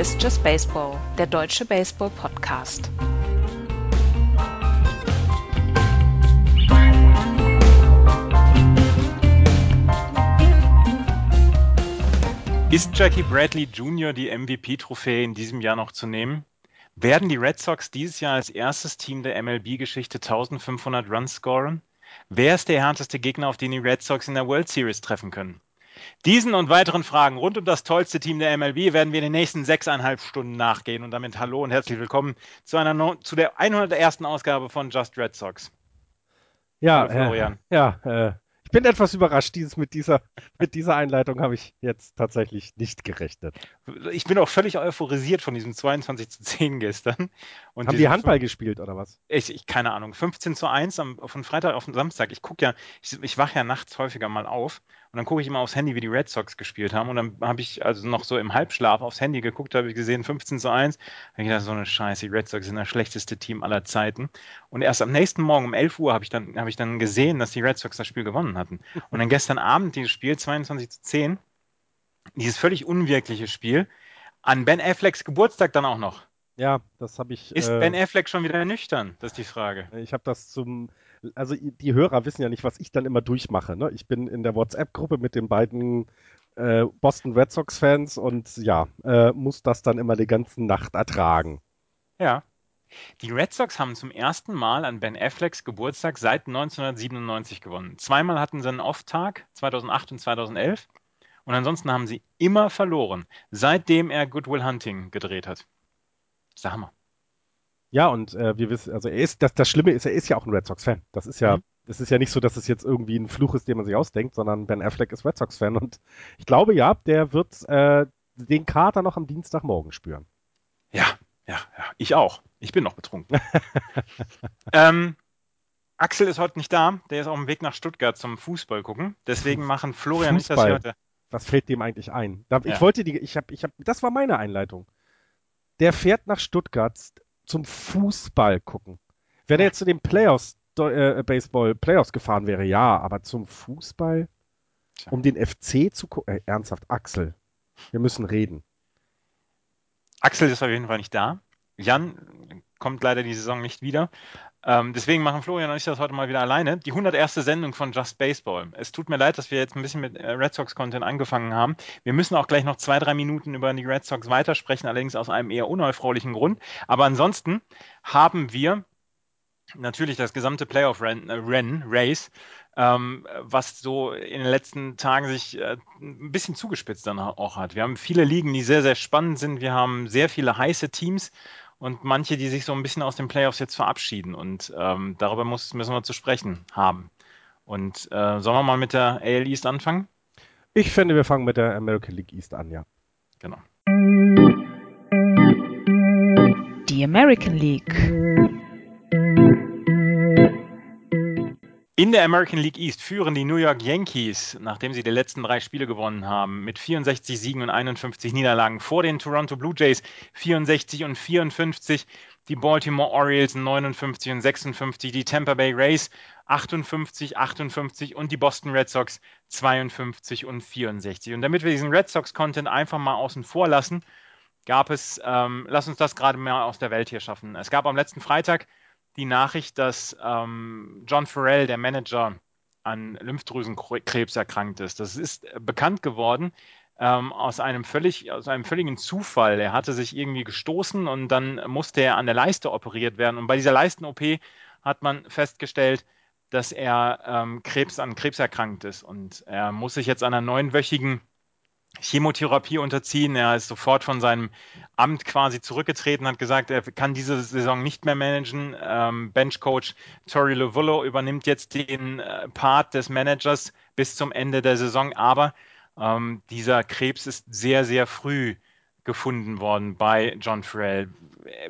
Ist Just Baseball, der deutsche Baseball-Podcast. Ist Jackie Bradley Jr. die MVP-Trophäe in diesem Jahr noch zu nehmen? Werden die Red Sox dieses Jahr als erstes Team der MLB-Geschichte 1500 Runs scoren? Wer ist der härteste Gegner, auf den die Red Sox in der World Series treffen können? Diesen und weiteren Fragen rund um das tollste Team der MLB werden wir in den nächsten sechseinhalb Stunden nachgehen. Und damit hallo und herzlich willkommen zu, einer, zu der 101. Ausgabe von Just Red Sox. Ja, hallo, Florian. Äh, ja, äh, ich bin etwas überrascht. Dieses, mit, dieser, mit dieser Einleitung habe ich jetzt tatsächlich nicht gerechnet. Ich bin auch völlig euphorisiert von diesem 22 zu 10 gestern. Und Haben die Handball gespielt oder was? Ich, ich, keine Ahnung. 15 zu 1 am, von Freitag auf den Samstag. Ich gucke ja, ich, ich wache ja nachts häufiger mal auf und dann gucke ich immer aufs Handy, wie die Red Sox gespielt haben. Und dann habe ich also noch so im Halbschlaf aufs Handy geguckt, habe ich gesehen 15 zu 1. Da habe ich gedacht, so eine Scheiße, die Red Sox sind das schlechteste Team aller Zeiten. Und erst am nächsten Morgen um 11 Uhr habe ich, dann, hab ich dann gesehen, dass die Red Sox das Spiel gewonnen hatten. Und dann gestern Abend dieses Spiel 22 zu 10, dieses völlig unwirkliche Spiel, an Ben Afflecks Geburtstag dann auch noch. Ja, das habe ich. Ist äh, Ben Affleck schon wieder nüchtern? Das ist die Frage. Ich habe das zum also die Hörer wissen ja nicht, was ich dann immer durchmache. Ne? Ich bin in der WhatsApp-Gruppe mit den beiden äh, Boston Red Sox-Fans und ja, äh, muss das dann immer die ganze Nacht ertragen. Ja. Die Red Sox haben zum ersten Mal an Ben Afflecks Geburtstag seit 1997 gewonnen. Zweimal hatten sie einen Off-Tag, 2008 und 2011. Und ansonsten haben sie immer verloren, seitdem er Good Will Hunting gedreht hat. Der Hammer. Ja, und äh, wir wissen, also er ist, das, das Schlimme ist, er ist ja auch ein Red Sox-Fan. Das ist ja, mhm. das ist ja nicht so, dass es jetzt irgendwie ein Fluch ist, den man sich ausdenkt, sondern Ben Affleck ist Red Sox-Fan und ich glaube ja, der wird äh, den Kater noch am Dienstagmorgen spüren. Ja, ja, ja, ich auch. Ich bin noch betrunken. ähm, Axel ist heute nicht da, der ist auf dem Weg nach Stuttgart zum Fußball gucken. Deswegen machen Florian Fußball. nicht, dass wir heute. Was fällt dem eigentlich ein? Ich ja. wollte die, ich habe, ich habe, das war meine Einleitung. Der fährt nach Stuttgart zum Fußball gucken. Wenn er jetzt zu den Playoffs, äh, Baseball Playoffs gefahren wäre, ja, aber zum Fußball, um den FC zu gucken, äh, ernsthaft, Axel, wir müssen reden. Axel ist auf jeden Fall nicht da. Jan kommt leider die Saison nicht wieder. Ähm, deswegen machen Florian und ich das heute mal wieder alleine. Die 101. Sendung von Just Baseball. Es tut mir leid, dass wir jetzt ein bisschen mit äh, Red Sox-Content angefangen haben. Wir müssen auch gleich noch zwei, drei Minuten über die Red Sox weitersprechen, allerdings aus einem eher unerfreulichen Grund. Aber ansonsten haben wir natürlich das gesamte Playoff-Rennen, äh, ähm, was so in den letzten Tagen sich äh, ein bisschen zugespitzt dann auch hat. Wir haben viele Ligen, die sehr, sehr spannend sind. Wir haben sehr viele heiße Teams und manche, die sich so ein bisschen aus den Playoffs jetzt verabschieden. Und ähm, darüber muss, müssen wir zu sprechen haben. Und äh, sollen wir mal mit der AL East anfangen? Ich finde, wir fangen mit der American League East an, ja. Genau. Die American League. In der American League East führen die New York Yankees, nachdem sie die letzten drei Spiele gewonnen haben, mit 64 Siegen und 51 Niederlagen vor den Toronto Blue Jays 64 und 54, die Baltimore Orioles 59 und 56, die Tampa Bay Rays 58, 58 und die Boston Red Sox 52 und 64. Und damit wir diesen Red Sox-Content einfach mal außen vor lassen, gab es, ähm, lass uns das gerade mal aus der Welt hier schaffen. Es gab am letzten Freitag die Nachricht, dass ähm, John Farrell, der Manager, an Lymphdrüsenkrebs erkrankt ist. Das ist bekannt geworden ähm, aus einem völlig, aus einem völligen Zufall. Er hatte sich irgendwie gestoßen und dann musste er an der Leiste operiert werden. Und bei dieser Leisten-OP hat man festgestellt, dass er ähm, Krebs an Krebs erkrankt ist und er muss sich jetzt einer neunwöchigen Chemotherapie unterziehen. Er ist sofort von seinem Amt quasi zurückgetreten, hat gesagt, er kann diese Saison nicht mehr managen. Ähm, Benchcoach Tori Lovullo übernimmt jetzt den äh, Part des Managers bis zum Ende der Saison, aber ähm, dieser Krebs ist sehr, sehr früh gefunden worden bei John Farrell.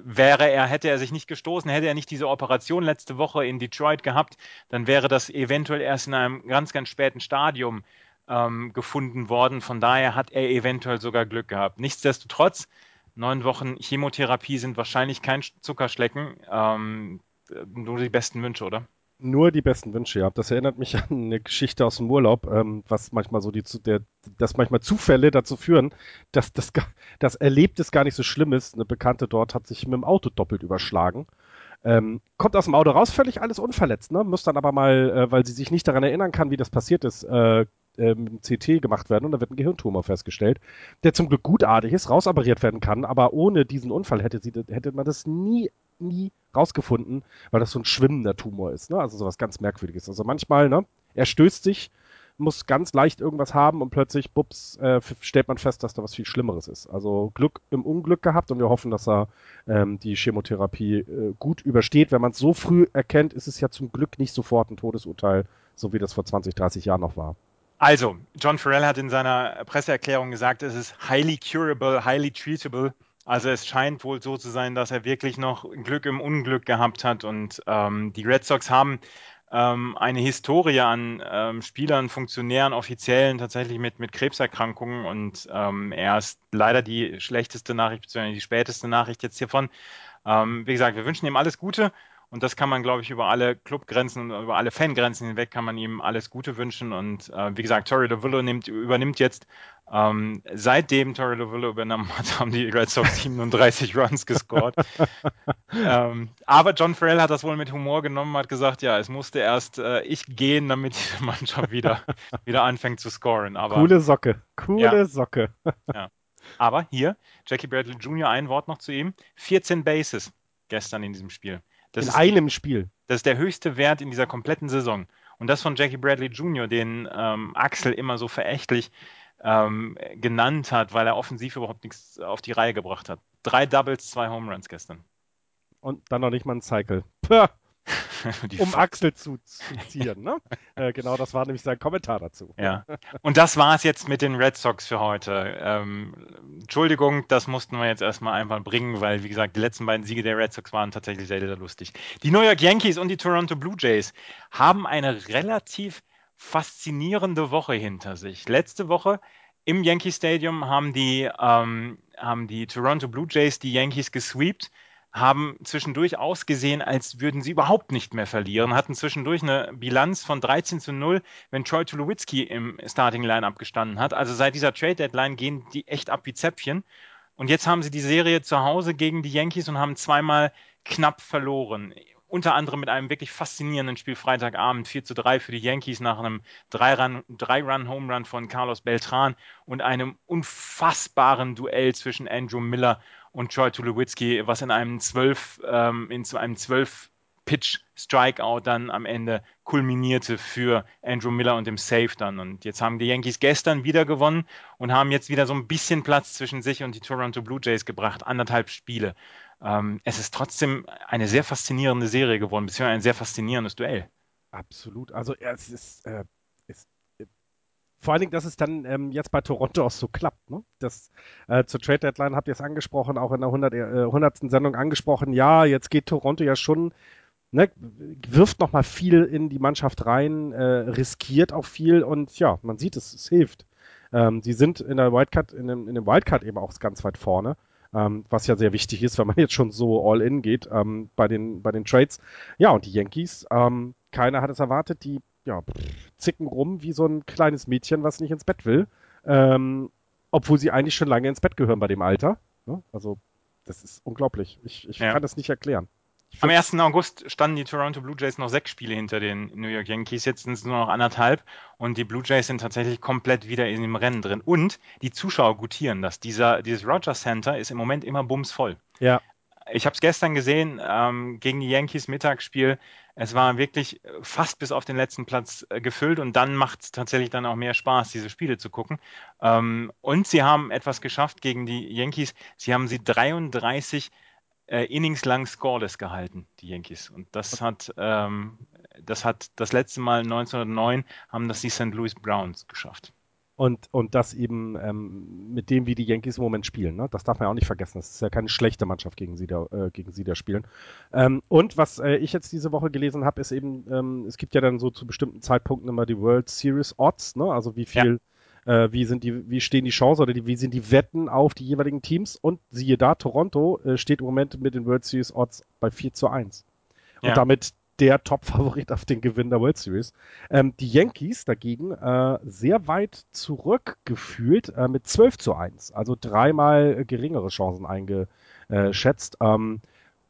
Wäre er, hätte er sich nicht gestoßen, hätte er nicht diese Operation letzte Woche in Detroit gehabt, dann wäre das eventuell erst in einem ganz, ganz späten Stadium ähm, gefunden worden. Von daher hat er eventuell sogar Glück gehabt. Nichtsdestotrotz, neun Wochen Chemotherapie sind wahrscheinlich kein Zuckerschlecken. Ähm, nur die besten Wünsche, oder? Nur die besten Wünsche, ja. Das erinnert mich an eine Geschichte aus dem Urlaub, ähm, was manchmal so die, der, dass manchmal Zufälle dazu führen, dass das, das Erlebtes gar nicht so schlimm ist. Eine Bekannte dort hat sich mit dem Auto doppelt überschlagen. Ähm, kommt aus dem Auto raus, völlig alles unverletzt, ne? Muss dann aber mal, äh, weil sie sich nicht daran erinnern kann, wie das passiert ist, äh, ähm, CT gemacht werden und da wird ein Gehirntumor festgestellt, der zum Glück gutartig ist, rausoperiert werden kann, aber ohne diesen Unfall hätte, sie, hätte man das nie, nie rausgefunden, weil das so ein schwimmender Tumor ist, ne? Also sowas ganz Merkwürdiges. Also manchmal, ne? Er stößt sich, muss ganz leicht irgendwas haben und plötzlich, bups, äh, stellt man fest, dass da was viel Schlimmeres ist. Also Glück im Unglück gehabt und wir hoffen, dass er ähm, die Chemotherapie äh, gut übersteht. Wenn man es so früh erkennt, ist es ja zum Glück nicht sofort ein Todesurteil, so wie das vor 20, 30 Jahren noch war. Also, John Farrell hat in seiner Presseerklärung gesagt, es ist highly curable, highly treatable. Also es scheint wohl so zu sein, dass er wirklich noch Glück im Unglück gehabt hat und ähm, die Red Sox haben ähm, eine Historie an ähm, Spielern, Funktionären, Offiziellen tatsächlich mit, mit Krebserkrankungen und ähm, er ist leider die schlechteste Nachricht, beziehungsweise die späteste Nachricht jetzt hiervon. Ähm, wie gesagt, wir wünschen ihm alles Gute und das kann man, glaube ich, über alle Clubgrenzen und über alle Fangrenzen hinweg kann man ihm alles Gute wünschen. Und äh, wie gesagt, Torrey Willow nimmt, übernimmt jetzt, ähm, seitdem Torrey Willow übernommen hat, haben die Red Sox 37 Runs gescored. ähm, aber John Farrell hat das wohl mit Humor genommen, hat gesagt, ja, es musste erst äh, ich gehen, damit die Mannschaft wieder, wieder anfängt zu scoren. Aber, coole Socke, coole ja. Socke. ja. Aber hier, Jackie Bradley Jr., ein Wort noch zu ihm. 14 Bases gestern in diesem Spiel. Das in einem die, Spiel. Das ist der höchste Wert in dieser kompletten Saison. Und das von Jackie Bradley Jr., den ähm, Axel immer so verächtlich ähm, genannt hat, weil er offensiv überhaupt nichts auf die Reihe gebracht hat. Drei Doubles, zwei Home Runs gestern. Und dann noch nicht mal ein Cycle. Puh um Axel zu, ziehen. Ne? äh, genau, das war nämlich sein Kommentar dazu. Ja. Und das war es jetzt mit den Red Sox für heute. Ähm, Entschuldigung, das mussten wir jetzt erstmal einfach bringen, weil, wie gesagt, die letzten beiden Siege der Red Sox waren tatsächlich sehr, sehr lustig. Die New York Yankees und die Toronto Blue Jays haben eine relativ faszinierende Woche hinter sich. Letzte Woche im Yankee Stadium haben die, ähm, haben die Toronto Blue Jays die Yankees gesweept haben zwischendurch ausgesehen, als würden sie überhaupt nicht mehr verlieren, hatten zwischendurch eine Bilanz von 13 zu 0, wenn Troy Tulowitzki im Starting Line gestanden hat. Also seit dieser Trade Deadline gehen die echt ab wie Zäpfchen. Und jetzt haben sie die Serie zu Hause gegen die Yankees und haben zweimal knapp verloren. Unter anderem mit einem wirklich faszinierenden Spiel Freitagabend 4 zu 3 für die Yankees nach einem 3-Run-Home Run von Carlos Beltran und einem unfassbaren Duell zwischen Andrew Miller und Troy Tulowitzki, was in einem 12, ähm, in einem 12 Pitch Strikeout dann am Ende kulminierte für Andrew Miller und dem Save dann. Und jetzt haben die Yankees gestern wieder gewonnen und haben jetzt wieder so ein bisschen Platz zwischen sich und die Toronto Blue Jays gebracht, anderthalb Spiele. Ähm, es ist trotzdem eine sehr faszinierende Serie geworden, beziehungsweise ein sehr faszinierendes Duell. Absolut. Also es ist, äh, vor allen Dingen, dass es dann ähm, jetzt bei Toronto auch so klappt. Ne? Das, äh, zur Trade Deadline habt ihr es angesprochen, auch in der 100, äh, 100. Sendung angesprochen. Ja, jetzt geht Toronto ja schon, ne, wirft nochmal viel in die Mannschaft rein, äh, riskiert auch viel und ja, man sieht es, es hilft. Ähm, sie sind in der Wildcard, in dem, in dem Wildcard eben auch ganz weit vorne. Ähm, was ja sehr wichtig ist, wenn man jetzt schon so all in geht ähm, bei, den, bei den Trades. Ja, und die Yankees, ähm, keiner hat es erwartet, die ja, zicken rum wie so ein kleines Mädchen, was nicht ins Bett will. Ähm, obwohl sie eigentlich schon lange ins Bett gehören bei dem Alter. Ne? Also, das ist unglaublich. Ich, ich ja. kann das nicht erklären. Am 1. August standen die Toronto Blue Jays noch sechs Spiele hinter den New York Yankees. Jetzt sind es nur noch anderthalb und die Blue Jays sind tatsächlich komplett wieder in dem Rennen drin. Und die Zuschauer gutieren das. Dieser, dieses Rogers Center ist im Moment immer bumsvoll. Ja. Ich habe es gestern gesehen ähm, gegen die Yankees Mittagsspiel. Es war wirklich fast bis auf den letzten Platz äh, gefüllt und dann macht es tatsächlich dann auch mehr Spaß, diese Spiele zu gucken. Ähm, und sie haben etwas geschafft gegen die Yankees. Sie haben sie 33 äh, Innings lang scoreless gehalten, die Yankees. Und das hat, ähm, das hat das letzte Mal 1909 haben das die St. Louis Browns geschafft. Und, und das eben ähm, mit dem, wie die Yankees im Moment spielen. Ne? Das darf man ja auch nicht vergessen. Das ist ja keine schlechte Mannschaft, gegen sie da, äh, gegen sie da spielen. Ähm, und was äh, ich jetzt diese Woche gelesen habe, ist eben, ähm, es gibt ja dann so zu bestimmten Zeitpunkten immer die World Series Odds, ne? also wie viel, ja. äh, wie sind die, wie stehen die Chancen oder die, wie sind die Wetten auf die jeweiligen Teams. Und siehe da, Toronto äh, steht im Moment mit den World Series Odds bei 4 zu 1. Und ja. damit der Top-Favorit auf den Gewinn der World Series. Ähm, die Yankees dagegen äh, sehr weit zurückgefühlt äh, mit 12 zu 1, also dreimal geringere Chancen eingeschätzt. Ähm,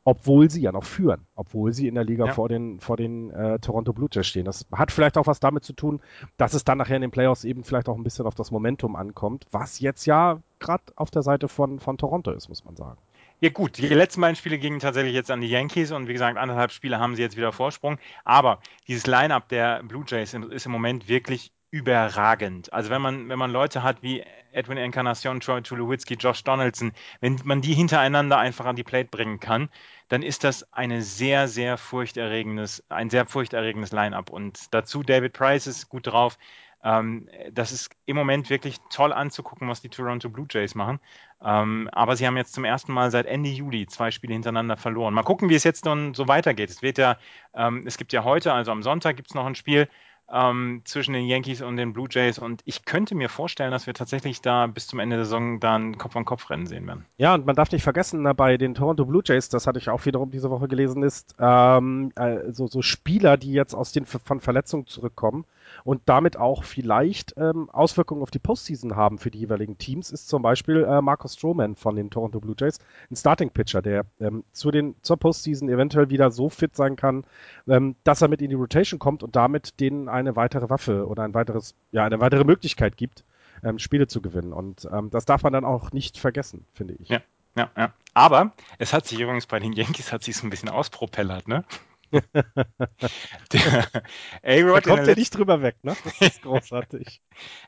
obwohl sie ja noch führen, obwohl sie in der Liga ja. vor den, vor den äh, Toronto Blue Jays stehen. Das hat vielleicht auch was damit zu tun, dass es dann nachher in den Playoffs eben vielleicht auch ein bisschen auf das Momentum ankommt, was jetzt ja gerade auf der Seite von, von Toronto ist, muss man sagen. Ja gut, die letzten beiden Spiele gingen tatsächlich jetzt an die Yankees und wie gesagt, anderthalb Spiele haben sie jetzt wieder Vorsprung. Aber dieses Line-up der Blue Jays ist im Moment wirklich überragend. Also wenn man, wenn man Leute hat wie Edwin Encarnacion, Troy Tulowitzki, Josh Donaldson, wenn man die hintereinander einfach an die Plate bringen kann, dann ist das eine sehr, sehr furchterregendes, ein sehr furchterregendes Line-up. Und dazu David Price ist gut drauf. Ähm, das ist im Moment wirklich toll anzugucken, was die Toronto Blue Jays machen. Ähm, aber sie haben jetzt zum ersten Mal seit Ende Juli zwei Spiele hintereinander verloren. Mal gucken, wie es jetzt dann so weitergeht. Es wird ja, ähm, es gibt ja heute, also am Sonntag gibt es noch ein Spiel ähm, zwischen den Yankees und den Blue Jays. Und ich könnte mir vorstellen, dass wir tatsächlich da bis zum Ende der Saison dann Kopf-an-Kopf-Rennen sehen werden. Ja, und man darf nicht vergessen, bei den Toronto Blue Jays, das hatte ich auch wiederum diese Woche gelesen, ist ähm, also so Spieler, die jetzt aus den von Verletzungen zurückkommen und damit auch vielleicht ähm, Auswirkungen auf die Postseason haben für die jeweiligen Teams, ist zum Beispiel äh, Marcus Stroman von den Toronto Blue Jays, ein Starting-Pitcher, der ähm, zu den, zur Postseason eventuell wieder so fit sein kann, ähm, dass er mit in die Rotation kommt und damit denen eine weitere Waffe oder ein weiteres, ja, eine weitere Möglichkeit gibt, ähm, Spiele zu gewinnen. Und ähm, das darf man dann auch nicht vergessen, finde ich. Ja. Ja, ja. Aber es hat sich übrigens bei den Yankees hat sich so ein bisschen auspropellert, ne? A-Rod kommt ja nicht drüber weg, ne? Das ist großartig.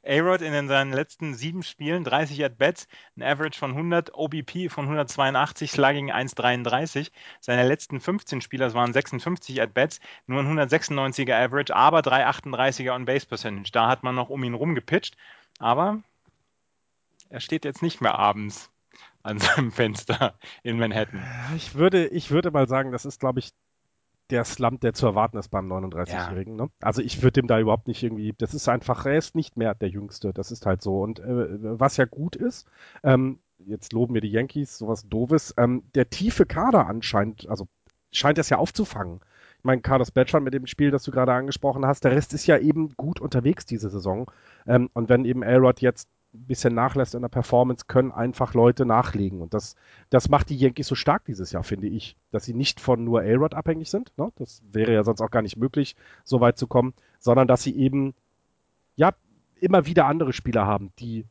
A-Rod in seinen letzten sieben Spielen 30 At-Bats, ein Average von 100, OBP von 182, Slugging 1,33. Seine letzten 15 Spieler, das waren 56 At-Bats, nur ein 196er Average, aber 338er On-Base Percentage. Da hat man noch um ihn rumgepitcht, aber er steht jetzt nicht mehr abends an seinem Fenster in Manhattan. Ich würde, ich würde mal sagen, das ist, glaube ich, der Slump, der zu erwarten ist beim 39-Jährigen. Ja. Ne? Also ich würde dem da überhaupt nicht irgendwie, das ist einfach, er ist nicht mehr der Jüngste, das ist halt so. Und äh, was ja gut ist, ähm, jetzt loben wir die Yankees, sowas doofes, ähm, der tiefe Kader anscheinend, also scheint es ja aufzufangen. Ich meine, Carlos Batchan mit dem Spiel, das du gerade angesprochen hast, der Rest ist ja eben gut unterwegs diese Saison. Ähm, und wenn eben Elrod jetzt ein bisschen nachlässt in der Performance, können einfach Leute nachlegen. Und das, das macht die Yankees so stark dieses Jahr, finde ich. Dass sie nicht von nur A-Rod abhängig sind. Ne? Das wäre ja sonst auch gar nicht möglich, so weit zu kommen. Sondern dass sie eben, ja, immer wieder andere Spieler haben, die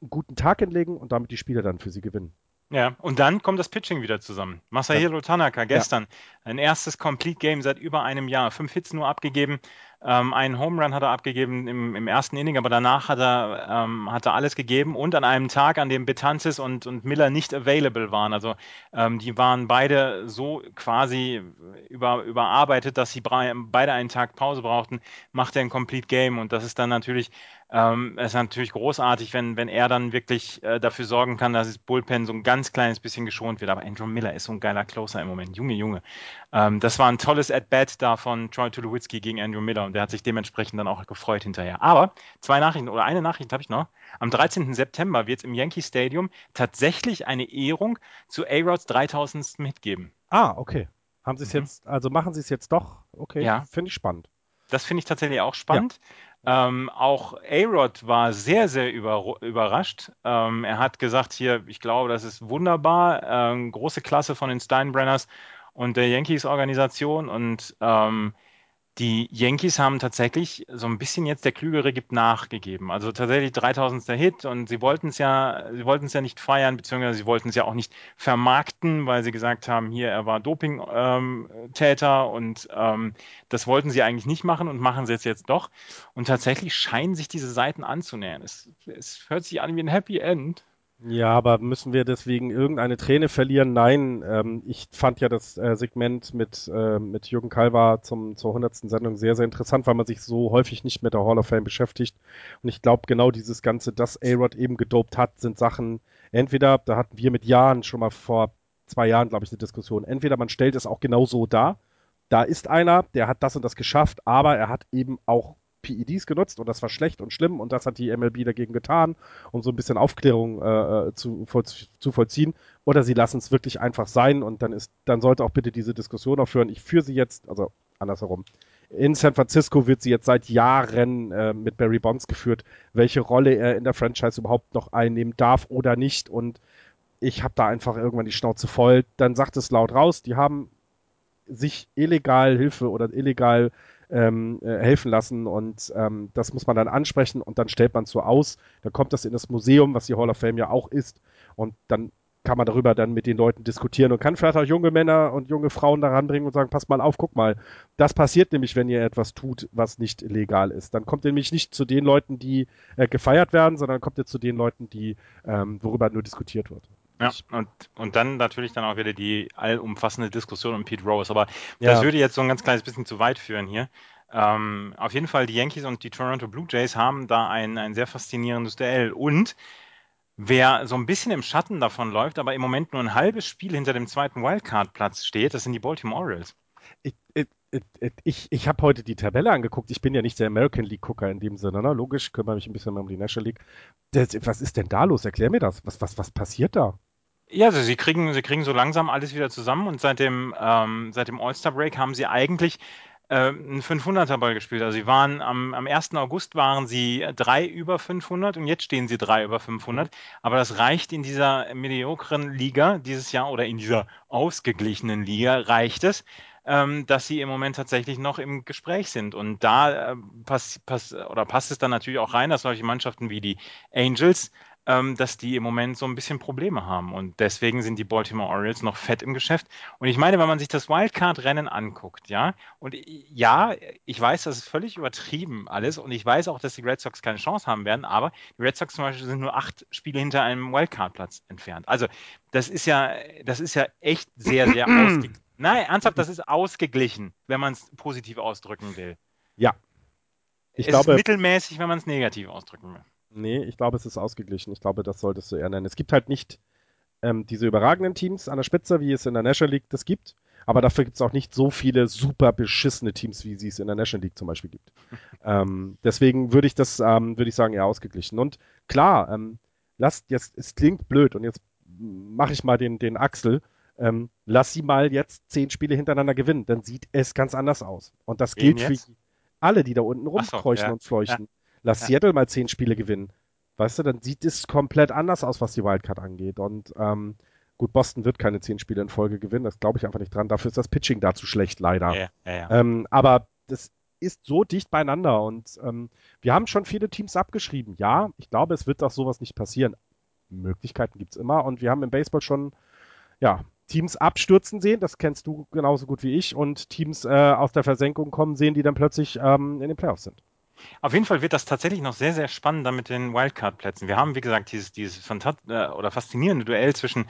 einen guten Tag hinlegen und damit die Spiele dann für sie gewinnen. Ja, und dann kommt das Pitching wieder zusammen. Masahiro Tanaka gestern, ja. ein erstes Complete Game seit über einem Jahr. Fünf Hits nur abgegeben, ähm, einen Home Run hat er abgegeben im, im ersten Inning, aber danach hat er, ähm, hat er alles gegeben und an einem Tag, an dem Betances und, und Miller nicht available waren. Also ähm, die waren beide so quasi über, überarbeitet, dass sie beide einen Tag Pause brauchten, macht er ein Complete Game und das ist dann natürlich ähm, ist natürlich großartig, wenn, wenn er dann wirklich äh, dafür sorgen kann, dass das Bullpen so ein ganz kleines bisschen geschont wird. Aber Andrew Miller ist so ein geiler Closer im Moment. Junge, Junge. Ähm, das war ein tolles At-Bat da von Troy Tulowitzki gegen Andrew Miller und der hat sich dementsprechend dann auch gefreut hinterher. Aber zwei Nachrichten oder eine Nachricht habe ich noch. Am 13. September wird es im Yankee Stadium tatsächlich eine Ehrung zu A-Rods 3000. mitgeben. Ah, okay. Haben Sie es mhm. jetzt, also machen Sie es jetzt doch? Okay, ja. finde ich spannend. Das finde ich tatsächlich auch spannend. Ja. Ähm, auch A-Rod war sehr, sehr über, überrascht. Ähm, er hat gesagt, hier, ich glaube, das ist wunderbar, ähm, große Klasse von den Steinbrenners und der Yankees-Organisation und ähm, die Yankees haben tatsächlich so ein bisschen jetzt der Klügere gibt nachgegeben. Also tatsächlich 3000. Hit und sie wollten es ja, sie wollten es ja nicht feiern, beziehungsweise sie wollten es ja auch nicht vermarkten, weil sie gesagt haben, hier, er war Doping-Täter ähm, und ähm, das wollten sie eigentlich nicht machen und machen sie es jetzt doch. Und tatsächlich scheinen sich diese Seiten anzunähern. Es, es hört sich an wie ein Happy End. Ja, aber müssen wir deswegen irgendeine Träne verlieren? Nein, ähm, ich fand ja das äh, Segment mit, äh, mit Jürgen Kalver zum, zur 100. Sendung sehr, sehr interessant, weil man sich so häufig nicht mit der Hall of Fame beschäftigt. Und ich glaube, genau dieses Ganze, das A-Rod eben gedopt hat, sind Sachen, entweder, da hatten wir mit Jahren schon mal vor zwei Jahren, glaube ich, eine Diskussion, entweder man stellt es auch genau so dar, da ist einer, der hat das und das geschafft, aber er hat eben auch PEDs genutzt und das war schlecht und schlimm und das hat die MLB dagegen getan, um so ein bisschen Aufklärung äh, äh, zu, voll, zu vollziehen. Oder sie lassen es wirklich einfach sein und dann ist, dann sollte auch bitte diese Diskussion aufhören. Ich führe sie jetzt, also andersherum. In San Francisco wird sie jetzt seit Jahren äh, mit Barry Bonds geführt, welche Rolle er in der Franchise überhaupt noch einnehmen darf oder nicht. Und ich habe da einfach irgendwann die Schnauze voll. Dann sagt es laut raus, die haben sich illegal Hilfe oder illegal ähm, äh, helfen lassen und ähm, das muss man dann ansprechen und dann stellt man so aus. Dann kommt das in das Museum, was die Hall of Fame ja auch ist und dann kann man darüber dann mit den Leuten diskutieren und kann vielleicht auch junge Männer und junge Frauen daran bringen und sagen, pass mal auf, guck mal, das passiert nämlich, wenn ihr etwas tut, was nicht legal ist. Dann kommt ihr nämlich nicht zu den Leuten, die äh, gefeiert werden, sondern kommt ihr zu den Leuten, die, ähm, worüber nur diskutiert wird. Ja, und, und dann natürlich dann auch wieder die allumfassende Diskussion um Pete Rose. Aber das ja. würde jetzt so ein ganz kleines bisschen zu weit führen hier. Ähm, auf jeden Fall, die Yankees und die Toronto Blue Jays haben da ein, ein sehr faszinierendes Duell. Und wer so ein bisschen im Schatten davon läuft, aber im Moment nur ein halbes Spiel hinter dem zweiten Wildcard-Platz steht, das sind die Baltimore Orioles. Ich, ich, ich, ich habe heute die Tabelle angeguckt. Ich bin ja nicht der American League-Gucker in dem Sinne. Ne? Logisch, kümmere mich ein bisschen mehr um die National League. Das, was ist denn da los? Erklär mir das. Was, was, was passiert da? Ja, also sie kriegen, sie kriegen so langsam alles wieder zusammen und seit dem, ähm, seit dem All-Star-Break haben sie eigentlich äh, einen 500er-Ball gespielt. Also sie waren am, am 1. August waren sie drei über 500 und jetzt stehen sie drei über 500. Aber das reicht in dieser mediokren Liga dieses Jahr oder in dieser ausgeglichenen Liga reicht es, ähm, dass sie im Moment tatsächlich noch im Gespräch sind. Und da äh, pass, pass, oder passt es dann natürlich auch rein, dass solche Mannschaften wie die Angels ähm, dass die im Moment so ein bisschen Probleme haben. Und deswegen sind die Baltimore Orioles noch fett im Geschäft. Und ich meine, wenn man sich das Wildcard-Rennen anguckt, ja, und ja, ich weiß, das ist völlig übertrieben alles und ich weiß auch, dass die Red Sox keine Chance haben werden, aber die Red Sox zum Beispiel sind nur acht Spiele hinter einem Wildcard-Platz entfernt. Also das ist ja, das ist ja echt sehr, sehr ausgeglichen. Nein, ernsthaft, das ist ausgeglichen, wenn man es positiv ausdrücken will. Ja. Ich es glaube, ist mittelmäßig, wenn man es negativ ausdrücken will. Nee, ich glaube, es ist ausgeglichen. Ich glaube, das solltest du eher nennen. Es gibt halt nicht ähm, diese überragenden Teams an der Spitze, wie es in der National League das gibt. Aber dafür gibt es auch nicht so viele super beschissene Teams, wie sie es in der National League zum Beispiel gibt. ähm, deswegen würde ich das, ähm, würde ich sagen, eher ausgeglichen. Und klar, ähm, lasst jetzt, es klingt blöd und jetzt mache ich mal den, den Axel. Ähm, lass sie mal jetzt zehn Spiele hintereinander gewinnen, dann sieht es ganz anders aus. Und das gilt für alle, die da unten rumkreuchen so, ja, und fleuchten. Ja. Lass ja. Seattle mal zehn Spiele gewinnen. Weißt du, dann sieht es komplett anders aus, was die Wildcard angeht. Und ähm, gut, Boston wird keine zehn Spiele in Folge gewinnen, das glaube ich einfach nicht dran. Dafür ist das Pitching da zu schlecht, leider. Ja, ja, ähm, aber das ist so dicht beieinander und ähm, wir haben schon viele Teams abgeschrieben. Ja, ich glaube, es wird auch sowas nicht passieren. Möglichkeiten gibt es immer und wir haben im Baseball schon ja, Teams abstürzen sehen, das kennst du genauso gut wie ich, und Teams äh, aus der Versenkung kommen sehen, die dann plötzlich ähm, in den Playoffs sind. Auf jeden Fall wird das tatsächlich noch sehr, sehr spannend dann mit den Wildcard-Plätzen. Wir haben, wie gesagt, dieses, dieses äh, oder faszinierende Duell zwischen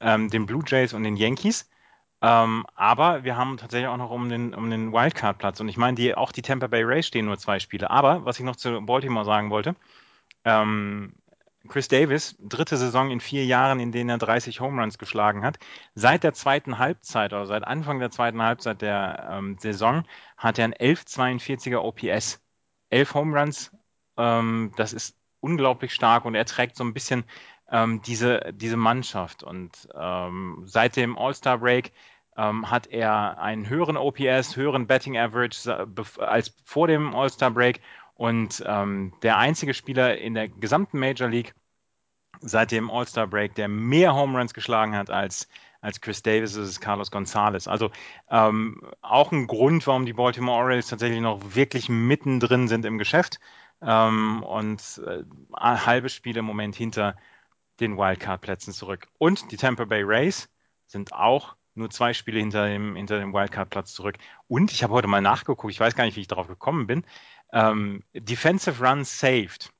ähm, den Blue Jays und den Yankees. Ähm, aber wir haben tatsächlich auch noch um den, um den Wildcard-Platz. Und ich meine, die, auch die Tampa Bay Rays stehen nur zwei Spiele. Aber was ich noch zu Baltimore sagen wollte, ähm, Chris Davis, dritte Saison in vier Jahren, in denen er 30 Home Runs geschlagen hat. Seit der zweiten Halbzeit oder seit Anfang der zweiten Halbzeit der ähm, Saison hat er ein 11,42er OPS elf Home Runs. Ähm, das ist unglaublich stark und er trägt so ein bisschen ähm, diese, diese Mannschaft. Und ähm, seit dem All-Star Break ähm, hat er einen höheren OPS, höheren Betting Average als vor dem All-Star Break. Und ähm, der einzige Spieler in der gesamten Major League seit dem All-Star Break, der mehr Home Runs geschlagen hat als als Chris Davis ist es Carlos Gonzalez. Also ähm, auch ein Grund, warum die Baltimore Orioles tatsächlich noch wirklich mittendrin sind im Geschäft ähm, und äh, halbe Spiele im Moment hinter den Wildcard-Plätzen zurück. Und die Tampa Bay Rays sind auch nur zwei Spiele hinter dem, hinter dem Wildcard-Platz zurück. Und ich habe heute mal nachgeguckt, ich weiß gar nicht, wie ich darauf gekommen bin. Ähm, Defensive Runs saved.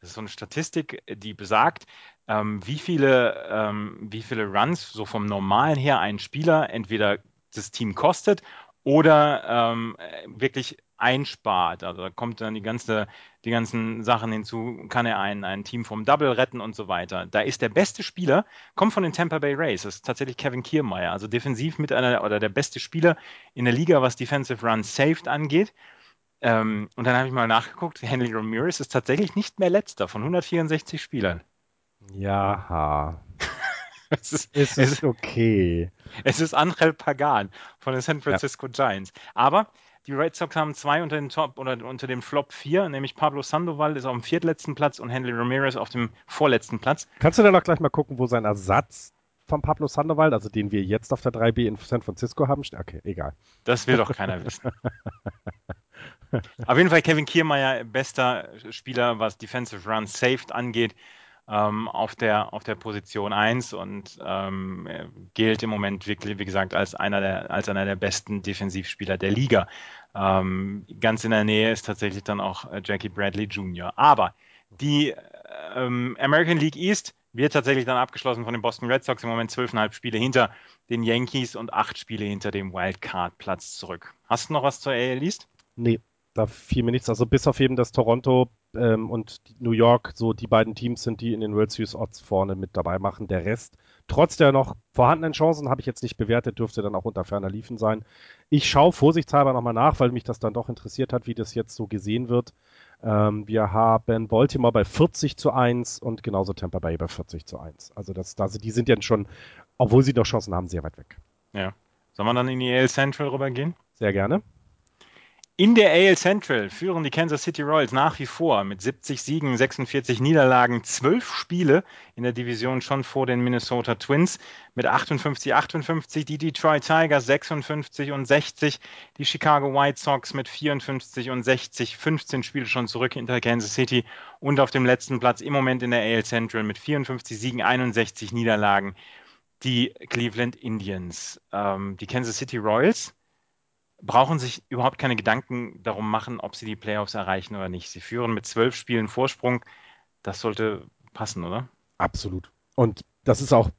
Das ist so eine Statistik, die besagt, ähm, wie, viele, ähm, wie viele Runs so vom Normalen her ein Spieler entweder das Team kostet oder ähm, wirklich einspart. Also da kommt dann die ganze, die ganzen Sachen hinzu, kann er ein, ein Team vom Double retten und so weiter. Da ist der beste Spieler, kommt von den Tampa Bay Rays, das ist tatsächlich Kevin Kiermaier, also defensiv mit einer oder der beste Spieler in der Liga, was Defensive Runs saved angeht. Ähm, und dann habe ich mal nachgeguckt, Henry Ramirez ist tatsächlich nicht mehr letzter von 164 Spielern. Ja. es ist, es ist okay. Es ist Angel Pagan von den San Francisco ja. Giants. Aber Die Red Sox haben zwei unter den Top oder unter dem Flop 4, nämlich Pablo Sandoval ist auf dem viertletzten Platz und Henry Ramirez auf dem vorletzten Platz. Kannst du dann auch gleich mal gucken, wo sein Ersatz von Pablo Sandoval, also den wir jetzt auf der 3B in San Francisco haben? Okay, egal. Das will doch keiner wissen. auf jeden Fall Kevin Kiermeier, bester Spieler, was Defensive Run Saved angeht ähm, auf, der, auf der Position 1 und ähm, gilt im Moment wirklich, wie gesagt, als einer der, als einer der besten Defensivspieler der Liga. Ähm, ganz in der Nähe ist tatsächlich dann auch äh, Jackie Bradley Jr. Aber die ähm, American League East wird tatsächlich dann abgeschlossen von den Boston Red Sox im Moment zwölfeinhalb Spiele hinter den Yankees und acht Spiele hinter dem Wildcard-Platz zurück. Hast du noch was zur AL East? Nee, da fiel mir nichts. Also bis auf eben, dass Toronto ähm, und New York so die beiden Teams sind, die in den World Series Odds vorne mit dabei machen. Der Rest, trotz der noch vorhandenen Chancen, habe ich jetzt nicht bewertet, dürfte dann auch unter ferner Liefen sein. Ich schaue vorsichtshalber nochmal nach, weil mich das dann doch interessiert hat, wie das jetzt so gesehen wird. Ähm, wir haben Baltimore bei 40 zu 1 und genauso Tampa Bay bei 40 zu 1. Also das, das, die sind ja schon, obwohl sie noch Chancen haben, sehr weit weg. Ja. Sollen wir dann in die AL Central rübergehen? Sehr gerne. In der AL Central führen die Kansas City Royals nach wie vor mit 70 Siegen, 46 Niederlagen, 12 Spiele in der Division schon vor den Minnesota Twins mit 58, 58, die Detroit Tigers 56 und 60, die Chicago White Sox mit 54 und 60, 15 Spiele schon zurück hinter Kansas City und auf dem letzten Platz im Moment in der AL Central mit 54 Siegen, 61 Niederlagen die Cleveland Indians. Ähm, die Kansas City Royals brauchen sich überhaupt keine Gedanken darum machen, ob sie die Playoffs erreichen oder nicht. Sie führen mit zwölf Spielen Vorsprung. Das sollte passen, oder? Absolut. Und das ist auch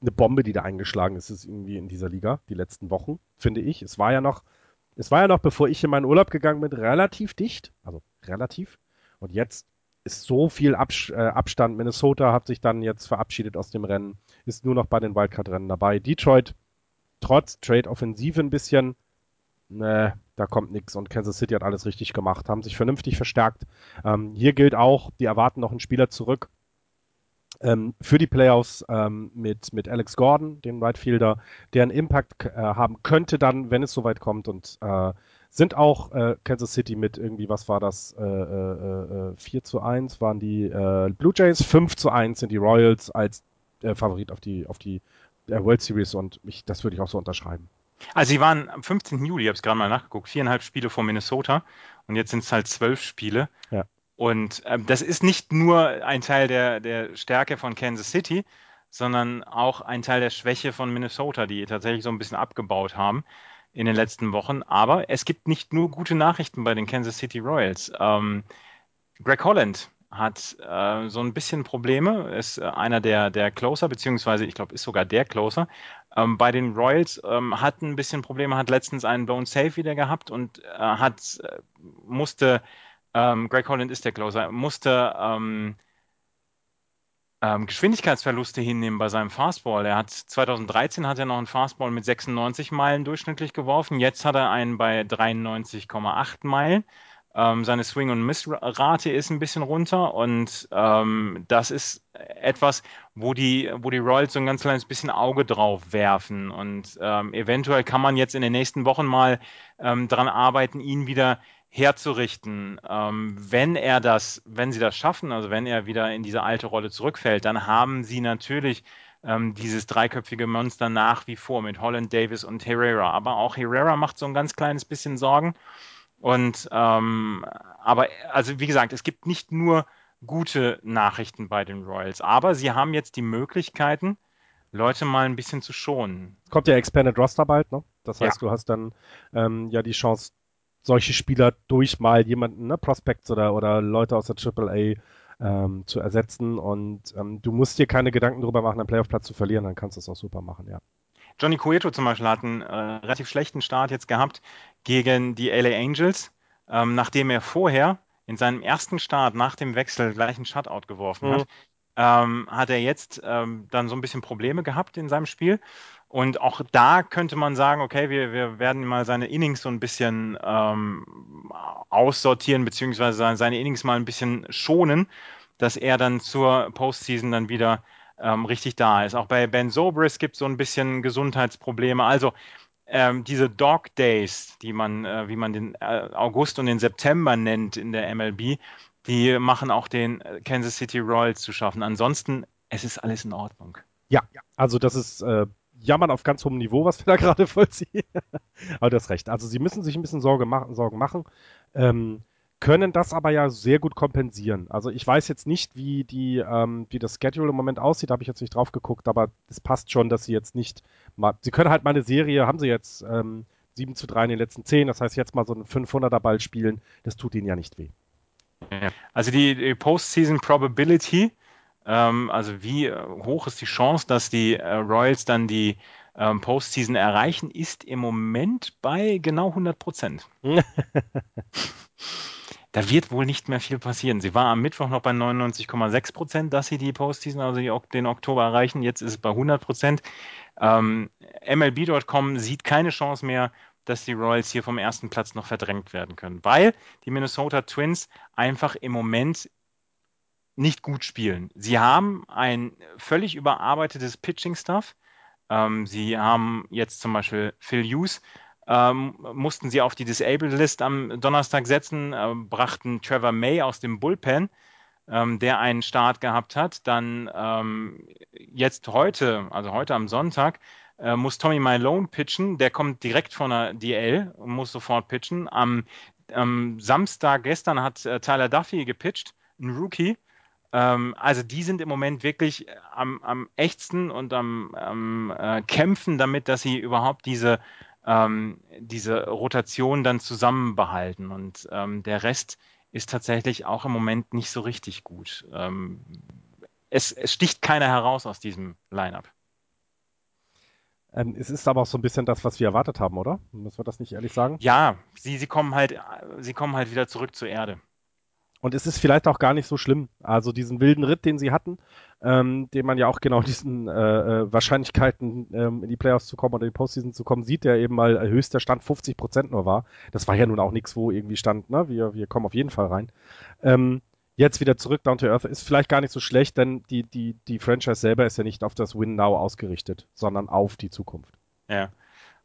eine Bombe, die da eingeschlagen ist, ist irgendwie in dieser Liga, die letzten Wochen, finde ich. Es war ja noch, es war ja noch, bevor ich in meinen Urlaub gegangen bin, relativ dicht. Also relativ. Und jetzt ist so viel Abs äh, Abstand. Minnesota hat sich dann jetzt verabschiedet aus dem Rennen, ist nur noch bei den Wildcard-Rennen dabei. Detroit, trotz Trade-Offensive ein bisschen, nee, da kommt nichts und Kansas City hat alles richtig gemacht, haben sich vernünftig verstärkt. Ähm, hier gilt auch, die erwarten noch einen Spieler zurück ähm, für die Playoffs ähm, mit, mit Alex Gordon, dem Right der einen Impact äh, haben könnte dann, wenn es soweit kommt und äh, sind auch äh, Kansas City mit irgendwie, was war das, äh, äh, 4 äh, zu 1 waren die äh, Blue Jays, 5 zu 1 sind die Royals als äh, Favorit auf die, auf die World Series und ich, das würde ich auch so unterschreiben. Also sie waren am 15. Juli, ich habe es gerade mal nachgeguckt, viereinhalb Spiele vor Minnesota und jetzt sind es halt zwölf Spiele. Ja. Und ähm, das ist nicht nur ein Teil der, der Stärke von Kansas City, sondern auch ein Teil der Schwäche von Minnesota, die tatsächlich so ein bisschen abgebaut haben in den letzten Wochen. Aber es gibt nicht nur gute Nachrichten bei den Kansas City Royals. Ähm, Greg Holland hat äh, so ein bisschen Probleme, ist äh, einer der, der Closer, beziehungsweise ich glaube, ist sogar der Closer. Ähm, bei den Royals ähm, hat ein bisschen Probleme, hat letztens einen Bone Safe wieder gehabt und äh, hat, äh, musste, ähm, Greg Holland ist der Closer, musste ähm, ähm, Geschwindigkeitsverluste hinnehmen bei seinem Fastball. Er hat 2013 hat er noch einen Fastball mit 96 Meilen durchschnittlich geworfen, jetzt hat er einen bei 93,8 Meilen. Ähm, seine Swing- und Missrate ist ein bisschen runter und ähm, das ist etwas, wo die, wo die Royals so ein ganz kleines bisschen Auge drauf werfen. Und ähm, eventuell kann man jetzt in den nächsten Wochen mal ähm, daran arbeiten, ihn wieder herzurichten. Ähm, wenn er das, wenn sie das schaffen, also wenn er wieder in diese alte Rolle zurückfällt, dann haben sie natürlich ähm, dieses dreiköpfige Monster nach wie vor mit Holland, Davis und Herrera. Aber auch Herrera macht so ein ganz kleines bisschen Sorgen. Und ähm, aber also wie gesagt, es gibt nicht nur gute Nachrichten bei den Royals, aber sie haben jetzt die Möglichkeiten, Leute mal ein bisschen zu schonen. Kommt ja Expanded Roster bald, ne? Das heißt, ja. du hast dann ähm, ja die Chance, solche Spieler durch mal jemanden, ne, Prospects oder, oder Leute aus der AAA ähm, zu ersetzen und ähm, du musst dir keine Gedanken darüber machen, einen Playoff-Platz zu verlieren, dann kannst du es auch super machen, ja. Johnny Cueto zum Beispiel hat einen äh, relativ schlechten Start jetzt gehabt gegen die LA Angels, ähm, nachdem er vorher in seinem ersten Start nach dem Wechsel gleich einen Shutout geworfen mhm. hat. Ähm, hat er jetzt ähm, dann so ein bisschen Probleme gehabt in seinem Spiel. Und auch da könnte man sagen, okay, wir, wir werden mal seine Innings so ein bisschen ähm, aussortieren, beziehungsweise seine Innings mal ein bisschen schonen, dass er dann zur Postseason dann wieder ähm, richtig da ist. Auch bei Ben Sobris gibt es so ein bisschen Gesundheitsprobleme. Also ähm, diese Dog Days, die man, äh, wie man den äh, August und den September nennt in der MLB, die machen auch den äh, Kansas City Royals zu schaffen. Ansonsten, es ist alles in Ordnung. Ja, also das ist äh, Jammern auf ganz hohem Niveau, was wir da gerade vollziehen. aber du hast recht. Also sie müssen sich ein bisschen Sorge machen, Sorgen machen. Ähm, können das aber ja sehr gut kompensieren. Also ich weiß jetzt nicht, wie die, ähm, wie das Schedule im Moment aussieht, habe ich jetzt nicht drauf geguckt, aber es passt schon, dass sie jetzt nicht mal, sie können halt mal eine Serie, haben sie jetzt ähm, 7 zu 3 in den letzten 10, das heißt jetzt mal so einen 500er Ball spielen, das tut ihnen ja nicht weh. Also die, Postseason Probability, ähm, also wie äh, hoch ist die Chance, dass die äh, Royals dann die ähm, Postseason erreichen, ist im Moment bei genau 100 Prozent. da wird wohl nicht mehr viel passieren. Sie war am Mittwoch noch bei 99,6 Prozent, dass sie die Postseason, also die, den Oktober erreichen. Jetzt ist es bei 100 Prozent. Ähm, MLB.com sieht keine Chance mehr, dass die Royals hier vom ersten Platz noch verdrängt werden können, weil die Minnesota Twins einfach im Moment nicht gut spielen. Sie haben ein völlig überarbeitetes Pitching-Stuff. Ähm, sie haben jetzt zum Beispiel Phil Hughes, ähm, mussten sie auf die Disabled List am Donnerstag setzen, äh, brachten Trevor May aus dem Bullpen, ähm, der einen Start gehabt hat. Dann ähm, jetzt heute, also heute am Sonntag, äh, muss Tommy Malone pitchen. Der kommt direkt von der DL und muss sofort pitchen. Am, am Samstag gestern hat äh, Tyler Duffy gepitcht, ein Rookie. Ähm, also die sind im Moment wirklich am, am echtsten und am, am äh, Kämpfen damit, dass sie überhaupt diese ähm, diese Rotation dann zusammenbehalten. Und ähm, der Rest ist tatsächlich auch im Moment nicht so richtig gut. Ähm, es, es, sticht keiner heraus aus diesem Lineup. Ähm, es ist aber auch so ein bisschen das, was wir erwartet haben, oder? Müssen wir das nicht ehrlich sagen? Ja, sie, sie, kommen halt, sie kommen halt wieder zurück zur Erde. Und es ist vielleicht auch gar nicht so schlimm. Also diesen wilden Ritt, den sie hatten, ähm, den man ja auch genau diesen äh, äh, Wahrscheinlichkeiten ähm, in die Playoffs zu kommen oder in die Postseason zu kommen, sieht, der eben mal höchster Stand 50 Prozent nur war. Das war ja nun auch nichts, wo irgendwie stand, ne, wir, wir kommen auf jeden Fall rein. Ähm, jetzt wieder zurück down to earth ist vielleicht gar nicht so schlecht, denn die, die, die Franchise selber ist ja nicht auf das Win Now ausgerichtet, sondern auf die Zukunft. Ja.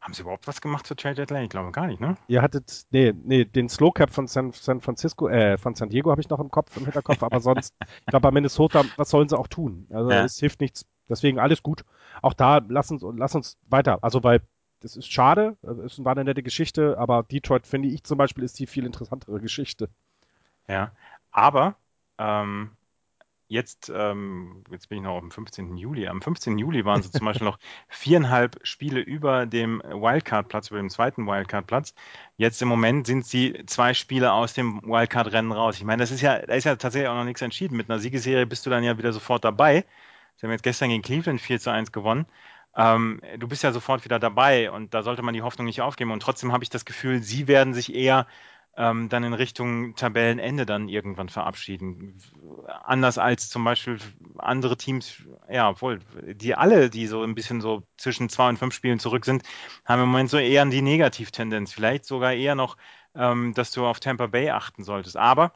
Haben sie überhaupt was gemacht zur Trade Deadline? Ich glaube gar nicht, ne? Ihr hattet, nee, nee, den Slow Cap von San, San Francisco, äh, von San Diego habe ich noch im Kopf, im Hinterkopf, aber sonst, ich glaube bei Minnesota, was sollen sie auch tun? Also ja. es hilft nichts. Deswegen alles gut. Auch da, lass uns, lass uns weiter. Also weil, das ist schade, es war eine nette Geschichte, aber Detroit finde ich zum Beispiel ist die viel interessantere Geschichte. Ja, aber ähm, jetzt, ähm, jetzt bin ich noch dem 15. Juli. Am 15. Juli waren sie zum Beispiel noch viereinhalb Spiele über dem Wildcard-Platz, über dem zweiten Wildcard-Platz. Jetzt im Moment sind sie zwei Spiele aus dem Wildcard-Rennen raus. Ich meine, das ist ja, da ist ja tatsächlich auch noch nichts entschieden. Mit einer Siegeserie bist du dann ja wieder sofort dabei. Sie haben jetzt gestern gegen Cleveland 4 zu 1 gewonnen. Ähm, du bist ja sofort wieder dabei und da sollte man die Hoffnung nicht aufgeben. Und trotzdem habe ich das Gefühl, sie werden sich eher ähm, dann in Richtung Tabellenende dann irgendwann verabschieden. Anders als zum Beispiel andere Teams, ja, obwohl, die alle, die so ein bisschen so zwischen zwei und fünf Spielen zurück sind, haben im Moment so eher die Negativtendenz. Vielleicht sogar eher noch, ähm, dass du auf Tampa Bay achten solltest. Aber,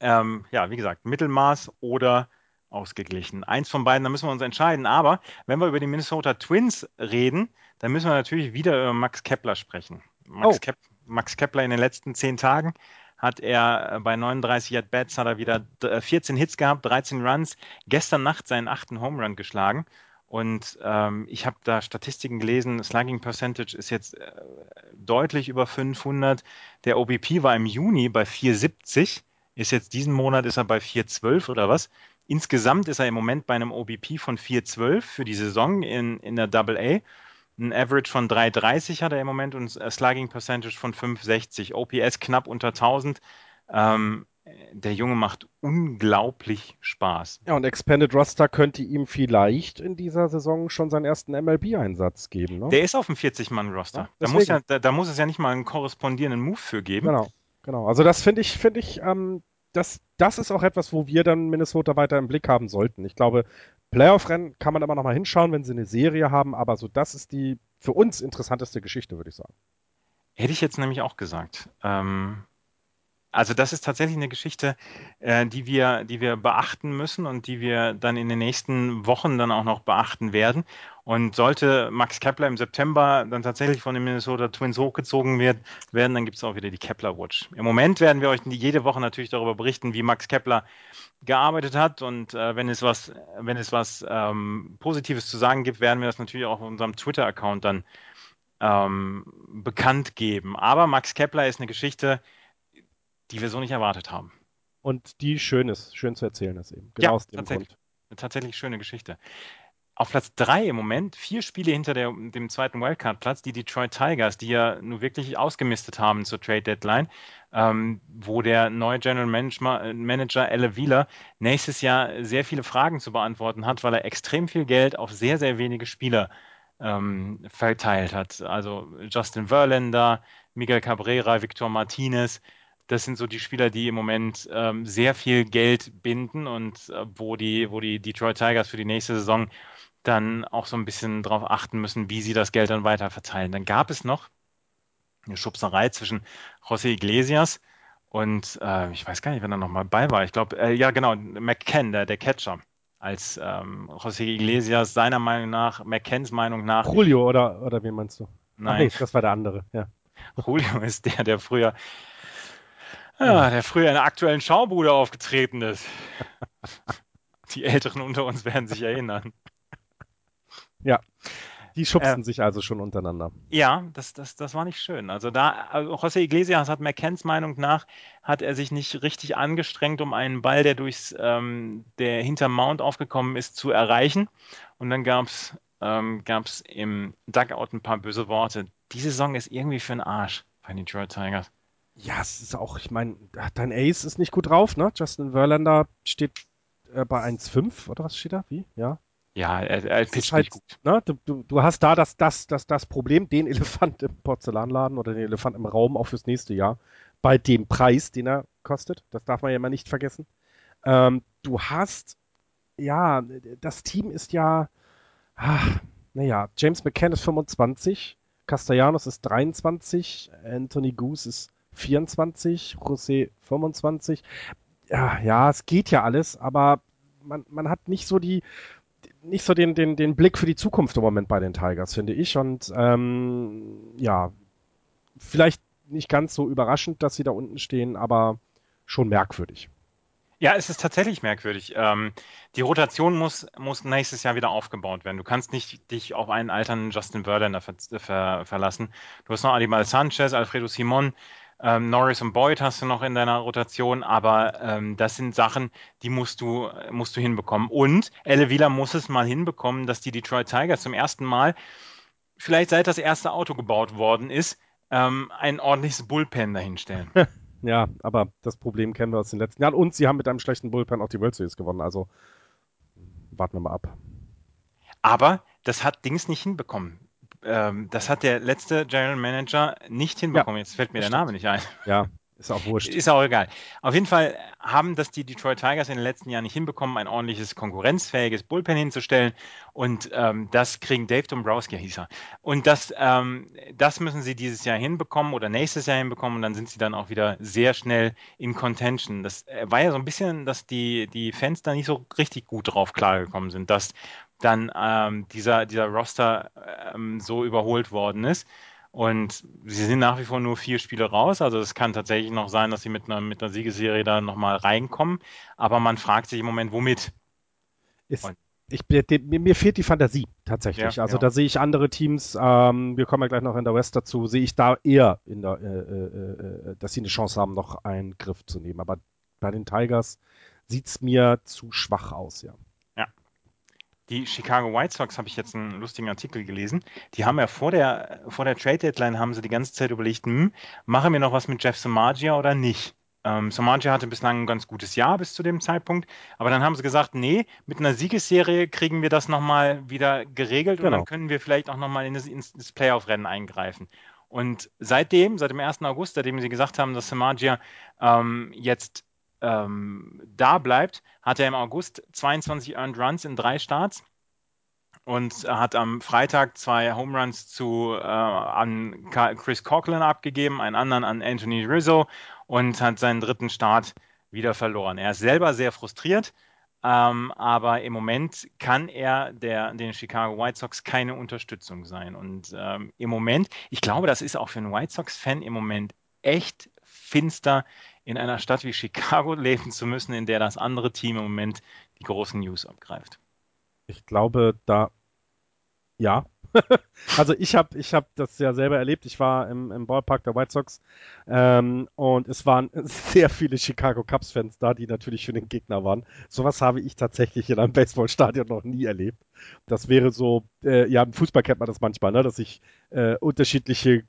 ähm, ja, wie gesagt, Mittelmaß oder ausgeglichen. Eins von beiden, da müssen wir uns entscheiden. Aber wenn wir über die Minnesota Twins reden, dann müssen wir natürlich wieder über Max Kepler sprechen. Max, oh. Kep Max Kepler in den letzten zehn Tagen hat er äh, bei 39 At-Bats hat er wieder 14 äh, Hits gehabt, 13 Runs, gestern Nacht seinen achten Home Run geschlagen. Und ähm, ich habe da Statistiken gelesen, Slugging Percentage ist jetzt äh, deutlich über 500. Der OBP war im Juni bei 470, ist jetzt diesen Monat ist er bei 412 oder was. Insgesamt ist er im Moment bei einem OBP von 412 für die Saison in, in der Double A ein Average von 3,30 hat er im Moment und ein Slugging Percentage von 5,60. OPS knapp unter 1000. Ähm, der Junge macht unglaublich Spaß. Ja, und Expanded Roster könnte ihm vielleicht in dieser Saison schon seinen ersten MLB-Einsatz geben. Ne? Der ist auf dem 40-Mann-Roster. Ja, da, muss ja, da, da, muss es ja nicht mal einen korrespondierenden Move für geben. Genau, genau. Also das finde ich, finde ich, ähm, das, das ist auch etwas, wo wir dann Minnesota weiter im Blick haben sollten. Ich glaube, Playoff-Rennen kann man immer noch mal hinschauen, wenn sie eine Serie haben, aber so das ist die für uns interessanteste Geschichte, würde ich sagen. Hätte ich jetzt nämlich auch gesagt. Ähm, also das ist tatsächlich eine Geschichte, äh, die wir, die wir beachten müssen und die wir dann in den nächsten Wochen dann auch noch beachten werden. Und sollte Max Kepler im September dann tatsächlich von den Minnesota Twins hochgezogen werden, dann gibt es auch wieder die Kepler Watch. Im Moment werden wir euch jede Woche natürlich darüber berichten, wie Max Kepler gearbeitet hat. Und äh, wenn es was, wenn es was ähm, Positives zu sagen gibt, werden wir das natürlich auch auf unserem Twitter-Account dann ähm, bekannt geben. Aber Max Kepler ist eine Geschichte, die wir so nicht erwartet haben. Und die schön ist, schön zu erzählen ist eben. Genau ja, aus dem tatsächlich, Grund. Eine tatsächlich schöne Geschichte. Auf Platz 3 im Moment, vier Spiele hinter der, dem zweiten Wildcard-Platz, die Detroit Tigers, die ja nur wirklich ausgemistet haben zur Trade Deadline, ähm, wo der neue General Manager, Manager Elle Wheeler nächstes Jahr sehr viele Fragen zu beantworten hat, weil er extrem viel Geld auf sehr, sehr wenige Spieler ähm, verteilt hat. Also Justin Verlander, Miguel Cabrera, Victor Martinez, das sind so die Spieler, die im Moment ähm, sehr viel Geld binden und äh, wo, die, wo die Detroit Tigers für die nächste Saison dann auch so ein bisschen darauf achten müssen, wie sie das Geld dann weiter verteilen. Dann gab es noch eine Schubserei zwischen José Iglesias und äh, ich weiß gar nicht, wenn er nochmal bei war. Ich glaube, äh, ja genau, McCann, der, der Catcher als ähm, José Iglesias seiner Meinung nach, McCanns Meinung nach. Julio oder, oder wen meinst du? Nein. Ach nee, das war der andere, ja. Julio ist der, der früher ja, der früher in der aktuellen Schaubude aufgetreten ist. Die Älteren unter uns werden sich erinnern. Ja, die schubsen äh, sich also schon untereinander. Ja, das, das, das war nicht schön. Also da, also José Iglesias hat McCanns Meinung nach, hat er sich nicht richtig angestrengt, um einen Ball, der durchs, ähm, der hinterm Mount aufgekommen ist, zu erreichen. Und dann gab es ähm, gab's im Dugout ein paar böse Worte. Die Saison ist irgendwie für den Arsch bei den Detroit Tigers. Ja, es ist auch, ich meine, dein Ace ist nicht gut drauf, ne? Justin Verlander steht äh, bei 1,5 oder was steht da? Wie? Ja. Ja, er, er pitcht halt, gut. Ne? Du, du, du, hast da das, das, das, das Problem, den Elefant im Porzellanladen oder den Elefant im Raum auch fürs nächste Jahr, bei dem Preis, den er kostet. Das darf man ja immer nicht vergessen. Ähm, du hast, ja, das Team ist ja, ach, naja, James McCann ist 25, Castellanos ist 23, Anthony Goose ist 24, José 25. Ja, ja, es geht ja alles, aber man, man hat nicht so die, nicht so den, den, den Blick für die Zukunft im Moment bei den Tigers, finde ich. Und ähm, ja, vielleicht nicht ganz so überraschend, dass sie da unten stehen, aber schon merkwürdig. Ja, es ist tatsächlich merkwürdig. Ähm, die Rotation muss, muss nächstes Jahr wieder aufgebaut werden. Du kannst nicht dich auf einen alternden Justin Verlander ver ver verlassen. Du hast noch Adimal Sanchez, Alfredo Simon, ähm, Norris und Boyd hast du noch in deiner Rotation, aber ähm, das sind Sachen, die musst du, musst du hinbekommen. Und Elle Wheeler muss es mal hinbekommen, dass die Detroit Tigers zum ersten Mal, vielleicht seit das erste Auto gebaut worden ist, ähm, ein ordentliches Bullpen dahinstellen. Ja, aber das Problem kennen wir aus den letzten Jahren. Und sie haben mit einem schlechten Bullpen auch die World Series gewonnen. Also warten wir mal ab. Aber das hat Dings nicht hinbekommen ähm, das hat der letzte General Manager nicht hinbekommen. Ja, Jetzt fällt mir der Name nicht ein. Ja, ist auch wurscht. Ist auch egal. Auf jeden Fall haben das die Detroit Tigers in den letzten Jahren nicht hinbekommen, ein ordentliches konkurrenzfähiges Bullpen hinzustellen. Und ähm, das kriegen Dave Dombrowski, hieß er. Und das, ähm, das müssen sie dieses Jahr hinbekommen oder nächstes Jahr hinbekommen. Und dann sind sie dann auch wieder sehr schnell in Contention. Das äh, war ja so ein bisschen, dass die, die Fans da nicht so richtig gut drauf klargekommen sind, dass dann ähm, dieser, dieser Roster ähm, so überholt worden ist. Und sie sind nach wie vor nur vier Spiele raus. Also es kann tatsächlich noch sein, dass sie mit einer, mit einer Siegesserie da nochmal reinkommen. Aber man fragt sich im Moment, womit? Ist, ich, mir fehlt die Fantasie tatsächlich. Ja, also ja. da sehe ich andere Teams, ähm, wir kommen ja gleich noch in der West dazu, sehe ich da eher, in der, äh, äh, äh, dass sie eine Chance haben, noch einen Griff zu nehmen. Aber bei den Tigers sieht es mir zu schwach aus, ja. Die Chicago White Sox habe ich jetzt einen lustigen Artikel gelesen. Die haben ja vor der, vor der Trade Deadline haben sie die ganze Zeit überlegt, hm, machen wir noch was mit Jeff Samagia oder nicht? Ähm, Samagia hatte bislang ein ganz gutes Jahr bis zu dem Zeitpunkt, aber dann haben sie gesagt, nee, mit einer Siegesserie kriegen wir das nochmal wieder geregelt genau. und dann genau. können wir vielleicht auch nochmal in das, ins Playoff-Rennen eingreifen. Und seitdem, seit dem 1. August, seitdem sie gesagt haben, dass Samagia ähm, jetzt ähm, da bleibt, hat er im August 22 Earned Runs in drei Starts und hat am Freitag zwei Home Runs zu, äh, an Chris Coughlin abgegeben, einen anderen an Anthony Rizzo und hat seinen dritten Start wieder verloren. Er ist selber sehr frustriert. Ähm, aber im Moment kann er der, den Chicago White Sox keine Unterstützung sein. Und ähm, im Moment, ich glaube, das ist auch für einen White Sox-Fan im Moment echt finster, in einer Stadt wie Chicago leben zu müssen, in der das andere Team im Moment die großen News abgreift. Ich glaube, da ja, also ich habe ich hab das ja selber erlebt. Ich war im, im Ballpark der White Sox ähm, und es waren sehr viele Chicago Cubs-Fans da, die natürlich für den Gegner waren. Sowas habe ich tatsächlich in einem Baseballstadion noch nie erlebt. Das wäre so, äh, ja, im Fußball kennt man das manchmal, ne, dass sich äh, unterschiedliche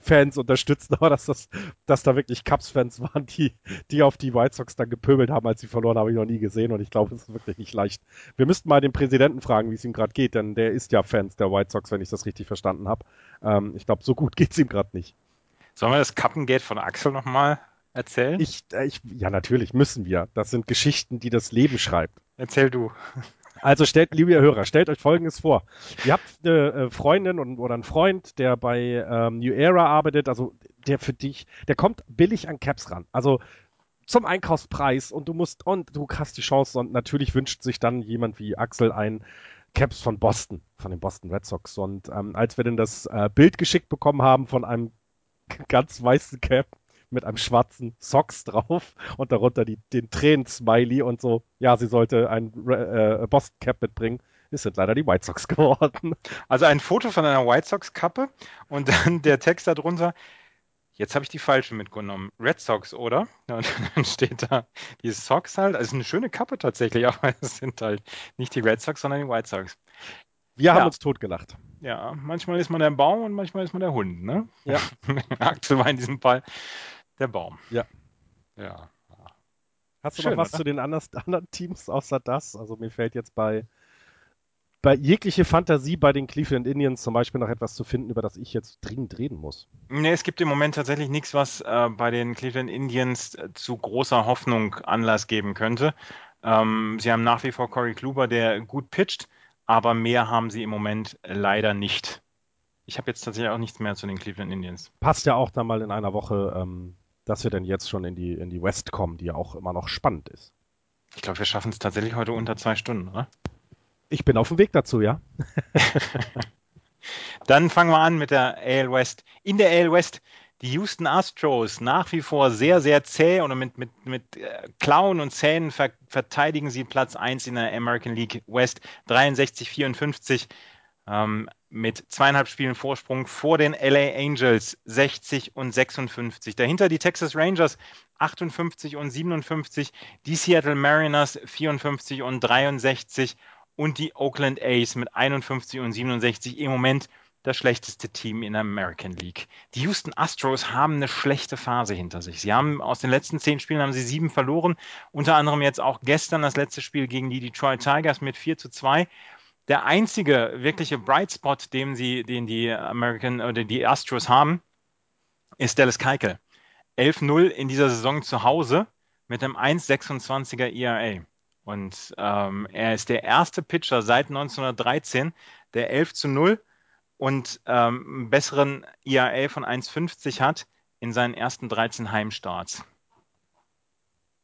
Fans unterstützen, aber dass, das, dass da wirklich Cubs-Fans waren, die, die auf die White Sox dann gepöbelt haben, als sie verloren, habe ich noch nie gesehen und ich glaube, es ist wirklich nicht leicht. Wir müssten mal den Präsidenten fragen, wie es ihm gerade geht, denn der ist ja Fans der White Sox, wenn ich das richtig verstanden habe. Ähm, ich glaube, so gut geht es ihm gerade nicht. Sollen wir das Kappengate von Axel nochmal erzählen? Ich, äh, ich, ja, natürlich müssen wir. Das sind Geschichten, die das Leben schreibt. Erzähl du. Also stellt, liebe Hörer, stellt euch Folgendes vor. Ihr habt eine äh, Freundin und, oder einen Freund, der bei ähm, New Era arbeitet, also der für dich, der kommt billig an Caps ran. Also zum Einkaufspreis und du musst, und du hast die Chance und natürlich wünscht sich dann jemand wie Axel ein Caps von Boston, von den Boston Red Sox. Und ähm, als wir denn das äh, Bild geschickt bekommen haben von einem ganz weißen Cap, mit einem schwarzen Socks drauf und darunter die, den Tränen-Smiley und so, ja, sie sollte ein äh, Boston Cap mitbringen. Es sind leider die White Sox geworden. Also ein Foto von einer White Sox-Kappe und dann der Text darunter. Jetzt habe ich die falsche mitgenommen. Red Sox, oder? Und dann steht da die Sox halt. Also eine schöne Kappe tatsächlich, aber es sind halt nicht die Red Sox, sondern die White Sox. Wir ja. haben uns totgelacht. Ja, manchmal ist man der Baum und manchmal ist man der Hund, ne? Ja. Axel war in diesem Fall der Baum. Ja. Ja. Hast du Schön, noch was oder? zu den anderen Teams außer das? Also mir fällt jetzt bei, bei jegliche Fantasie bei den Cleveland Indians zum Beispiel noch etwas zu finden, über das ich jetzt dringend reden muss. Nee, es gibt im Moment tatsächlich nichts, was äh, bei den Cleveland Indians äh, zu großer Hoffnung Anlass geben könnte. Ähm, sie haben nach wie vor Corey Kluber, der gut pitcht, aber mehr haben sie im Moment leider nicht. Ich habe jetzt tatsächlich auch nichts mehr zu den Cleveland Indians. Passt ja auch dann mal in einer Woche ähm, dass wir denn jetzt schon in die, in die West kommen, die ja auch immer noch spannend ist. Ich glaube, wir schaffen es tatsächlich heute unter zwei Stunden, oder? Ich bin auf dem Weg dazu, ja. Dann fangen wir an mit der AL West. In der AL West die Houston Astros nach wie vor sehr, sehr zäh und mit, mit, mit äh, Klauen und Zähnen ver verteidigen sie Platz 1 in der American League West 63-54. Ähm, mit zweieinhalb Spielen Vorsprung vor den LA Angels 60 und 56. Dahinter die Texas Rangers 58 und 57, die Seattle Mariners 54 und 63 und die Oakland A's mit 51 und 67 im Moment das schlechteste Team in der American League. Die Houston Astros haben eine schlechte Phase hinter sich. Sie haben aus den letzten zehn Spielen haben sie sieben verloren, unter anderem jetzt auch gestern das letzte Spiel gegen die Detroit Tigers mit 4 zu 2 der einzige wirkliche Bright Spot, den, sie, den die American oder die Astros haben, ist Dallas Keuchel. 11-0 in dieser Saison zu Hause mit einem 1,26er ERA. Und ähm, er ist der erste Pitcher seit 1913, der 11 zu 0 und ähm, einen besseren ERA von 1,50 hat in seinen ersten 13 Heimstarts.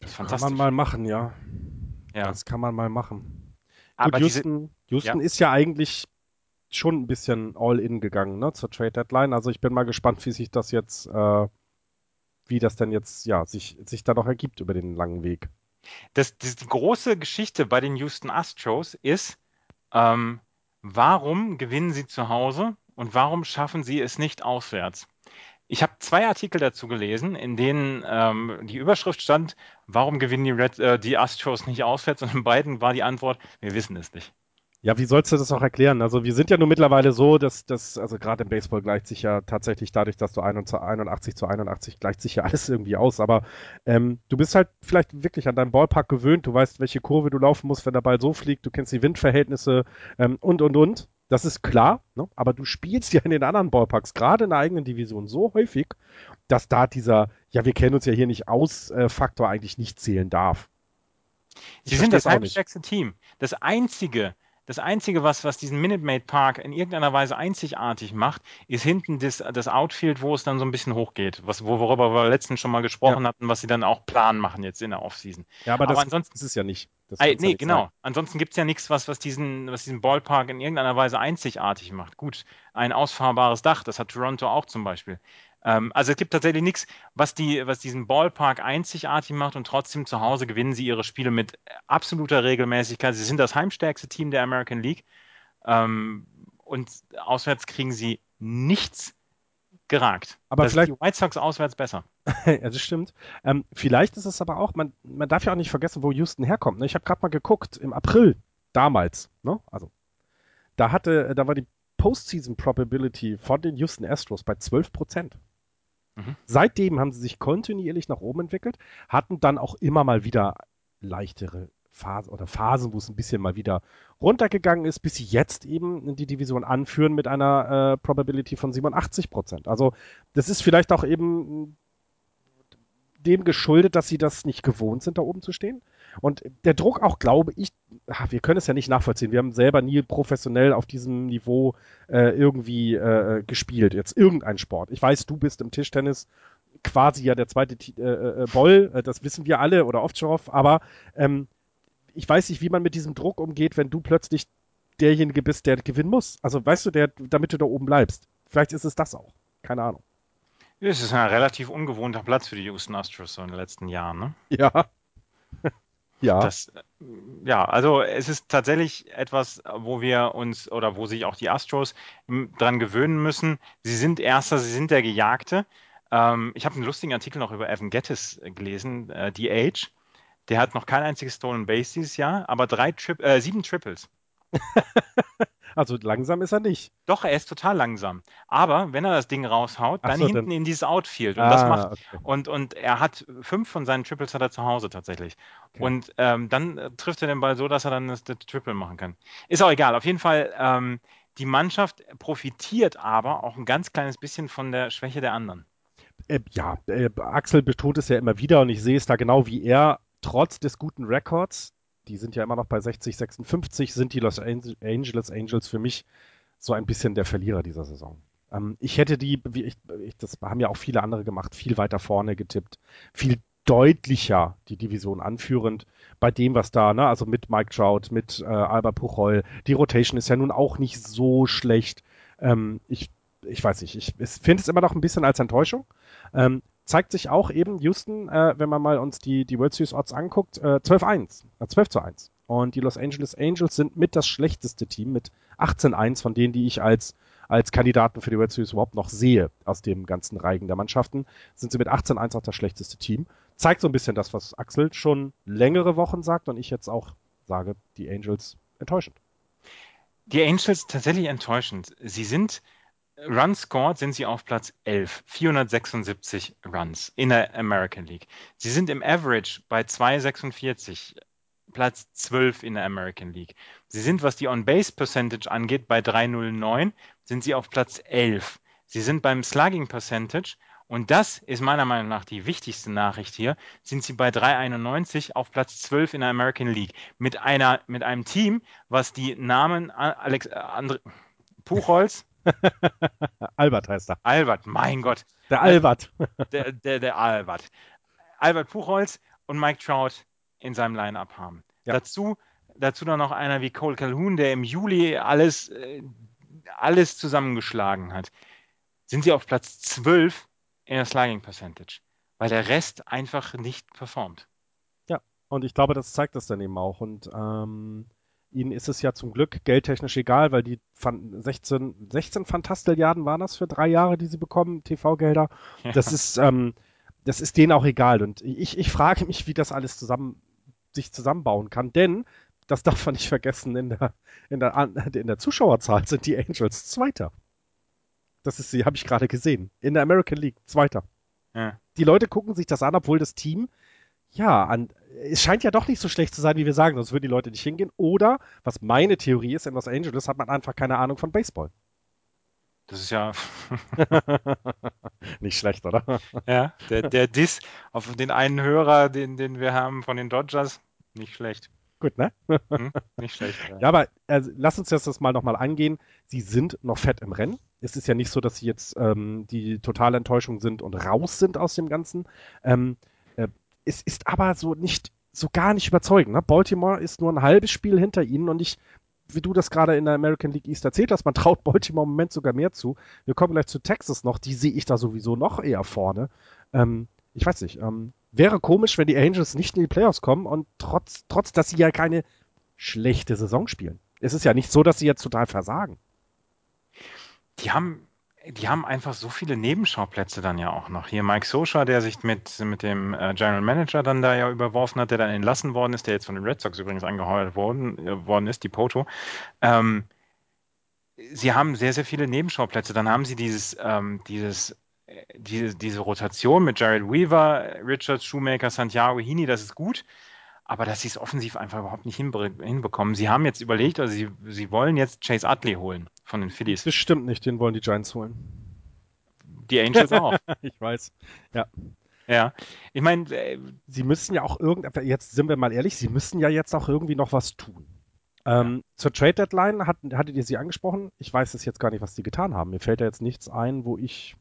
Das ist fantastisch. Kann man mal machen, ja. ja. Das kann man mal machen. Aber Gut, Houston, Houston ja. ist ja eigentlich schon ein bisschen all-in gegangen, ne, zur Trade Deadline. Also ich bin mal gespannt, wie sich das jetzt, äh, wie das denn jetzt, ja, sich, sich da noch ergibt über den langen Weg. Das, das die große Geschichte bei den Houston Astros ist, ähm, warum gewinnen sie zu Hause und warum schaffen sie es nicht auswärts? Ich habe zwei Artikel dazu gelesen, in denen ähm, die Überschrift stand, warum gewinnen die, Red, äh, die Astros nicht auswärts? Und in beiden war die Antwort, wir wissen es nicht. Ja, wie sollst du das auch erklären? Also wir sind ja nur mittlerweile so, dass das, also gerade im Baseball gleicht sich ja tatsächlich dadurch, dass du 81 zu 81 gleicht sich ja alles irgendwie aus. Aber ähm, du bist halt vielleicht wirklich an deinem Ballpark gewöhnt, du weißt, welche Kurve du laufen musst, wenn der Ball so fliegt, du kennst die Windverhältnisse ähm, und und und. Das ist klar, ne? aber du spielst ja in den anderen Ballparks, gerade in der eigenen Division, so häufig, dass da dieser, ja, wir kennen uns ja hier nicht aus, äh, Faktor eigentlich nicht zählen darf. Sie sind das halbstärkste Team. Das einzige, das Einzige, was, was diesen Minute Maid Park in irgendeiner Weise einzigartig macht, ist hinten das, das Outfield, wo es dann so ein bisschen hochgeht, was, worüber wir letztens schon mal gesprochen ja. hatten, was sie dann auch Plan machen jetzt in der Offseason. Ja, aber, aber das ansonsten ist es ja nicht. Das äh, nee, ja genau. Sein. Ansonsten gibt es ja nichts, was, was, diesen, was diesen Ballpark in irgendeiner Weise einzigartig macht. Gut, ein ausfahrbares Dach, das hat Toronto auch zum Beispiel. Ähm, also es gibt tatsächlich nichts, was, die, was diesen Ballpark einzigartig macht und trotzdem zu Hause gewinnen sie ihre Spiele mit absoluter Regelmäßigkeit. Sie sind das heimstärkste Team der American League ähm, und auswärts kriegen sie nichts geragt. Aber das vielleicht die White Sox auswärts besser. ja, das stimmt. Ähm, vielleicht ist es aber auch, man, man darf ja auch nicht vergessen, wo Houston herkommt. Ne? Ich habe gerade mal geguckt, im April damals, ne? also da hatte, da war die Postseason Probability von den Houston Astros bei 12 Prozent. Mhm. Seitdem haben sie sich kontinuierlich nach oben entwickelt, hatten dann auch immer mal wieder leichtere Phasen oder Phasen, wo es ein bisschen mal wieder runtergegangen ist, bis sie jetzt eben die Division anführen mit einer äh, Probability von 87 Prozent. Also das ist vielleicht auch eben dem geschuldet, dass sie das nicht gewohnt sind, da oben zu stehen. Und der Druck auch, glaube ich, ach, wir können es ja nicht nachvollziehen. Wir haben selber nie professionell auf diesem Niveau äh, irgendwie äh, gespielt. Jetzt irgendein Sport. Ich weiß, du bist im Tischtennis quasi ja der zweite äh, äh, Boll, äh, das wissen wir alle oder oft schon, aber ähm, ich weiß nicht, wie man mit diesem Druck umgeht, wenn du plötzlich derjenige bist, der gewinnen muss. Also weißt du, der, damit du da oben bleibst. Vielleicht ist es das auch. Keine Ahnung. Es ist ein relativ ungewohnter Platz für die Houston Astros so in den letzten Jahren, ne? Ja. Ja. Das, ja, also es ist tatsächlich etwas, wo wir uns oder wo sich auch die Astros dran gewöhnen müssen. Sie sind Erster, sie sind der Gejagte. Ähm, ich habe einen lustigen Artikel noch über Evan Gettis gelesen, äh, Age. Der hat noch kein einziges Stolen Base dieses Jahr, aber drei Tri äh, sieben Triples. Also langsam ist er nicht. Doch, er ist total langsam. Aber wenn er das Ding raushaut, dann so, hinten dann... in dieses Outfield. Und ah, das macht. Okay. Und, und er hat fünf von seinen Triples hat er zu Hause tatsächlich. Okay. Und ähm, dann äh, trifft er den Ball so, dass er dann das, das Triple machen kann. Ist auch egal. Auf jeden Fall, ähm, die Mannschaft profitiert aber auch ein ganz kleines bisschen von der Schwäche der anderen. Äh, ja, äh, Axel betont es ja immer wieder und ich sehe es da genau wie er. Trotz des guten Records die sind ja immer noch bei 60, 56, sind die Los Angeles Angels für mich so ein bisschen der Verlierer dieser Saison. Ähm, ich hätte die, wie ich, das haben ja auch viele andere gemacht, viel weiter vorne getippt, viel deutlicher die Division anführend bei dem, was da, ne, also mit Mike Trout, mit äh, Albert Puchol, die Rotation ist ja nun auch nicht so schlecht. Ähm, ich, ich weiß nicht, ich, ich finde es immer noch ein bisschen als Enttäuschung. Ähm, zeigt sich auch eben Houston, äh, wenn man mal uns die, die World Series Odds anguckt, äh, 12-1, äh, 12 zu 1. Und die Los Angeles Angels sind mit das schlechteste Team mit 18-1 von denen, die ich als, als Kandidaten für die World Series überhaupt noch sehe aus dem ganzen Reigen der Mannschaften, sind sie mit 18-1 auch das schlechteste Team. Zeigt so ein bisschen das, was Axel schon längere Wochen sagt und ich jetzt auch sage, die Angels enttäuschend. Die Angels tatsächlich enttäuschend. Sie sind Runs scored sind sie auf Platz 11, 476 Runs in der American League. Sie sind im Average bei 246, Platz 12 in der American League. Sie sind, was die On-Base Percentage angeht, bei 309, sind sie auf Platz 11. Sie sind beim Slugging Percentage und das ist meiner Meinung nach die wichtigste Nachricht hier, sind sie bei 391 auf Platz 12 in der American League. Mit einer, mit einem Team, was die Namen Alex, äh, Andre, Puchholz, Albert heißt er. Albert, mein Gott. Der Albert. Der, der, der Albert. Albert Puchholz und Mike Trout in seinem Line-Up haben. Ja. Dazu, dazu dann noch einer wie Cole Calhoun, der im Juli alles, äh, alles zusammengeschlagen hat. Sind sie auf Platz 12 in der Slugging Percentage, weil der Rest einfach nicht performt. Ja, und ich glaube, das zeigt das dann eben auch. Und ähm, ihnen ist es ja zum Glück geldtechnisch egal, weil die 16, 16 Fantastilliarden waren das für drei Jahre, die sie bekommen, TV-Gelder. Ja. Das ist, ähm, das ist denen auch egal. Und ich, ich frage mich, wie das alles zusammen, sich zusammenbauen kann, denn das darf man nicht vergessen, in der, in der, in der Zuschauerzahl sind die Angels Zweiter. Das ist sie, habe ich gerade gesehen. In der American League Zweiter. Ja. Die Leute gucken sich das an, obwohl das Team ja, an, es scheint ja doch nicht so schlecht zu sein, wie wir sagen, sonst würden die Leute nicht hingehen. Oder, was meine Theorie ist, in Los Angeles hat man einfach keine Ahnung von Baseball. Das ist ja nicht schlecht, oder? ja, der, der Diss auf den einen Hörer, den, den wir haben von den Dodgers, nicht schlecht. Gut, ne? Hm, nicht schlecht. Ja, Ja, aber also, lass uns jetzt das mal nochmal angehen. Sie sind noch fett im Rennen. Es ist ja nicht so, dass sie jetzt ähm, die totale Enttäuschung sind und raus sind aus dem Ganzen. Ähm, äh, es ist aber so nicht, so gar nicht überzeugend. Ne? Baltimore ist nur ein halbes Spiel hinter ihnen und ich, wie du das gerade in der American League East erzählt hast, man traut Baltimore im Moment sogar mehr zu. Wir kommen gleich zu Texas noch, die sehe ich da sowieso noch eher vorne. Ähm, ich weiß nicht, ähm, wäre komisch, wenn die Angels nicht in die Playoffs kommen und trotz, trotz, dass sie ja keine schlechte Saison spielen. Es ist ja nicht so, dass sie jetzt total versagen. Die haben, die haben einfach so viele Nebenschauplätze dann ja auch noch. Hier Mike Sosha, der sich mit, mit dem äh, General Manager dann da ja überworfen hat, der dann entlassen worden ist, der jetzt von den Red Sox übrigens angeheuert worden, äh, worden ist, die Poto. Ähm, sie haben sehr, sehr viele Nebenschauplätze. Dann haben sie dieses, ähm, dieses diese, diese Rotation mit Jared Weaver, Richards, Shoemaker, Santiago, Hini, das ist gut. Aber dass sie es offensiv einfach überhaupt nicht hinbekommen. Sie haben jetzt überlegt, also sie, sie wollen jetzt Chase Utley holen von den Phillies. Das stimmt nicht, den wollen die Giants holen. Die Angels auch. ich weiß. Ja. Ja. Ich meine, äh, sie müssen ja auch irgendetwas, jetzt sind wir mal ehrlich, sie müssen ja jetzt auch irgendwie noch was tun. Ähm, ja. Zur Trade Deadline hat, hattet ihr sie angesprochen? Ich weiß es jetzt gar nicht, was die getan haben. Mir fällt da jetzt nichts ein, wo ich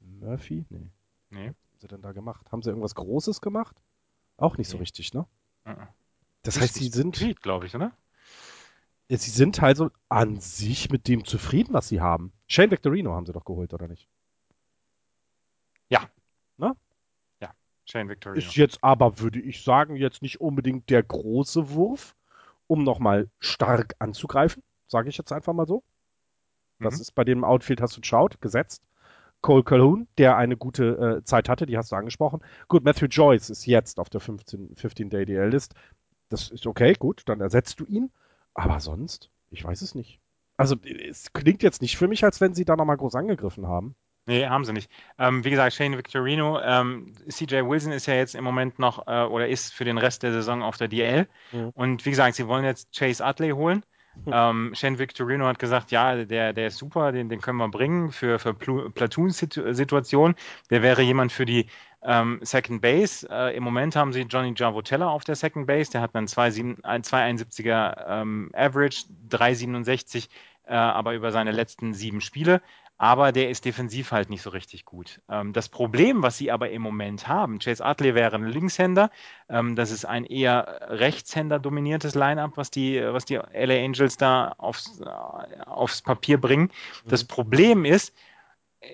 Murphy? Nee. Nee. Was haben sie denn da gemacht? Haben sie irgendwas Großes gemacht? Auch nicht nee. so richtig, ne? Das heißt, sie sind. glaube ich, oder? Ja, sie sind also an sich mit dem zufrieden, was sie haben. Shane Victorino haben sie doch geholt, oder nicht? Ja. Ne? Ja, Shane Victorino. Ist jetzt aber, würde ich sagen, jetzt nicht unbedingt der große Wurf, um nochmal stark anzugreifen. Sage ich jetzt einfach mal so. Das mhm. ist bei dem Outfield, hast du geschaut, gesetzt. Cole Calhoun, der eine gute äh, Zeit hatte, die hast du angesprochen. Gut, Matthew Joyce ist jetzt auf der 15, 15-Day DL-List. Das ist okay, gut, dann ersetzt du ihn. Aber sonst, ich weiß es nicht. Also, es klingt jetzt nicht für mich, als wenn sie da nochmal groß angegriffen haben. Nee, haben sie nicht. Ähm, wie gesagt, Shane Victorino, ähm, CJ Wilson ist ja jetzt im Moment noch äh, oder ist für den Rest der Saison auf der DL. Mhm. Und wie gesagt, sie wollen jetzt Chase Utley holen. Ähm, Shane Victorino hat gesagt, ja, der, der ist super, den, den können wir bringen für, für Platoon-Situationen. Der wäre jemand für die ähm, Second Base. Äh, Im Moment haben sie Johnny Javotella auf der Second Base. Der hat einen 271er ähm, Average, 367 äh, aber über seine letzten sieben Spiele aber der ist defensiv halt nicht so richtig gut. Ähm, das Problem, was sie aber im Moment haben, Chase Utley wäre ein Linkshänder, ähm, das ist ein eher Rechtshänder dominiertes Lineup, was die, was die LA Angels da aufs, äh, aufs Papier bringen. Mhm. Das Problem ist,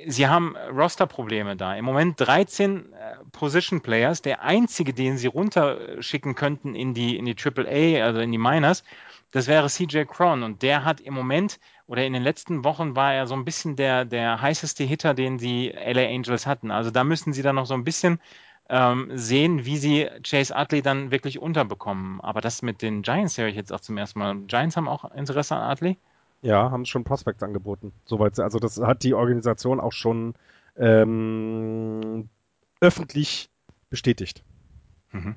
Sie haben Roster-Probleme da. Im Moment 13 äh, Position Players. Der einzige, den Sie runterschicken könnten in die, in die AAA, also in die Miners, das wäre CJ Cron. Und der hat im Moment oder in den letzten Wochen war er so ein bisschen der, der heißeste Hitter, den die LA Angels hatten. Also da müssen sie dann noch so ein bisschen ähm, sehen, wie sie Chase Utley dann wirklich unterbekommen. Aber das mit den Giants höre ich jetzt auch zum ersten Mal. Giants haben auch Interesse an Utley? Ja, haben schon Prospects angeboten. Soweit, also das hat die Organisation auch schon ähm, öffentlich bestätigt. Mhm.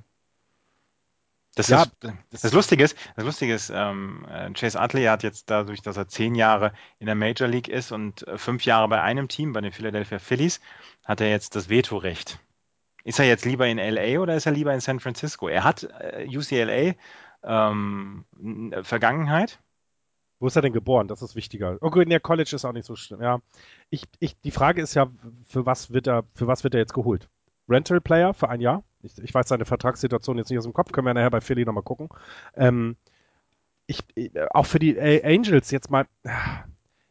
Das, ja. ist, das, das Lustige ist, das Lustige ist ähm, äh, Chase Utley hat jetzt dadurch, dass er zehn Jahre in der Major League ist und äh, fünf Jahre bei einem Team, bei den Philadelphia Phillies, hat er jetzt das Vetorecht. Ist er jetzt lieber in LA oder ist er lieber in San Francisco? Er hat äh, UCLA ähm, Vergangenheit. Wo ist er denn geboren? Das ist wichtiger. Okay, in der College ist auch nicht so schlimm. Ja, ich, ich, die Frage ist ja, für was wird er, für was wird er jetzt geholt? Rental Player für ein Jahr? Ich, ich, weiß seine Vertragssituation jetzt nicht aus dem Kopf, können wir nachher bei Philly nochmal gucken. Ähm, ich, auch für die Angels jetzt mal.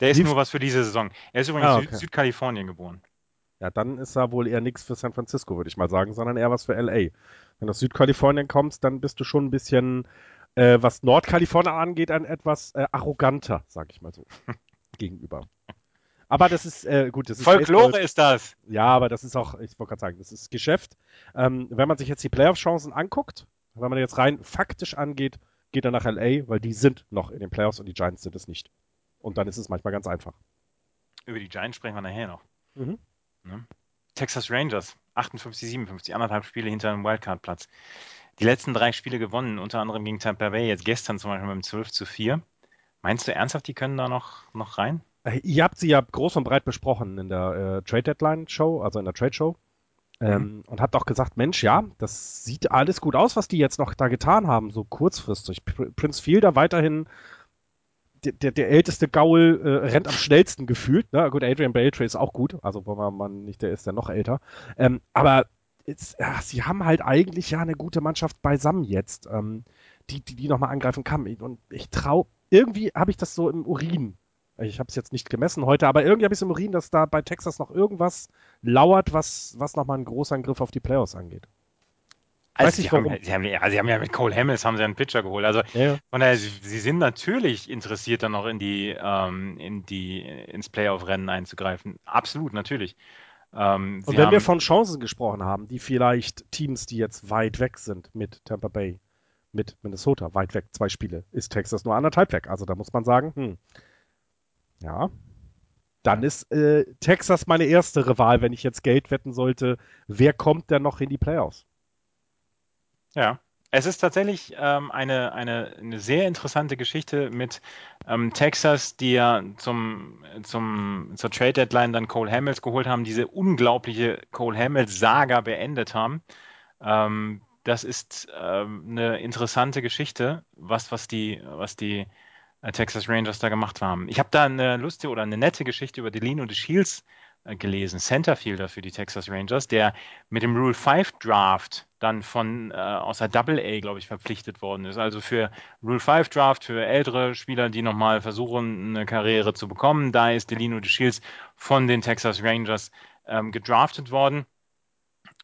Der ist nur was für diese Saison. Er ist übrigens ah, okay. Süd Südkalifornien geboren. Ja, dann ist er wohl eher nichts für San Francisco, würde ich mal sagen, sondern eher was für LA. Wenn du aus Südkalifornien kommst, dann bist du schon ein bisschen, äh, was Nordkalifornien angeht, ein etwas äh, arroganter, sag ich mal so, gegenüber. Aber das ist äh, gut. Das ist Folklore Baseball. ist das. Ja, aber das ist auch, ich wollte gerade sagen, das ist Geschäft. Ähm, wenn man sich jetzt die Playoff-Chancen anguckt, wenn man jetzt rein faktisch angeht, geht er nach LA, weil die sind noch in den Playoffs und die Giants sind es nicht. Und dann ist es manchmal ganz einfach. Über die Giants sprechen wir nachher noch. Mhm. Ne? Texas Rangers, 58, 57, anderthalb Spiele hinter dem Wildcard-Platz. Die letzten drei Spiele gewonnen, unter anderem gegen Tampa Bay, jetzt gestern zum Beispiel mit dem 12 zu 4. Meinst du ernsthaft, die können da noch, noch rein? Ihr habt sie ja groß und breit besprochen in der äh, Trade Deadline Show, also in der Trade Show. Ähm, mhm. Und hat auch gesagt, Mensch, ja, das sieht alles gut aus, was die jetzt noch da getan haben, so kurzfristig. Prince Fielder weiterhin der, der, der älteste Gaul äh, rennt am schnellsten gefühlt. Ne? Gut, Adrian Beltre ist auch gut, also wenn man nicht der ist, der noch älter. Ähm, aber jetzt, ja, sie haben halt eigentlich ja eine gute Mannschaft beisammen jetzt, ähm, die, die, die nochmal angreifen kann. Und ich traue, irgendwie habe ich das so im Urin. Ich habe es jetzt nicht gemessen heute, aber irgendwie habe ich es im Urin, dass da bei Texas noch irgendwas lauert, was, was nochmal einen Großangriff auf die Playoffs angeht. Also sie, haben, sie, haben, ja, sie haben ja mit Cole Hamels haben sie einen Pitcher geholt. Also ja. von daher, sie, sie, sind natürlich interessiert, dann noch in die, ähm, in die, ins Playoff-Rennen einzugreifen. Absolut, natürlich. Ähm, Und wenn wir von Chancen gesprochen haben, die vielleicht Teams, die jetzt weit weg sind mit Tampa Bay, mit Minnesota, weit weg, zwei Spiele, ist Texas nur anderthalb weg. Also da muss man sagen, hm, ja, dann ist äh, Texas meine erste Rival, wenn ich jetzt Geld wetten sollte. Wer kommt denn noch in die Playoffs? Ja, es ist tatsächlich ähm, eine, eine, eine sehr interessante Geschichte mit ähm, Texas, die ja zum, zum, zur Trade Deadline dann Cole Hamels geholt haben, diese unglaubliche Cole Hamels-Saga beendet haben. Ähm, das ist ähm, eine interessante Geschichte, was, was die, was die Texas Rangers da gemacht haben. Ich habe da eine lustige oder eine nette Geschichte über Delino de Shields äh, gelesen, Centerfielder für die Texas Rangers, der mit dem Rule 5 Draft dann von äh, aus der Double A, glaube ich, verpflichtet worden ist. Also für Rule 5 Draft, für ältere Spieler, die nochmal versuchen, eine Karriere zu bekommen. Da ist Delino de Shields von den Texas Rangers ähm, gedraftet worden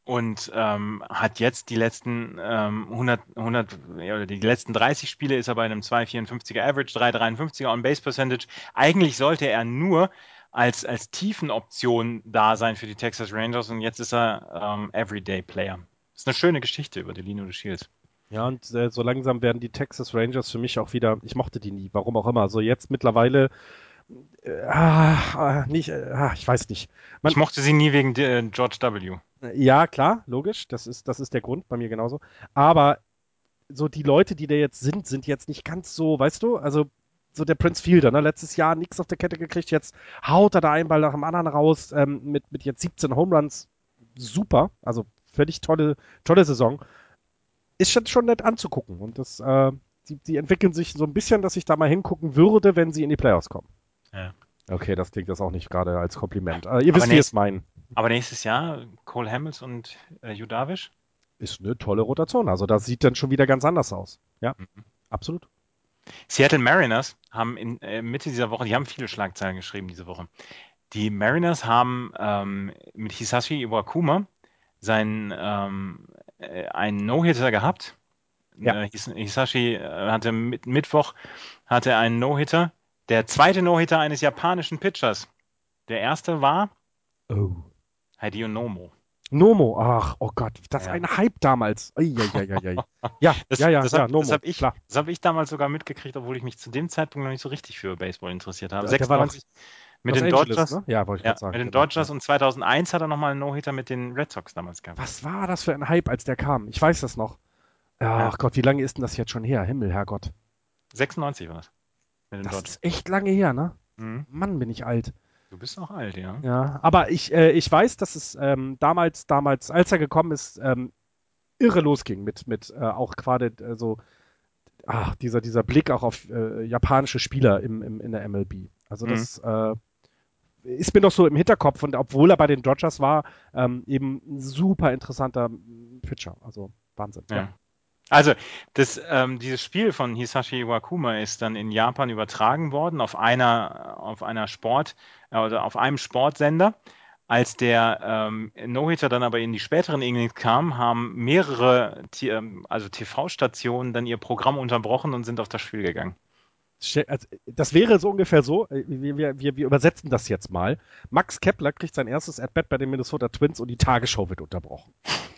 und ähm, hat jetzt die letzten ähm, 100, 100 oder die letzten 30 Spiele ist er bei einem 2,54er Average, 3,53er On Base Percentage. Eigentlich sollte er nur als, als Tiefenoption da sein für die Texas Rangers und jetzt ist er ähm, Everyday Player. Ist eine schöne Geschichte über Delino de Shields. Ja, und äh, so langsam werden die Texas Rangers für mich auch wieder, ich mochte die nie, warum auch immer. Also jetzt mittlerweile, ah, nicht, äh, ah, ich weiß nicht. Man, ich mochte sie nie wegen äh, George W. Ja, klar, logisch, das ist, das ist der Grund, bei mir genauso. Aber so die Leute, die da jetzt sind, sind jetzt nicht ganz so, weißt du, also so der Prince Fielder, ne? letztes Jahr nichts auf der Kette gekriegt, jetzt haut er da einen Ball nach dem anderen raus, ähm, mit, mit jetzt 17 Home Runs, super, also völlig tolle, tolle Saison. Ist schon, schon nett anzugucken und das, äh, die, die entwickeln sich so ein bisschen, dass ich da mal hingucken würde, wenn sie in die Playoffs kommen. Ja. Okay, das klingt das auch nicht gerade als Kompliment. Äh, ihr wisst, wie es meinen. Aber nächstes Jahr Cole Hamels und äh, Judavish? Ist eine tolle Rotation. Also das sieht dann schon wieder ganz anders aus. Ja, mhm. absolut. Seattle Mariners haben in äh, Mitte dieser Woche, die haben viele Schlagzeilen geschrieben diese Woche. Die Mariners haben ähm, mit Hisashi Iwakuma seinen ähm, äh, einen No-Hitter gehabt. Ja. Äh, Hisashi äh, hatte mit, Mittwoch hatte einen No-Hitter. Der zweite No-Hitter eines japanischen Pitchers. Der erste war oh. Hideo Nomo. Nomo, ach, oh Gott, das ja. ein Hype damals. Eieieiei. ja, das, ja, ja, das ja, Nomo. Das habe ich, hab ich damals sogar mitgekriegt, obwohl ich mich zu dem Zeitpunkt noch nicht so richtig für Baseball interessiert habe. 96 mit den Dodgers. Ne? Ja, wollte ich ja, sagen. Mit den genau. Dodgers und 2001 hat er nochmal einen No-Hitter mit den Red Sox damals gehabt. Was war das für ein Hype, als der kam? Ich weiß das noch. Ach Gott, wie lange ist denn das jetzt schon her? Himmel, Herrgott. 96 war das. Das Dodgers. ist echt lange her, ne? Mhm. Mann, bin ich alt. Du bist auch alt, ja. Ja, aber ich, äh, ich weiß, dass es ähm, damals, damals, als er gekommen ist, ähm, irre losging mit, mit äh, auch gerade äh, so ach, dieser, dieser Blick auch auf äh, japanische Spieler im, im, in der MLB. Also das mhm. äh, ist mir noch so im Hinterkopf und obwohl er bei den Dodgers war, ähm, eben ein super interessanter Pitcher. Also Wahnsinn. Ja. ja. Also, das, ähm, dieses Spiel von Hisashi Iwakuma ist dann in Japan übertragen worden auf einer, auf einer Sport, äh, oder auf einem Sportsender. Als der ähm, No-Hitter dann aber in die späteren Innings kam, haben mehrere ähm, also TV-Stationen dann ihr Programm unterbrochen und sind auf das Spiel gegangen. Also, das wäre so ungefähr so, äh, wir, wir, wir übersetzen das jetzt mal. Max Kepler kriegt sein erstes At-Bat bei den Minnesota Twins und die Tagesschau wird unterbrochen.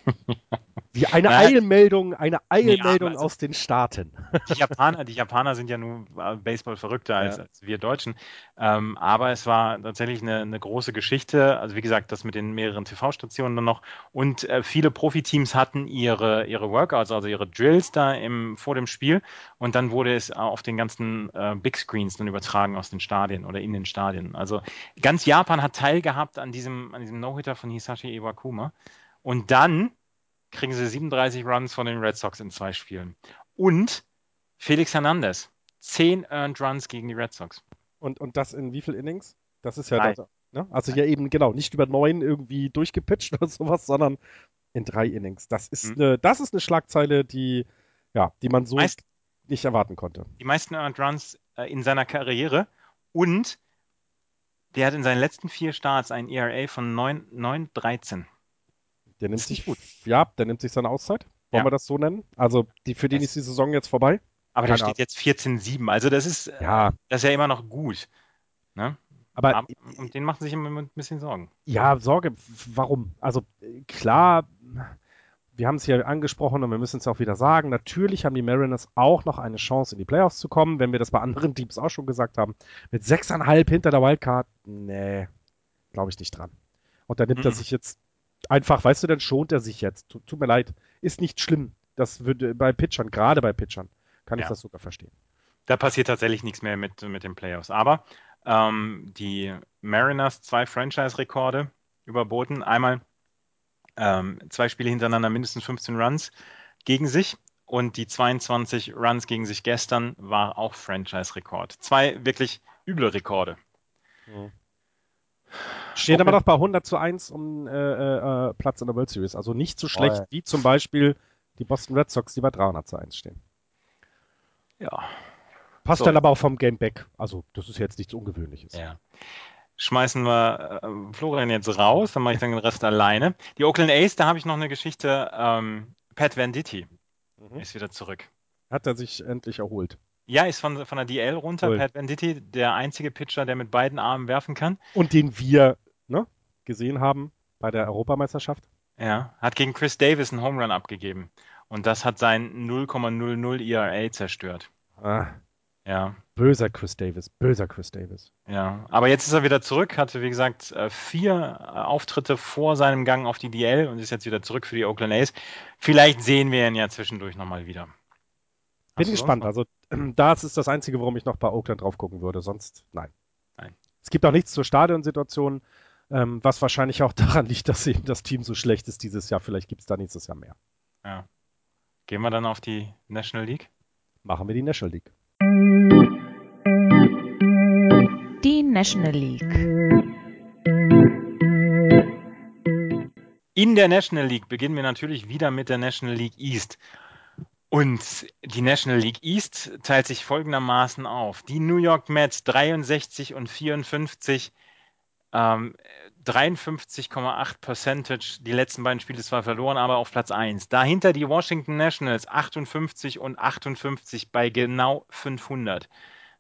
Wie eine naja, Eilmeldung, eine Eilmeldung nee, also aus den Staaten. Die Japaner, die Japaner sind ja nun äh, Baseball verrückter als, ja. als wir Deutschen. Ähm, aber es war tatsächlich eine, eine, große Geschichte. Also wie gesagt, das mit den mehreren TV-Stationen dann noch. Und äh, viele Profiteams hatten ihre, ihre Workouts, also ihre Drills da im, vor dem Spiel. Und dann wurde es auf den ganzen äh, Big Screens dann übertragen aus den Stadien oder in den Stadien. Also ganz Japan hat teilgehabt an diesem, an diesem No-Hitter von Hisashi Iwakuma. Und dann kriegen sie 37 Runs von den Red Sox in zwei Spielen. Und Felix Hernandez, 10 Earned Runs gegen die Red Sox. Und, und das in wie viel Innings? Das ist ja das, ne? Also ja eben genau, nicht über neun irgendwie durchgepitcht oder sowas, sondern in drei Innings. Das ist mhm. eine, das ist eine Schlagzeile, die, ja, die man so Meist, nicht erwarten konnte. Die meisten Earned Runs äh, in seiner Karriere und der hat in seinen letzten vier Starts ein ERA von 9,13. Der nimmt sich gut. Ja, der nimmt sich seine Auszeit. Wollen ja. wir das so nennen? Also die, für den ist die Saison jetzt vorbei. Aber da steht jetzt 14-7. Also das ist, ja. das ist ja immer noch gut. Ne? Aber, Aber um den machen sich immer ein bisschen Sorgen. Ja, Sorge, warum? Also klar, wir haben es hier angesprochen und wir müssen es auch wieder sagen, natürlich haben die Mariners auch noch eine Chance, in die Playoffs zu kommen, wenn wir das bei anderen Teams auch schon gesagt haben. Mit sechseinhalb hinter der Wildcard, nee, glaube ich nicht dran. Und da nimmt mhm. er sich jetzt einfach, weißt du, dann schont er sich jetzt. Tut, tut mir leid, ist nicht schlimm. Das würde bei Pitchern, gerade bei Pitchern, kann ja. ich das sogar verstehen. Da passiert tatsächlich nichts mehr mit, mit den Playoffs. Aber ähm, die Mariners zwei Franchise-Rekorde überboten. Einmal ähm, zwei Spiele hintereinander mindestens 15 Runs gegen sich und die 22 Runs gegen sich gestern war auch Franchise-Rekord. Zwei wirklich üble Rekorde. Mhm. Steht aber noch bei 100 zu 1 um äh, äh, äh, Platz in der World Series. Also nicht so schlecht oh, wie zum Beispiel die Boston Red Sox, die bei 300 zu 1 stehen. Ja. Passt so. dann aber auch vom Game Back. Also das ist jetzt nichts Ungewöhnliches. Ja schmeißen wir äh, Florian jetzt raus, dann mache ich dann den Rest alleine. Die Oakland A's, da habe ich noch eine Geschichte. Ähm, Pat Venditti mhm. ist wieder zurück. Hat er sich endlich erholt? Ja, ist von, von der DL runter. Cool. Pat Venditti, der einzige Pitcher, der mit beiden Armen werfen kann. Und den wir ne, gesehen haben bei der Europameisterschaft. Ja, hat gegen Chris Davis einen Home Run abgegeben. Und das hat sein 0,00 ERA zerstört. Ah. Ja. Böser Chris Davis, böser Chris Davis. Ja, aber jetzt ist er wieder zurück, hatte wie gesagt äh, vier äh, Auftritte vor seinem Gang auf die DL und ist jetzt wieder zurück für die Oakland A's. Vielleicht sehen wir ihn ja zwischendurch nochmal wieder. Bin gespannt. Also das ist das Einzige, worum ich noch bei Oakland drauf gucken würde. Sonst nein. Nein. Es gibt auch nichts zur Stadionsituation, ähm, was wahrscheinlich auch daran liegt, dass eben das Team so schlecht ist dieses Jahr. Vielleicht gibt es da nächstes Jahr mehr. Ja. Gehen wir dann auf die National League? Machen wir die National League. Die National League. In der National League beginnen wir natürlich wieder mit der National League East. Und die National League East teilt sich folgendermaßen auf. Die New York Mets 63 und 54 ähm, 53,8 Percentage, die letzten beiden Spiele zwar verloren, aber auf Platz 1. Dahinter die Washington Nationals 58 und 58 bei genau 500.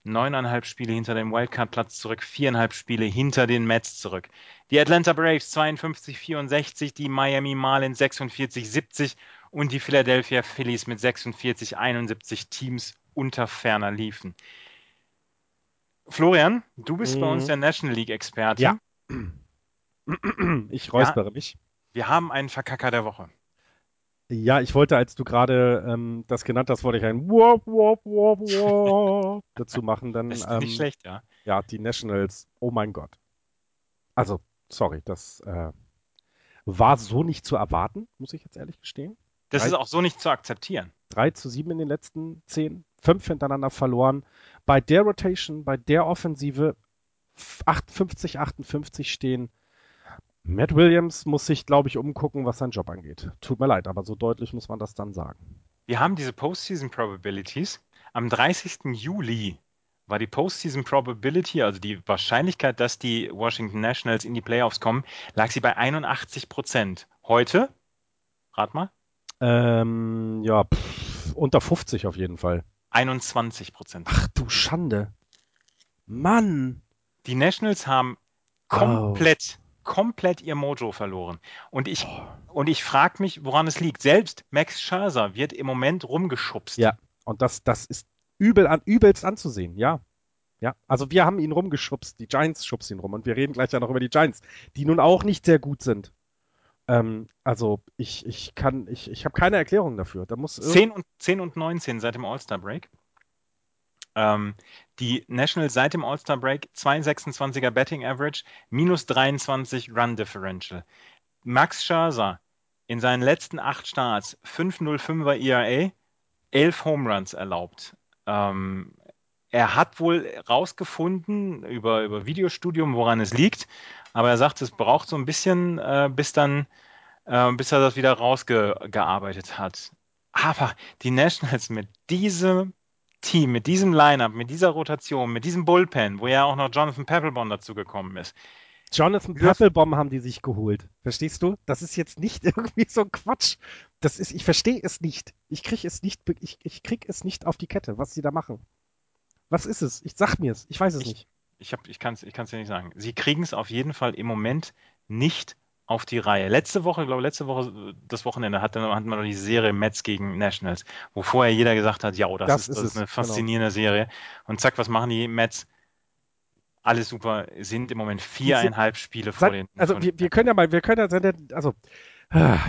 Neuneinhalb Spiele hinter dem Wildcard-Platz zurück, viereinhalb Spiele hinter den Mets zurück. Die Atlanta Braves 52, 64, die Miami Marlins 46, 70 und die Philadelphia Phillies mit 46, 71 Teams unter ferner liefen. Florian, du bist mhm. bei uns mhm. der National League-Experte. Ja. Ich räuspere ja, mich. Wir haben einen Verkacker der Woche. Ja, ich wollte, als du gerade ähm, das genannt hast, wollte ich ein Wop, Wop, Wop, Wop dazu machen. Dann, das ist ähm, nicht schlecht, ja. Ja, die Nationals, oh mein Gott. Also, sorry, das äh, war so nicht zu erwarten, muss ich jetzt ehrlich gestehen. Das drei, ist auch so nicht zu akzeptieren. 3 zu 7 in den letzten 10, 5 hintereinander verloren. Bei der Rotation, bei der Offensive 58, 58 stehen. Matt Williams muss sich, glaube ich, umgucken, was seinen Job angeht. Tut mir leid, aber so deutlich muss man das dann sagen. Wir haben diese Postseason Probabilities. Am 30. Juli war die Postseason Probability, also die Wahrscheinlichkeit, dass die Washington Nationals in die Playoffs kommen, lag sie bei 81 Prozent. Heute, rat mal. Ähm, ja, pff, unter 50 auf jeden Fall. 21 Prozent. Ach du Schande. Mann. Die Nationals haben komplett, oh. komplett ihr Mojo verloren. Und ich, oh. und ich frage mich, woran es liegt. Selbst Max Scherzer wird im Moment rumgeschubst. Ja, und das, das ist übel an, übelst anzusehen, ja. Ja, also wir haben ihn rumgeschubst, die Giants schubsen ihn rum und wir reden gleich ja noch über die Giants, die nun auch nicht sehr gut sind. Ähm, also ich, ich kann, ich, ich habe keine Erklärung dafür. Da muss 10 und, 10 und 19 seit dem All-Star-Break. Ähm, die Nationals seit dem All-Star Break 2,26er Betting Average, minus 23 Run Differential. Max Scherzer in seinen letzten acht Starts 5,05er ERA, 11 Home Runs erlaubt. Ähm, er hat wohl rausgefunden über, über Videostudium, woran es liegt, aber er sagt, es braucht so ein bisschen, äh, bis dann, äh, bis er das wieder rausgearbeitet hat. Aber die Nationals mit diesem Team, mit diesem Lineup, mit dieser Rotation, mit diesem Bullpen, wo ja auch noch Jonathan Papelbon dazu gekommen ist, Jonathan Papelbom haben die sich geholt. Verstehst du? Das ist jetzt nicht irgendwie so Quatsch. Das ist, ich verstehe es nicht. Ich kriege es nicht, ich, ich krieg es nicht auf die Kette, was sie da machen. Was ist es? Ich sag mir es. Ich weiß es ich, nicht. Ich, hab, ich kann es ich kann's dir nicht sagen. Sie kriegen es auf jeden Fall im Moment nicht auf die Reihe. Letzte Woche, glaube letzte Woche, das Wochenende hat, dann, hat man noch die Serie Mets gegen Nationals, wo vorher jeder gesagt hat, ja, oh, das, das, ist, das ist, eine genau. faszinierende genau. Serie. Und zack, was machen die Mets? alles super, sind im Moment viereinhalb Spiele vor seit, den. Also wir, wir, können ja mal, wir können ja, also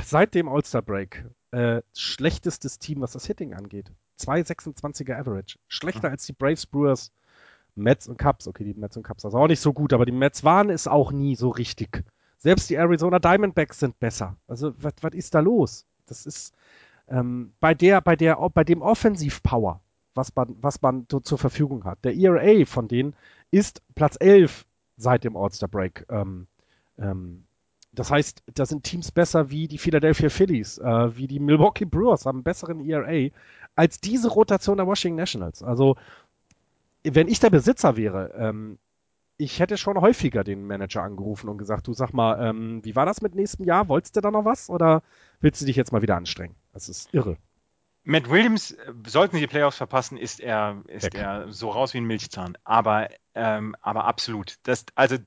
seit dem All-Star Break äh, schlechtestes Team, was das Hitting angeht. 2,26er Average. Schlechter mhm. als die Braves, Brewers, Mets und Cubs. Okay, die Mets und Cubs also auch nicht so gut, aber die Mets waren es auch nie so richtig. Selbst die Arizona Diamondbacks sind besser. Also was ist da los? Das ist ähm, bei der, bei der, bei dem Offensivpower, was man, was man so zur Verfügung hat. Der ERA von denen ist Platz 11 seit dem All-Star Break. Ähm, ähm, das heißt, da sind Teams besser wie die Philadelphia Phillies, äh, wie die Milwaukee Brewers haben einen besseren ERA als diese Rotation der Washington Nationals. Also, wenn ich der Besitzer wäre, ähm, ich hätte schon häufiger den Manager angerufen und gesagt, du sag mal, ähm, wie war das mit nächstem Jahr? Wolltest du da noch was oder willst du dich jetzt mal wieder anstrengen? Das ist irre. Matt Williams, äh, sollten sie die Playoffs verpassen, ist er, ist er so raus wie ein Milchzahn. Aber, ähm, aber absolut. Das, also,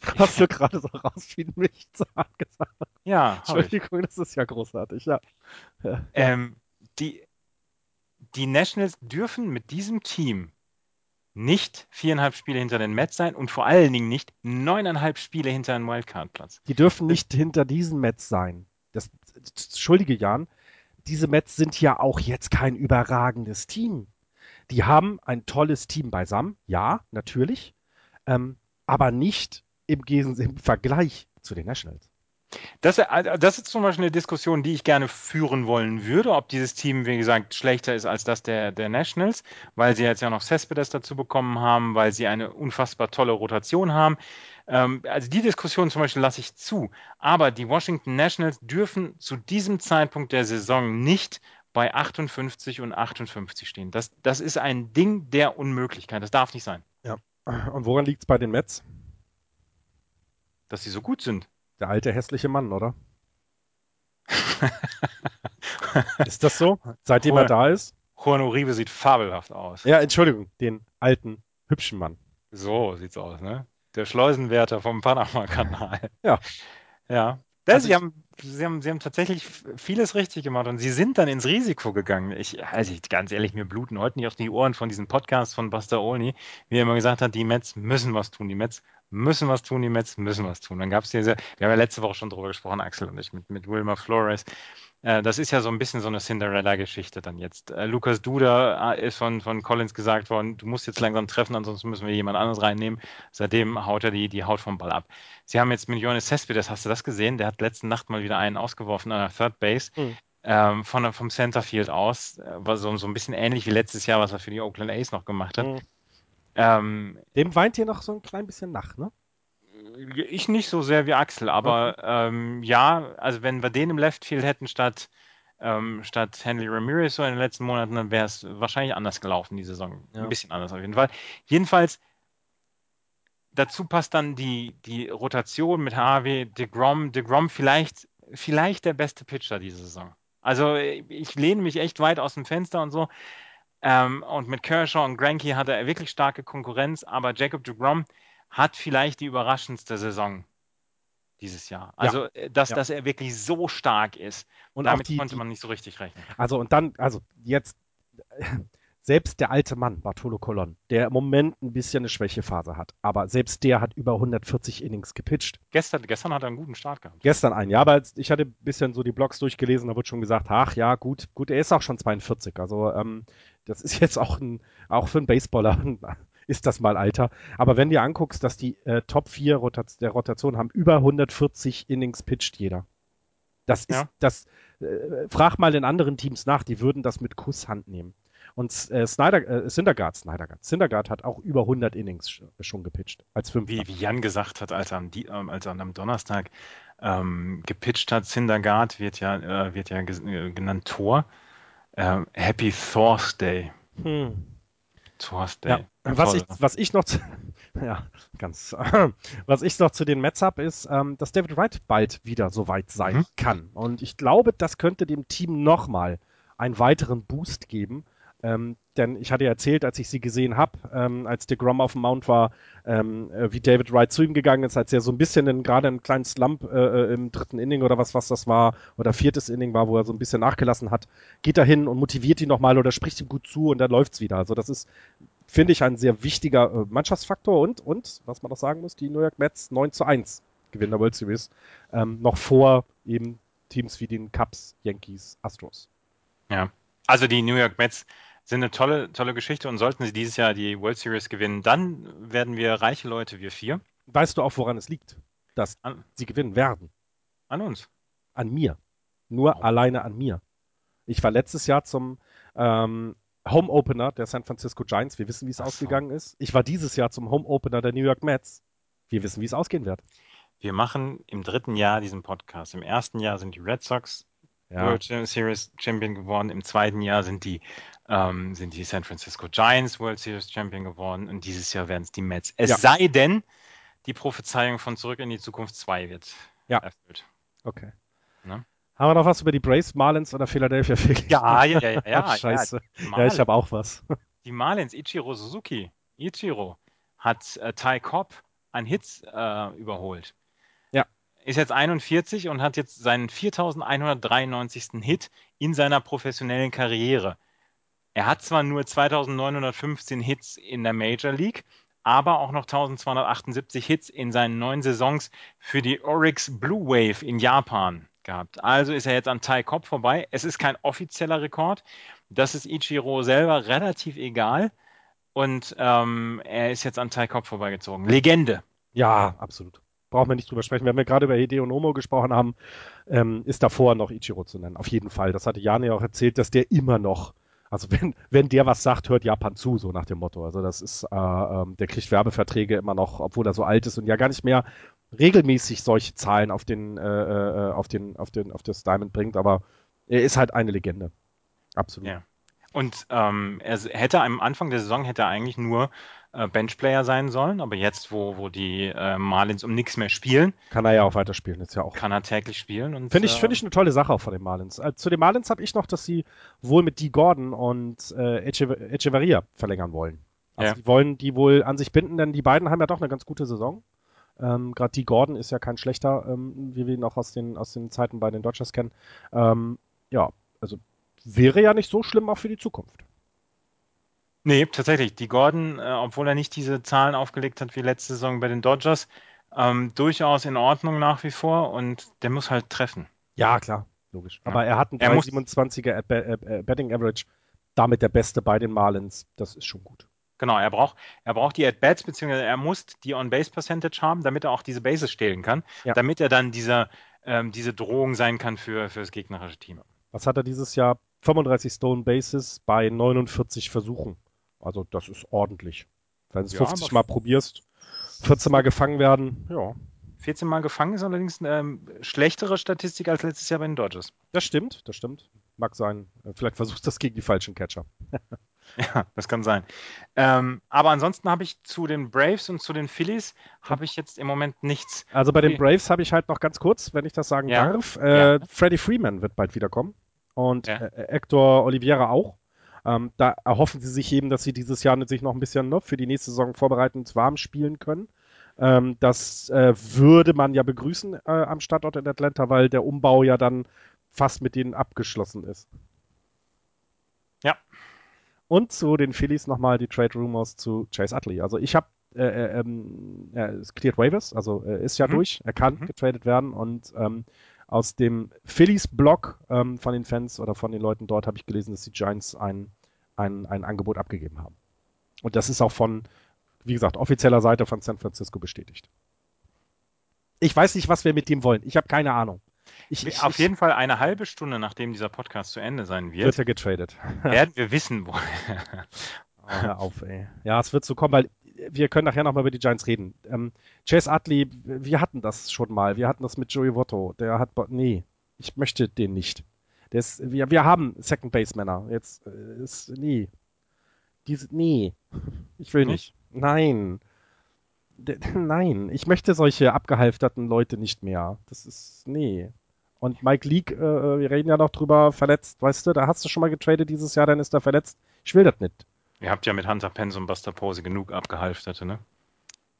Hast du gerade so raus wie Milchzahn gesagt? Ja. Entschuldigung, das ist ja großartig, ja. ja. Ähm, die, die Nationals dürfen mit diesem Team nicht viereinhalb Spiele hinter den Mets sein und vor allen Dingen nicht neuneinhalb Spiele hinter einem Wildcard-Platz. Die dürfen nicht hinter diesen Mets sein. Das, entschuldige Jan, diese Mets sind ja auch jetzt kein überragendes Team. Die haben ein tolles Team beisammen, ja, natürlich, ähm, aber nicht im, im Vergleich zu den Nationals. Das, äh, das, ist zum Beispiel eine Diskussion, die ich gerne führen wollen würde, ob dieses Team, wie gesagt, schlechter ist als das der, der Nationals, weil sie jetzt ja noch Cespedes dazu bekommen haben, weil sie eine unfassbar tolle Rotation haben. Ähm, also die Diskussion zum Beispiel lasse ich zu. Aber die Washington Nationals dürfen zu diesem Zeitpunkt der Saison nicht bei 58 und 58 stehen. Das, das ist ein Ding der Unmöglichkeit. Das darf nicht sein. Ja. Und woran liegt es bei den Mets? Dass sie so gut sind. Der alte hässliche Mann, oder? ist das so? Seitdem Juan, er da ist? Juan Uribe sieht fabelhaft aus. Ja, Entschuldigung, den alten, hübschen Mann. So sieht's aus, ne? Der Schleusenwärter vom Panama-Kanal. Ja. Ja. Also sie, haben, sie, haben, sie haben tatsächlich vieles richtig gemacht und sie sind dann ins Risiko gegangen. Ich, also ich, ganz ehrlich, mir bluten heute nicht auf die Ohren von diesem Podcast von Buster Olney, wie er immer gesagt hat, die Mets müssen was tun, die Mets müssen was tun, die Mets müssen was tun. Dann gab es diese, wir haben ja letzte Woche schon drüber gesprochen, Axel und ich, mit, mit Wilmer Flores. Äh, das ist ja so ein bisschen so eine Cinderella-Geschichte dann jetzt. Äh, Lukas Duda äh, ist von, von Collins gesagt worden, du musst jetzt langsam treffen, ansonsten müssen wir jemand anderes reinnehmen. Seitdem haut er die, die Haut vom Ball ab. Sie haben jetzt mit Jonas Cespedes, hast du das gesehen? Der hat letzte Nacht mal wieder einen ausgeworfen an der Third Base. Mhm. Ähm, von, vom Centerfield aus. War so, so ein bisschen ähnlich wie letztes Jahr, was er für die Oakland A's noch gemacht hat. Mhm. Ähm, Dem weint ihr noch so ein klein bisschen nach, ne? Ich nicht so sehr wie Axel, aber okay. ähm, ja, also wenn wir den im Left Field hätten statt, ähm, statt Henry Ramirez so in den letzten Monaten, dann wäre es wahrscheinlich anders gelaufen, die Saison. Ja. Ein bisschen anders auf jeden Fall. Jedenfalls, dazu passt dann die, die Rotation mit Harvey, DeGrom. DeGrom vielleicht, vielleicht der beste Pitcher diese Saison. Also ich lehne mich echt weit aus dem Fenster und so. Ähm, und mit Kershaw und Granky hatte er wirklich starke Konkurrenz, aber Jacob DeGrom hat vielleicht die überraschendste Saison dieses Jahr. Also, ja. Äh, dass, ja. dass er wirklich so stark ist. Und damit die, konnte man nicht so richtig rechnen. Also, und dann, also jetzt, selbst der alte Mann, Bartolo Colon, der im Moment ein bisschen eine Schwächephase hat, aber selbst der hat über 140 Innings gepitcht. Gestern, gestern hat er einen guten Start gehabt. Gestern einen, ja, aber ich hatte ein bisschen so die Blogs durchgelesen, da wird schon gesagt, ach ja, gut, gut, er ist auch schon 42. Also, ähm, das ist jetzt auch ein, auch für einen Baseballer ist das mal Alter. Aber wenn du anguckst, dass die äh, Top 4 Rotat der Rotation haben über 140 Innings pitcht jeder. Das ist, ja. das, äh, frag mal den anderen Teams nach, die würden das mit Kusshand nehmen. Und äh, Snyder, äh, Syndergaard, Snydergaard, Syndergaard hat auch über 100 Innings sch schon gepitcht als fünf. Wie, wie Jan gesagt hat, als er am, ähm, als er am Donnerstag ähm, gepitcht hat, Syndergaard wird ja, äh, wird ja äh, genannt Tor. Ähm, Happy Thursday. Hm. Thursday. Ja. Was ich, was ich noch, zu, ja, ganz, was ich noch zu den Mets habe, ist, ähm, dass David Wright bald wieder so weit sein mhm. kann. Und ich glaube, das könnte dem Team nochmal einen weiteren Boost geben. Ähm, denn ich hatte ja erzählt, als ich sie gesehen habe, ähm, als der Grom auf dem Mount war, ähm, äh, wie David Wright zu ihm gegangen ist, als er so ein bisschen gerade einen kleinen Slump äh, äh, im dritten Inning oder was, was das war, oder viertes Inning war, wo er so ein bisschen nachgelassen hat, geht da hin und motiviert ihn nochmal oder spricht ihm gut zu und dann läuft's wieder. Also das ist, finde ich, ein sehr wichtiger äh, Mannschaftsfaktor und, und, was man noch sagen muss, die New York Mets 9 zu 1 gewinnen der World Series, ähm, noch vor eben Teams wie den Cubs, Yankees, Astros. Ja, also die New York Mets sind eine tolle, tolle Geschichte und sollten sie dieses Jahr die World Series gewinnen, dann werden wir reiche Leute, wir vier. Weißt du auch, woran es liegt, dass an, sie gewinnen werden? An uns. An mir. Nur oh. alleine an mir. Ich war letztes Jahr zum ähm, Home Opener der San Francisco Giants. Wir wissen, wie es ausgegangen ist. Ich war dieses Jahr zum Home Opener der New York Mets. Wir wissen, wie es ausgehen wird. Wir machen im dritten Jahr diesen Podcast. Im ersten Jahr sind die Red Sox ja. World Series Champion geworden. Im zweiten Jahr sind die, ähm, sind die San Francisco Giants World Series Champion geworden und dieses Jahr werden es die Mets. Es ja. sei denn, die Prophezeiung von Zurück in die Zukunft 2 wird ja. erfüllt. Okay. Ne? Haben wir noch was über die Brace Marlins oder Philadelphia Phillies? Ja, ja, ja, ja. Scheiße. Ja, ja ich habe auch was. Die Marlins, Ichiro Suzuki, Ichiro, hat äh, Ty Cobb an Hits äh, überholt ist jetzt 41 und hat jetzt seinen 4193. Hit in seiner professionellen Karriere. Er hat zwar nur 2915 Hits in der Major League, aber auch noch 1278 Hits in seinen neun Saisons für die Oryx Blue Wave in Japan gehabt. Also ist er jetzt an Tai Cobb vorbei. Es ist kein offizieller Rekord. Das ist Ichiro selber relativ egal. Und ähm, er ist jetzt an Tai Cobb vorbeigezogen. Legende. Ja, absolut brauchen wir nicht drüber sprechen. Wenn wir gerade über Hideo Nomo gesprochen haben, ähm, ist davor noch Ichiro zu nennen. Auf jeden Fall. Das hatte Jan ja auch erzählt, dass der immer noch, also wenn, wenn der was sagt, hört Japan zu, so nach dem Motto. Also das ist, äh, äh, der kriegt Werbeverträge immer noch, obwohl er so alt ist und ja gar nicht mehr regelmäßig solche Zahlen auf den, äh, äh, auf den, auf den, auf das Diamond bringt, aber er ist halt eine Legende. Absolut. Ja. Und ähm, er hätte am Anfang der Saison hätte er eigentlich nur äh, Benchplayer sein sollen, aber jetzt, wo, wo die äh, Marlins um nichts mehr spielen, kann er ja auch weiterspielen. Ist ja auch. Kann er täglich spielen. Finde ich, äh, find ich eine tolle Sache auch von den Marlins. Äh, zu den Marlins habe ich noch, dass sie wohl mit Dee Gordon und äh, Echeverria verlängern wollen. Also ja. die wollen die wohl an sich binden, denn die beiden haben ja doch eine ganz gute Saison. Ähm, Gerade Dee Gordon ist ja kein schlechter, ähm, wie wir ihn auch aus den, aus den Zeiten bei den Dodgers kennen. Ähm, ja, also wäre ja nicht so schlimm auch für die Zukunft. Nee, tatsächlich. Die Gordon, äh, obwohl er nicht diese Zahlen aufgelegt hat wie letzte Saison bei den Dodgers, ähm, durchaus in Ordnung nach wie vor und der muss halt treffen. Ja, klar, logisch. Aber ja. er hat einen 327er äh, Betting Average, damit der Beste bei den Marlins. Das ist schon gut. Genau, er braucht, er braucht die At-Bats, beziehungsweise er muss die On-Base-Percentage haben, damit er auch diese Bases stehlen kann, ja. damit er dann dieser, ähm, diese Drohung sein kann für, für das gegnerische Team. Was hat er dieses Jahr? 35 Stone Bases bei 49 Versuchen. Also das ist ordentlich. Wenn du es ja, 50 Mal probierst, 14 Mal gefangen werden, ja. 14 Mal gefangen ist allerdings eine ähm, schlechtere Statistik als letztes Jahr bei den Dodgers. Das stimmt, das stimmt. Mag sein. Vielleicht versuchst du das gegen die falschen Catcher. ja, das kann sein. Ähm, aber ansonsten habe ich zu den Braves und zu den Phillies habe ich jetzt im Moment nichts. Also bei den Braves habe ich halt noch ganz kurz, wenn ich das sagen ja. darf. Äh, ja. Freddie Freeman wird bald wiederkommen. Und ja. äh, Hector Oliveira auch. Ähm, da erhoffen sie sich eben, dass sie dieses Jahr sich noch ein bisschen ne, für die nächste Saison vorbereitend warm spielen können. Ähm, das äh, würde man ja begrüßen äh, am Standort in Atlanta, weil der Umbau ja dann fast mit denen abgeschlossen ist. Ja. Und zu den Phillies nochmal die Trade Rumors zu Chase Utley. Also ich habe äh, äh, ähm, es cleared waivers, also er ist ja mhm. durch, er kann mhm. getradet werden und ähm, aus dem Phillies-Blog ähm, von den Fans oder von den Leuten dort habe ich gelesen, dass die Giants ein, ein, ein Angebot abgegeben haben. Und das ist auch von, wie gesagt, offizieller Seite von San Francisco bestätigt. Ich weiß nicht, was wir mit dem wollen. Ich habe keine Ahnung. Ich, ich, Auf jeden Fall eine halbe Stunde, nachdem dieser Podcast zu Ende sein wird, wird er getradet. werden wir wissen, wo. oh, hör auf, ey. Ja, es wird so kommen, weil wir können nachher nochmal über die Giants reden. Ähm, Chase Utley, wir hatten das schon mal. Wir hatten das mit Joey Votto. Der hat, nee, ich möchte den nicht. Ist, wir, wir haben Second Base Männer. Jetzt äh, ist, nee. Diese, nee. Ich will nicht. nicht. Nein. D nein. Ich möchte solche abgehalfterten Leute nicht mehr. Das ist, nee. Und Mike Leake, äh, wir reden ja noch drüber, verletzt, weißt du, da hast du schon mal getradet dieses Jahr, dann ist er verletzt. Ich will das nicht. Ihr habt ja mit Hunter Pence und Buster Pose genug abgehalfterte, ne?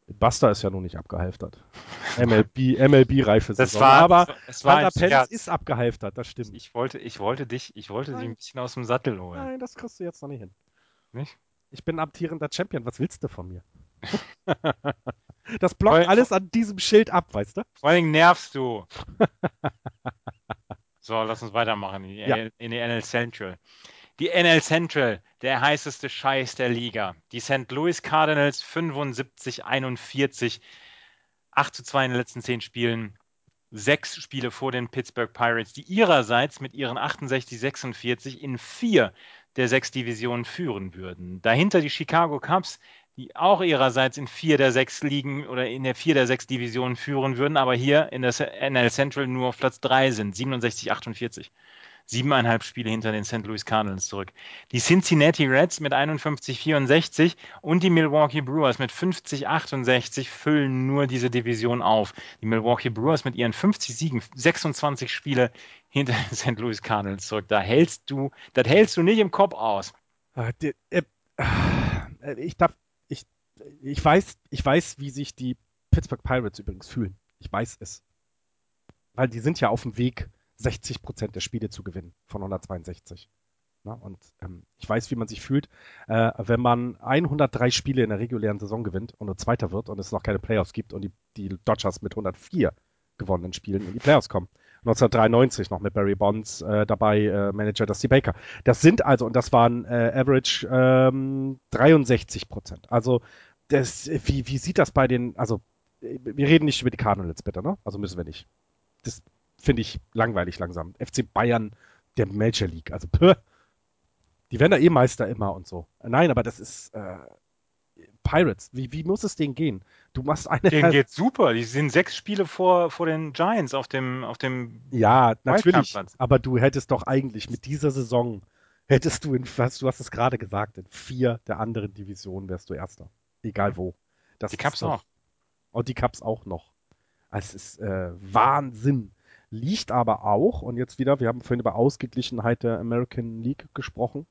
Buster ist ja nun nicht abgehalftert. MLB, MLB-reife Saison. War, aber es war Hunter Pence Scherz. ist abgehalftert, das stimmt. Ich wollte, ich wollte dich, ich wollte dich ein bisschen aus dem Sattel holen. Nein, das kriegst du jetzt noch nicht hin. Nicht? Ich bin amtierender Champion, was willst du von mir? das blockt alles an diesem Schild ab, weißt du? Vor allem nervst du. so, lass uns weitermachen in ja. in die NL Central. Die NL Central, der heißeste Scheiß der Liga. Die St. Louis Cardinals 75-41, 8 zu 2 in den letzten 10 Spielen. Sechs Spiele vor den Pittsburgh Pirates, die ihrerseits mit ihren 68-46 in vier der sechs Divisionen führen würden. Dahinter die Chicago Cubs, die auch ihrerseits in vier der sechs Ligen oder in der vier der sechs Divisionen führen würden, aber hier in der NL Central nur auf Platz 3 sind, 67-48 siebeneinhalb Spiele hinter den St. Louis Cardinals zurück. Die Cincinnati Reds mit 51-64 und die Milwaukee Brewers mit 50-68 füllen nur diese Division auf. Die Milwaukee Brewers mit ihren 50 Siegen, 26 Spiele hinter den St. Louis Cardinals zurück. Da hältst du, das hältst du nicht im Kopf aus. Ah, äh, ich darf, ich, ich weiß, ich weiß, wie sich die Pittsburgh Pirates übrigens fühlen. Ich weiß es. Weil die sind ja auf dem Weg 60 Prozent der Spiele zu gewinnen von 162. Na, und ähm, ich weiß, wie man sich fühlt, äh, wenn man 103 Spiele in der regulären Saison gewinnt und nur Zweiter wird und es noch keine Playoffs gibt und die, die Dodgers mit 104 gewonnenen Spielen in die Playoffs kommen. 1993 noch mit Barry Bonds äh, dabei, äh, Manager Dusty Baker. Das sind also, und das waren äh, Average ähm, 63 Prozent. Also, das, wie, wie sieht das bei den, also, wir reden nicht über die Cardinals bitte, ne? Also müssen wir nicht. Das finde ich langweilig langsam. FC Bayern der Major League. Also, pö, die werden da eh Meister immer und so. Nein, aber das ist äh, Pirates. Wie, wie muss es denen gehen? Du machst eine. Denen geht super. Die sind sechs Spiele vor, vor den Giants auf dem, auf dem. Ja, natürlich. Aber du hättest doch eigentlich mit dieser Saison, hättest du in, du hast es gerade gesagt, in vier der anderen Divisionen wärst du Erster. Egal wo. Das die Cups auch. Und die Cups auch noch. Es ist äh, Wahnsinn liegt aber auch, und jetzt wieder, wir haben vorhin über Ausgeglichenheit der American League gesprochen.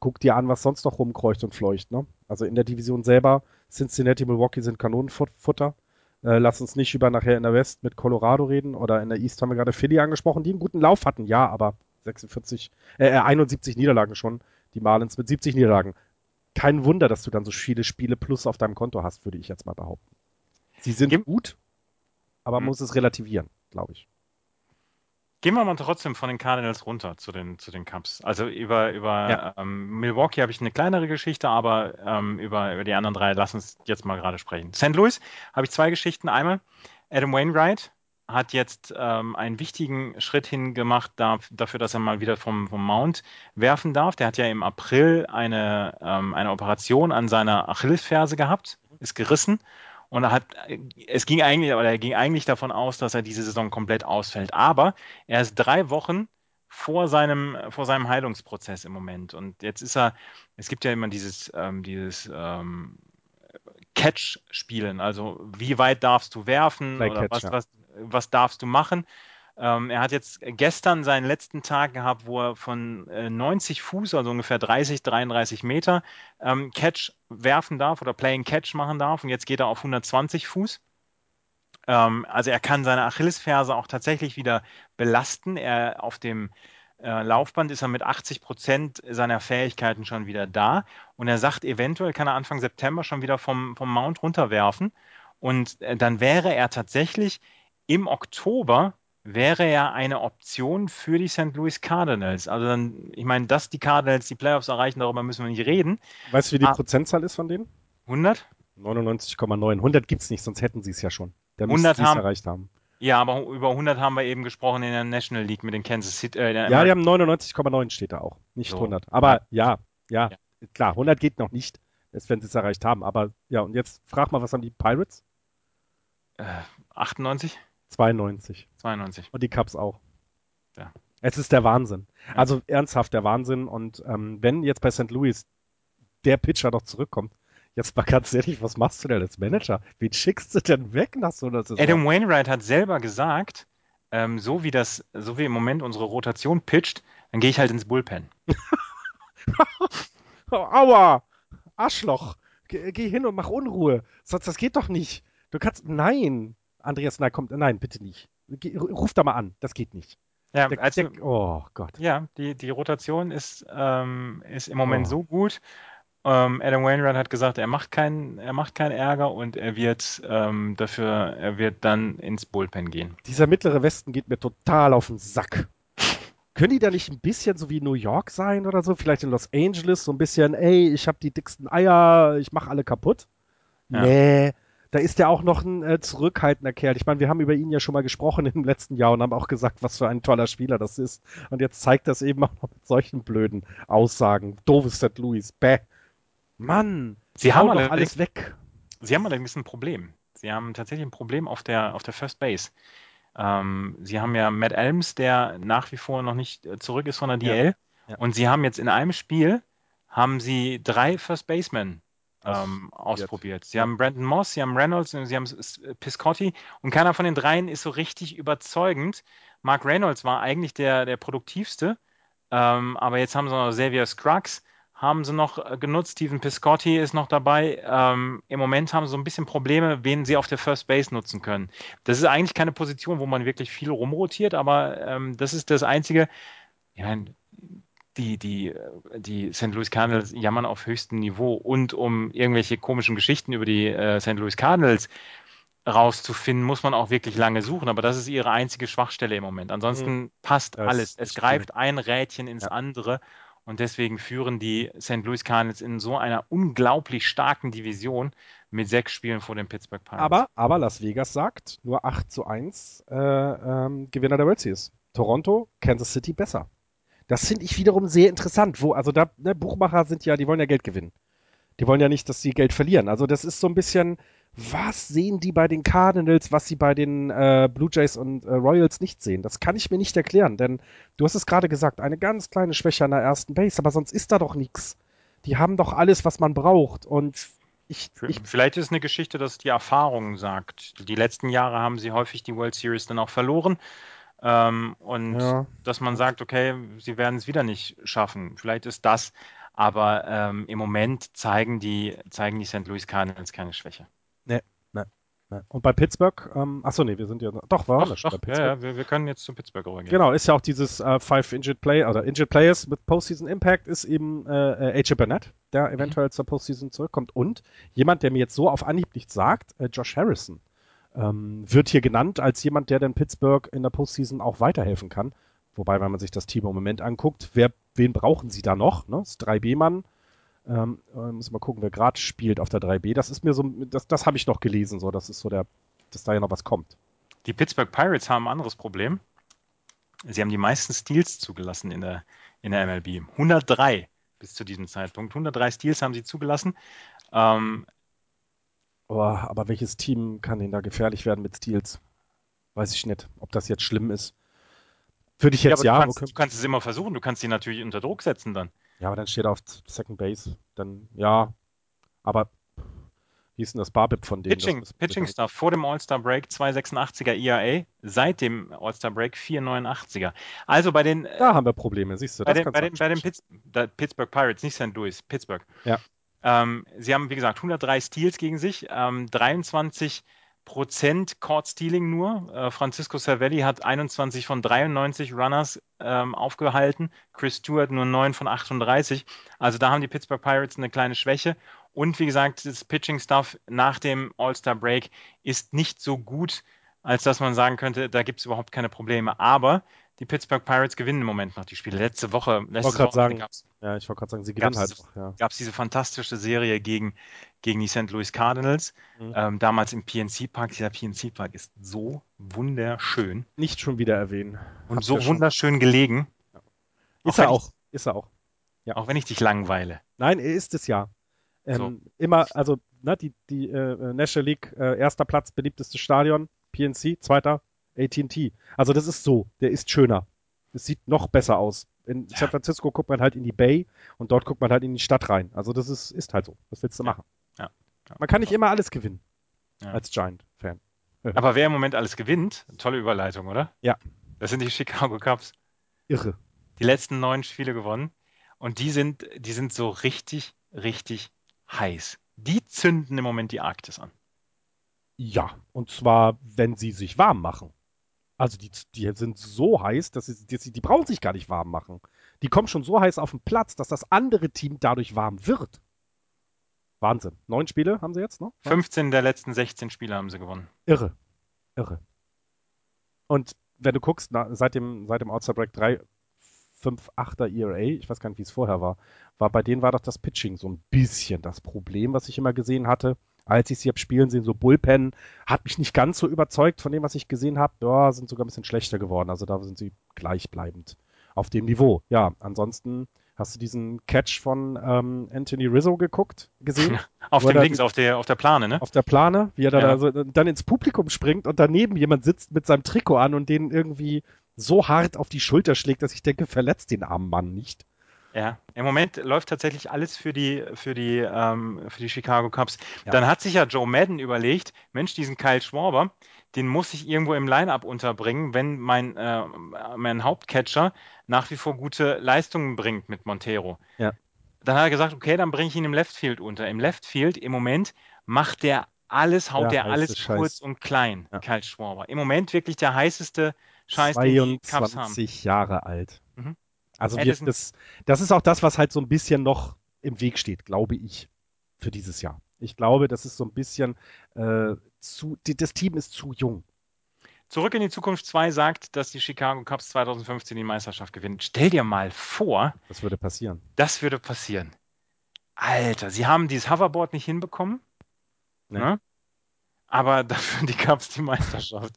Guck dir an, was sonst noch rumkreucht und fleucht. Ne? Also in der Division selber, Cincinnati, Milwaukee sind Kanonenfutter. Äh, lass uns nicht über nachher in der West mit Colorado reden oder in der East haben wir gerade Philly angesprochen, die einen guten Lauf hatten, ja, aber 46, äh, 71 Niederlagen schon, die Marlins mit 70 Niederlagen. Kein Wunder, dass du dann so viele Spiele plus auf deinem Konto hast, würde ich jetzt mal behaupten. Sie sind Gib gut, aber man hm. muss es relativieren, glaube ich. Gehen wir mal trotzdem von den Cardinals runter zu den, zu den Cubs. Also über, über ja. ähm, Milwaukee habe ich eine kleinere Geschichte, aber ähm, über, über die anderen drei lass uns jetzt mal gerade sprechen. St. Louis habe ich zwei Geschichten. Einmal Adam Wainwright hat jetzt ähm, einen wichtigen Schritt hingemacht da, dafür, dass er mal wieder vom, vom Mount werfen darf. Der hat ja im April eine, ähm, eine Operation an seiner Achillesferse gehabt, ist gerissen und er hat, es ging eigentlich, oder er ging eigentlich davon aus, dass er diese Saison komplett ausfällt. Aber er ist drei Wochen vor seinem, vor seinem Heilungsprozess im Moment. Und jetzt ist er, es gibt ja immer dieses, ähm, dieses ähm, Catch-Spielen, also wie weit darfst du werfen Play oder Catch, was, was, was darfst du machen. Ähm, er hat jetzt gestern seinen letzten Tag gehabt, wo er von äh, 90 Fuß, also ungefähr 30, 33 Meter, ähm, Catch werfen darf oder Playing Catch machen darf. Und jetzt geht er auf 120 Fuß. Ähm, also er kann seine Achillesferse auch tatsächlich wieder belasten. Er auf dem äh, Laufband ist er mit 80 Prozent seiner Fähigkeiten schon wieder da. Und er sagt, eventuell kann er Anfang September schon wieder vom, vom Mount runterwerfen. Und äh, dann wäre er tatsächlich im Oktober wäre ja eine Option für die St. Louis Cardinals. Also dann, ich meine, dass die Cardinals die Playoffs erreichen, darüber müssen wir nicht reden. Weißt du, wie die ah, Prozentzahl ist von denen? 100? 99,9. 100 gibt es nicht, sonst hätten sie es ja schon. Dann 100 haben, erreicht haben. Ja, aber über 100 haben wir eben gesprochen in der National League mit den Kansas City. Äh, ja, die haben 99,9 steht da auch, nicht so. 100. Aber ja, ja, ja, klar, 100 geht noch nicht, wenn sie es erreicht haben. Aber ja, und jetzt frag mal, was haben die Pirates? Äh, 98? 92. 92. Und die Cubs auch. Ja. Es ist der Wahnsinn. Ja. Also ernsthaft der Wahnsinn. Und ähm, wenn jetzt bei St. Louis der Pitcher doch zurückkommt, jetzt mal ganz ehrlich, was machst du denn als Manager? Wie schickst du denn weg nach so einer Saison? Adam Wainwright hat selber gesagt, ähm, so wie das, so wie im Moment unsere Rotation pitcht, dann gehe ich halt ins Bullpen. Aua! Arschloch! Geh, geh, hin und mach Unruhe. Sonst, das geht doch nicht. Du kannst. Nein! Andreas, nein, kommt. Nein, bitte nicht. Ruf da mal an. Das geht nicht. Ja, der, also, der, oh Gott. Ja, die, die Rotation ist, ähm, ist im Moment oh. so gut. Ähm, Adam Wainwright hat gesagt, er macht keinen, er macht keinen Ärger und er wird ähm, dafür, er wird dann ins Bullpen gehen. Dieser mittlere Westen geht mir total auf den Sack. Können die da nicht ein bisschen so wie New York sein oder so? Vielleicht in Los Angeles so ein bisschen, ey, ich habe die dicksten Eier, ich mache alle kaputt? Ja. Nee, da ist ja auch noch ein äh, zurückhaltender Kerl. Ich meine, wir haben über ihn ja schon mal gesprochen im letzten Jahr und haben auch gesagt, was für ein toller Spieler das ist. Und jetzt zeigt das eben auch noch mit solchen blöden Aussagen. Doofes St. Louis, bäh. Mann, sie haben doch alles weg. Sie haben allerdings ein Problem. Sie haben tatsächlich ein Problem auf der, auf der First Base. Ähm, sie haben ja Matt Elms, der nach wie vor noch nicht äh, zurück ist von der DL. Ja, ja. Und sie haben jetzt in einem Spiel haben sie drei First Basemen ähm, ausprobiert. Sie haben Brandon Moss, sie haben Reynolds und sie haben Piscotti und keiner von den dreien ist so richtig überzeugend. Mark Reynolds war eigentlich der, der produktivste, ähm, aber jetzt haben sie noch Xavier Scruggs, haben sie noch äh, genutzt. Steven Piscotti ist noch dabei. Ähm, Im Moment haben sie so ein bisschen Probleme, wen sie auf der First Base nutzen können. Das ist eigentlich keine Position, wo man wirklich viel rumrotiert, aber ähm, das ist das Einzige. Ja, die, die, die St. Louis Cardinals jammern auf höchstem Niveau und um irgendwelche komischen Geschichten über die äh, St. Louis Cardinals rauszufinden, muss man auch wirklich lange suchen. Aber das ist ihre einzige Schwachstelle im Moment. Ansonsten mhm. passt das alles. Es greift ein Rädchen ins ja. andere. Und deswegen führen die St. Louis Cardinals in so einer unglaublich starken Division mit sechs Spielen vor den Pittsburgh Pirates. Aber, aber Las Vegas sagt, nur 8 zu 1 äh, ähm, Gewinner der World Series. Toronto, Kansas City besser. Das finde ich wiederum sehr interessant. Wo, also da, ne, Buchmacher sind ja, die wollen ja Geld gewinnen. Die wollen ja nicht, dass sie Geld verlieren. Also das ist so ein bisschen, was sehen die bei den Cardinals, was sie bei den äh, Blue Jays und äh, Royals nicht sehen? Das kann ich mir nicht erklären, denn du hast es gerade gesagt, eine ganz kleine Schwäche an der ersten Base, aber sonst ist da doch nichts. Die haben doch alles, was man braucht und ich, ich, Vielleicht ist es eine Geschichte, dass die Erfahrung sagt. Die letzten Jahre haben sie häufig die World Series dann auch verloren. Ähm, und ja. dass man sagt, okay, sie werden es wieder nicht schaffen. Vielleicht ist das, aber ähm, im Moment zeigen die, zeigen die St. Louis Cardinals keine Schwäche. Nee, nee. nee. Und bei Pittsburgh, ähm, achso, nee, wir sind ja, doch, war doch, doch, bei Pittsburgh. Ja, ja wir, wir, können jetzt zu Pittsburgh rübergehen. Genau, ist ja auch dieses äh, Five Injured Play, oder Injured Players with Postseason Impact ist eben äh, AJ Burnett, der mhm. eventuell mhm. zur Postseason zurückkommt und jemand, der mir jetzt so auf Anhieb nichts sagt, äh, Josh Harrison ähm, wird hier genannt als jemand, der dann Pittsburgh in der Postseason auch weiterhelfen kann. Wobei, wenn man sich das Team im Moment anguckt, wer, wen brauchen sie da noch? Ne? Das 3B-Mann. Ähm, äh, muss mal gucken, wer gerade spielt auf der 3B. Das ist mir so, das, das habe ich noch gelesen, so, das ist so der, dass da ja noch was kommt. Die Pittsburgh Pirates haben ein anderes Problem. Sie haben die meisten Steals zugelassen in der, in der MLB. 103 bis zu diesem Zeitpunkt. 103 Steals haben sie zugelassen. Ähm, Oh, aber welches Team kann denn da gefährlich werden mit Steals? Weiß ich nicht, ob das jetzt schlimm ist. Würde ich jetzt ja. ja du, kannst, du kannst es immer versuchen, du kannst sie natürlich unter Druck setzen dann. Ja, aber dann steht er auf Second Base. Dann, ja. Aber wie ist denn das Barbip von denen? Pitching, Pitching Stuff vor dem All-Star Break 286er ERA, seit dem All-Star Break 489er. Also bei den. Da haben wir Probleme, siehst du. Bei den, bei den, bei den Pitts, Pittsburgh Pirates, nicht St. Louis, Pittsburgh. Ja. Ähm, sie haben, wie gesagt, 103 Steals gegen sich, ähm, 23 Prozent Court Stealing nur. Äh, Francisco Cervelli hat 21 von 93 Runners ähm, aufgehalten, Chris Stewart nur 9 von 38. Also da haben die Pittsburgh Pirates eine kleine Schwäche. Und wie gesagt, das Pitching-Stuff nach dem All-Star-Break ist nicht so gut, als dass man sagen könnte, da gibt es überhaupt keine Probleme. Aber die Pittsburgh Pirates gewinnen im Moment noch die Spiele. Letzte Woche, letzte wollte gerade Woche sagen, gab's, ja, ich wollte gerade sagen, sie gewinnen halt noch, ja. gab's diese fantastische Serie gegen, gegen die St. Louis Cardinals. Mhm. Ähm, damals im PNC Park. Dieser PNC Park ist so wunderschön Nicht schon wieder erwähnen. und Habt so wunderschön gelegen. Ist wenn er ich- auch. Ist er auch. Ja. Auch wenn ich dich langweile. Nein, er ist es ja. Ähm, Immer, also ne, die, die äh, National League, äh, erster Platz, beliebtestes Stadion, PNC, zweiter, AT&T. Also das ist so, der ist schöner. Es sieht noch besser aus. In. San Francisco guckt man halt in die Bay und dort guckt man halt in die Stadt rein. Also das ist, ist halt so. Was willst du machen? Ja. Ja. Man kann nicht immer alles gewinnen als Giant-Fan. Aber wer im Moment alles gewinnt, tolle Überleitung, oder? Ja. Das sind die Chicago Cubs. Irre. Die letzten neun Spiele gewonnen. Und die sind, die sind so richtig, richtig heiß. Die zünden im Moment die Arktis an. Ja, und zwar, wenn sie sich warm machen. Also die, die sind so heiß, dass sie, sie, die brauchen sich gar nicht warm machen. Die kommen schon so heiß auf den Platz, dass das andere Team dadurch warm wird. Wahnsinn. Neun Spiele haben sie jetzt, ne? 15 der letzten 16 Spiele haben sie gewonnen. Irre. Irre. Und wenn du guckst, na, seit dem, seit dem Outside Break 3, 5, 8er ERA, ich weiß gar nicht, wie es vorher war, war bei denen war doch das Pitching so ein bisschen das Problem, was ich immer gesehen hatte. Als ich sie hab spielen sehen, so Bullpen, hat mich nicht ganz so überzeugt von dem, was ich gesehen habe. Ja, sind sogar ein bisschen schlechter geworden. Also da sind sie gleichbleibend auf dem Niveau. Ja, ansonsten hast du diesen Catch von ähm, Anthony Rizzo geguckt, gesehen? Auf dem Links, auf der, auf der Plane, ne? auf der Plane, wie er da, Ja. da so, dann ins Publikum springt und daneben jemand sitzt mit seinem Trikot an und den irgendwie so hart auf die Schulter schlägt, dass ich denke, verletzt den armen Mann nicht. Ja, im Moment läuft tatsächlich alles für die, für die, ähm, für die Chicago Cubs. Ja. Dann hat sich ja Joe Madden überlegt, Mensch, diesen Kyle Schwarber, den muss ich irgendwo im Line-Up unterbringen, wenn mein, äh, mein Hauptcatcher nach wie vor gute Leistungen bringt mit Montero. Ja. Dann hat er gesagt, okay, dann bringe ich ihn im Left Field unter. Im Left Field im Moment macht der alles, haut Der der alles Scheiß. kurz und klein, Ja. Kyle Schwarber. Im Moment wirklich der heißeste Scheiß, den die Cubs haben. 22 Jahre alt. Also wir, Edison- das, das ist auch das, was halt so ein bisschen noch im Weg steht, glaube ich, für dieses Jahr. Ich glaube, das ist so ein bisschen äh, zu, die, das Team ist zu jung. Zurück in die Zukunft 2 sagt, dass die Chicago Cubs 2015 die Meisterschaft gewinnen. Stell dir mal vor, Das würde passieren. das würde passieren. Alter, sie haben dieses Hoverboard nicht hinbekommen. Nee. Ne? Aber dafür die Cubs die Meisterschaft.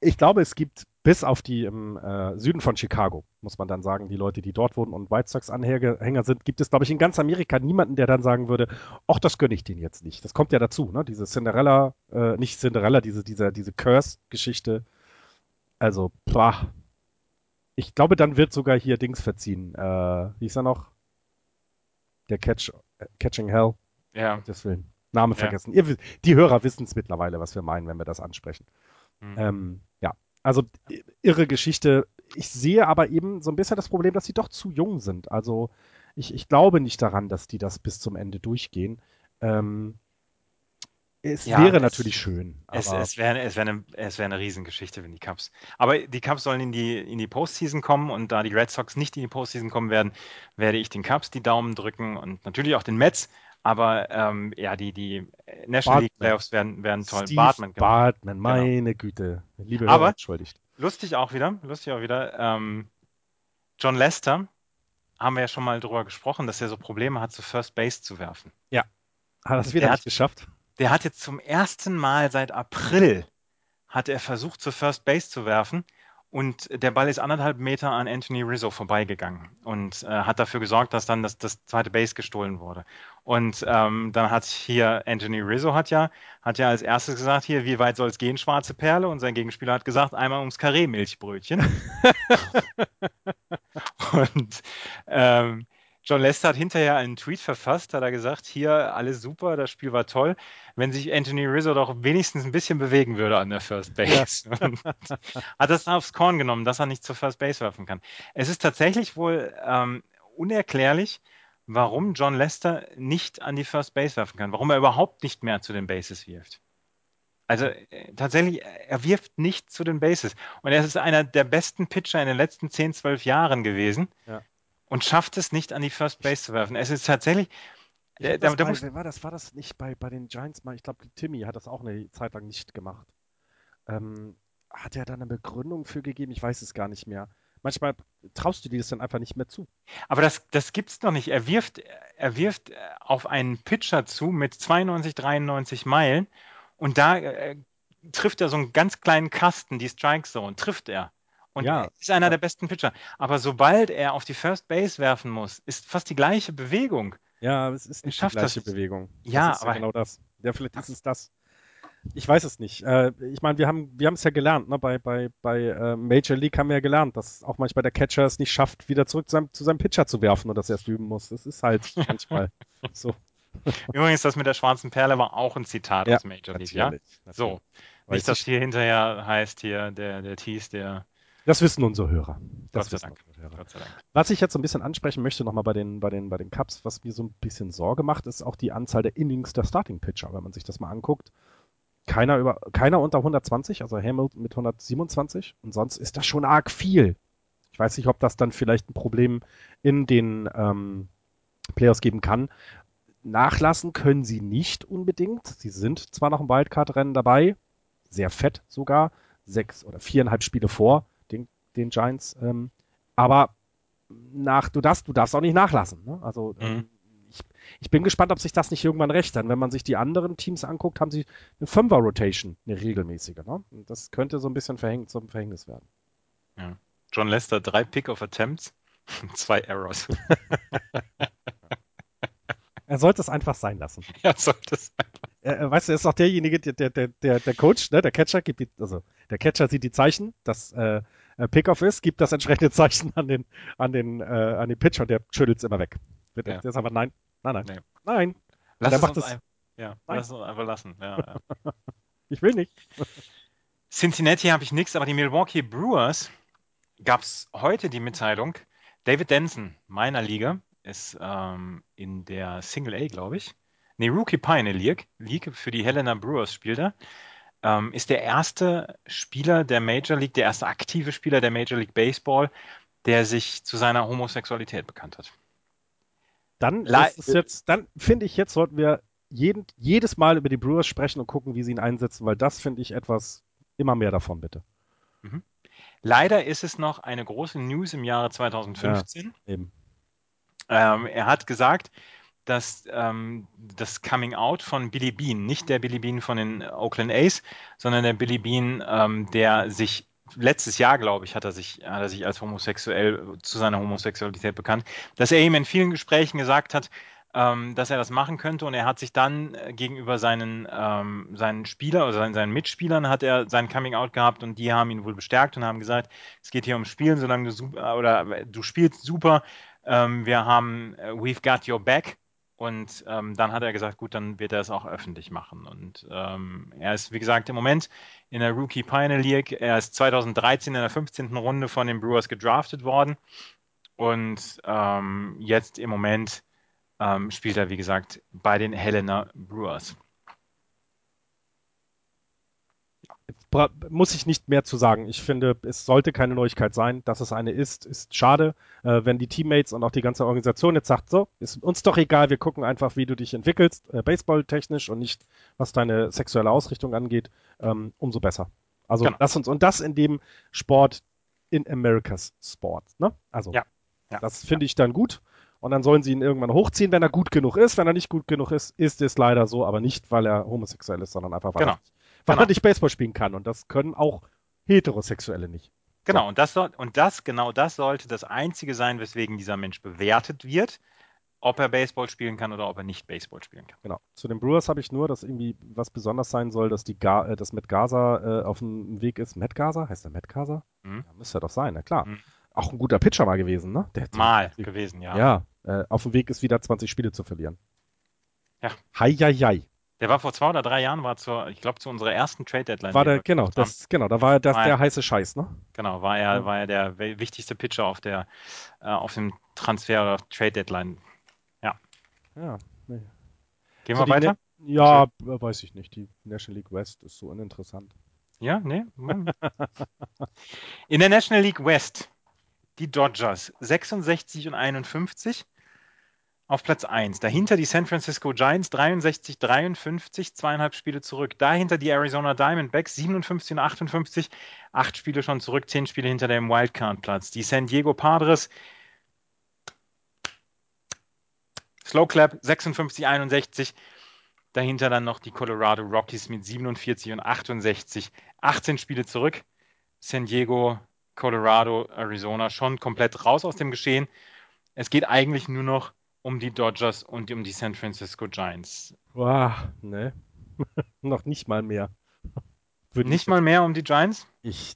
Ich glaube, es gibt bis auf die im äh, Süden von Chicago, muss man dann sagen, die Leute, die dort wohnen und White Sox-Anhänger sind, gibt es, glaube ich, in ganz Amerika niemanden, der dann sagen würde, ach, das gönne ich denen jetzt nicht. Das kommt ja dazu, ne? Diese Cinderella, äh, nicht Cinderella, diese, diese, diese Curse-Geschichte. Also, bah. Ich glaube, dann wird sogar hier Dings verziehen. Äh, wie ist er noch? Der Catch, äh, Catching Hell. Ja. Willen. Name Ja. vergessen. Ihr, die Hörer wissen es mittlerweile, was wir meinen, wenn wir das ansprechen. Hm. Ähm, also irre Geschichte. Ich sehe aber eben so ein bisschen das Problem, dass sie doch zu jung sind. Also ich, ich glaube nicht daran, dass die das bis zum Ende durchgehen. Ähm, es Ja, wäre es- natürlich schön, Es, es wäre es wär eine, es wär eine Riesengeschichte, wenn die Cubs. Aber die Cubs sollen in die, in die Postseason kommen und da die Red Sox nicht in die Postseason kommen werden, werde ich den Cubs die Daumen drücken und natürlich auch den Mets. Aber ähm, ja, die, die National League. Playoffs werden, werden toll. Steve Bartman, genau. Bartman, meine Güte. Liebe Aber- Hörer, entschuldigt. Lustig auch wieder, lustig auch wieder. Ähm, John Lester, haben wir ja schon mal drüber gesprochen, dass er so Probleme hat, zu First Base zu werfen. Hat das Der wieder hat- geschafft? Der hat jetzt zum ersten Mal seit April hat er versucht, zur First Base zu werfen und der Ball ist anderthalb Meter an Anthony Rizzo vorbeigegangen und äh, hat dafür gesorgt, dass dann das, das zweite Base gestohlen wurde. Und ähm, dann hat hier Anthony Rizzo hat ja, hat ja als erstes gesagt, hier, wie weit soll es gehen, schwarze Perle? Und sein Gegenspieler hat gesagt, einmal ums Karree Milchbrötchen. und ähm, John Lester hat hinterher einen Tweet verfasst, hat er gesagt, hier alles super, das Spiel war toll, wenn sich Anthony Rizzo doch wenigstens ein bisschen bewegen würde an der First Base. Und hat das aufs Korn genommen, dass er nicht zur First Base werfen kann. Es ist tatsächlich wohl ähm, unerklärlich, warum John Lester nicht an die First Base werfen kann, warum er überhaupt nicht mehr zu den Bases wirft. Also äh, tatsächlich, er wirft nicht zu den Bases. Und er ist einer der besten Pitcher in den letzten 10, 12 Jahren gewesen Ja. Und schafft es nicht an die First Base zu werfen. Es ist tatsächlich, Ich äh, da, das da bei, muss, war das? War das nicht bei, bei den Giants mal? Ich glaube, Timmy hat das auch eine Zeit lang nicht gemacht. Ähm, hat er da eine Begründung für gegeben? Ich weiß es gar nicht mehr. Manchmal traust du dir das dann einfach nicht mehr zu. Aber das, das gibt's doch nicht. Er wirft, er wirft äh, auf einen Pitcher zu mit 92, 93 Meilen und da äh, trifft er so einen ganz kleinen Kasten, die Strike Zone, trifft er. Und ja. er ist einer der besten Pitcher. Aber sobald er auf die First Base werfen muss, ist fast die gleiche Bewegung. Ja, es ist nicht die gleiche das. Bewegung. Ja, das ist aber genau das. Ja, vielleicht ist es das. Ich weiß es nicht. Äh, ich meine, wir haben wir haben es ja gelernt. Ne? Bei, bei, bei äh, Major League haben wir ja gelernt, dass auch manchmal der Catcher es nicht schafft, wieder zurück zu seinem, zu seinem Pitcher zu werfen und das erst üben muss. Das ist halt manchmal so. Übrigens, das mit der schwarzen Perle war auch ein Zitat ja, aus Major League, ja? Natürlich. So. Nicht, dass hier hinterher heißt hier der, der Tease, der das wissen unsere Hörer. Das Gott sei Dank. Hörer. Gott sei Dank. Was ich jetzt so ein bisschen ansprechen möchte, nochmal bei den, bei, den, bei den Cups, was mir so ein bisschen Sorge macht, ist auch die Anzahl der Innings der Starting Pitcher, wenn man sich das mal anguckt. Keiner, über, keiner unter 120, also Hamilton mit 127 und sonst ist das schon arg viel. Ich weiß nicht, ob das dann vielleicht ein Problem in den ähm, Playoffs geben kann. Nachlassen können sie nicht unbedingt. Sie sind zwar noch im Wildcard-Rennen dabei, sehr fett sogar, sechs oder viereinhalb Spiele vor den Giants. Ähm, aber nach, du darfst, du darfst auch nicht nachlassen. Ne? Also ähm, mhm. ich, ich bin gespannt, ob sich das nicht irgendwann rächt. Denn wenn man sich die anderen Teams anguckt, haben sie eine Fünfer-Rotation, eine regelmäßige. Ne? Das könnte so ein bisschen verhängt, zum Verhängnis werden. Ja. John Lester, drei Pick of Attempts, zwei Errors. er sollte es einfach sein lassen. Er sollte es einfach. Er, weißt du, er ist auch derjenige, der, der, der, der Coach, ne, der Catcher gibt, also der Catcher sieht die Zeichen, dass äh, äh, Pickoff ist, gibt das entsprechende Zeichen an den, an den, äh, an den Pitcher und der schüttelt es immer weg. Der, ja. der einfach nein, nein, nein, nee. nein. Lass es macht es. Ein, ja, nein. lass es einfach lassen. Ja, ja. ich will nicht. Cincinnati habe ich nichts, aber die Milwaukee Brewers gab es heute die Mitteilung. David Denson, meiner Liga, ist ähm, in der Single A, glaube ich. Nee, Rookie Pioneer League, League für die Helena Brewers spielt er ähm, ist der erste Spieler der Major League, der erste aktive Spieler der Major League Baseball, der sich zu seiner Homosexualität bekannt hat. Dann ist es jetzt, dann finde ich, jetzt sollten wir jeden, jedes Mal über die Brewers sprechen und gucken, wie sie ihn einsetzen, weil das finde ich etwas, immer mehr davon, bitte. Mhm. Leider ist es noch eine große News im Jahre 2015. Ja, eben. Ähm, er hat gesagt, dass ähm, das Coming Out von Billy Bean, nicht der Billy Bean von den Oakland A's, sondern der Billy Bean, ähm, der sich letztes Jahr, glaube ich, hat er sich, hat er sich als homosexuell zu seiner Homosexualität bekannt, dass er ihm in vielen Gesprächen gesagt hat, ähm, dass er das machen könnte. Und er hat sich dann äh, gegenüber seinen, ähm, seinen Spieler oder seinen, seinen, Mitspielern hat er sein Coming Out gehabt und die haben ihn wohl bestärkt und haben gesagt, es geht hier ums Spielen, solange du super, oder du spielst super, ähm, wir haben, uh, we've got your back und ähm, dann hat er gesagt, gut, dann wird er es auch öffentlich machen. Und ähm, er ist, wie gesagt, im Moment in der Rookie Pioneer League. Er ist 2013 in der 15. Runde von den Brewers gedraftet worden. Und ähm, jetzt im Moment ähm, spielt er, wie gesagt, bei den Helena Brewers. Muss ich nicht mehr zu sagen. Ich finde, es sollte keine Neuigkeit sein. Dass es eine ist, ist schade. Äh, wenn die Teammates und auch die ganze Organisation jetzt sagt, so, ist uns doch egal, wir gucken einfach, wie du dich entwickelst, äh, baseballtechnisch und nicht, was deine sexuelle Ausrichtung angeht, ähm, umso besser. Also genau. lass uns, und das in dem Sport in America's Sport. Ne? Also, ja. Ja. das finde ja. ich dann gut. Und dann sollen sie ihn irgendwann hochziehen, wenn er gut genug ist. Wenn er nicht gut genug ist, ist es leider so, aber nicht, weil er homosexuell ist, sondern einfach, weil genau. er weil genau. er nicht Baseball spielen kann. Und das können auch Heterosexuelle nicht. Genau, so. und, das soll, und das, genau das sollte das Einzige sein, weswegen dieser Mensch bewertet wird, ob er Baseball spielen kann oder ob er nicht Baseball spielen kann. Genau. Zu den Brewers habe ich nur, dass irgendwie was besonders sein soll, dass die Ga äh, dass Matt Gaza äh, auf dem Weg ist. Matt Gaza? Heißt der Matt Gaza? Mhm. Ja, müsste er doch sein, na klar. Mhm. Auch ein guter Pitcher mal gewesen, ne? mal gewesen, ja. Ja, äh, auf dem Weg ist wieder 20 Spiele zu verlieren. Ja. Hei, hei, hei. Der war vor zwei oder drei Jahren, war zur, ich glaube, zu unserer ersten Trade Deadline. War der, genau, das, genau, da war er das, war der heiße Scheiß, ne? Genau, war er, ja. war er der wichtigste Pitcher auf der, äh, auf dem Transfer oder Trade Deadline. Ja. Ja. Nee. Gehen also wir weiter? Ne ja, so. weiß ich nicht. Die National League West ist so uninteressant. Ja, nee. In der National League West die Dodgers 66 und 51 auf Platz 1. Dahinter die San Francisco Giants 63, 53, zweieinhalb Spiele zurück. Dahinter die Arizona Diamondbacks 57 und 58, acht Spiele schon zurück, zehn Spiele hinter dem Wildcard-Platz. Die San Diego Padres Slow Clap 56, 61. Dahinter dann noch die Colorado Rockies mit 47 und 68. 18 Spiele zurück. San Diego, Colorado, Arizona schon komplett raus aus dem Geschehen. Es geht eigentlich nur noch um die Dodgers und um die San Francisco Giants. Boah, ne. noch nicht mal mehr. Würde nicht mal mehr um die Giants? Ich,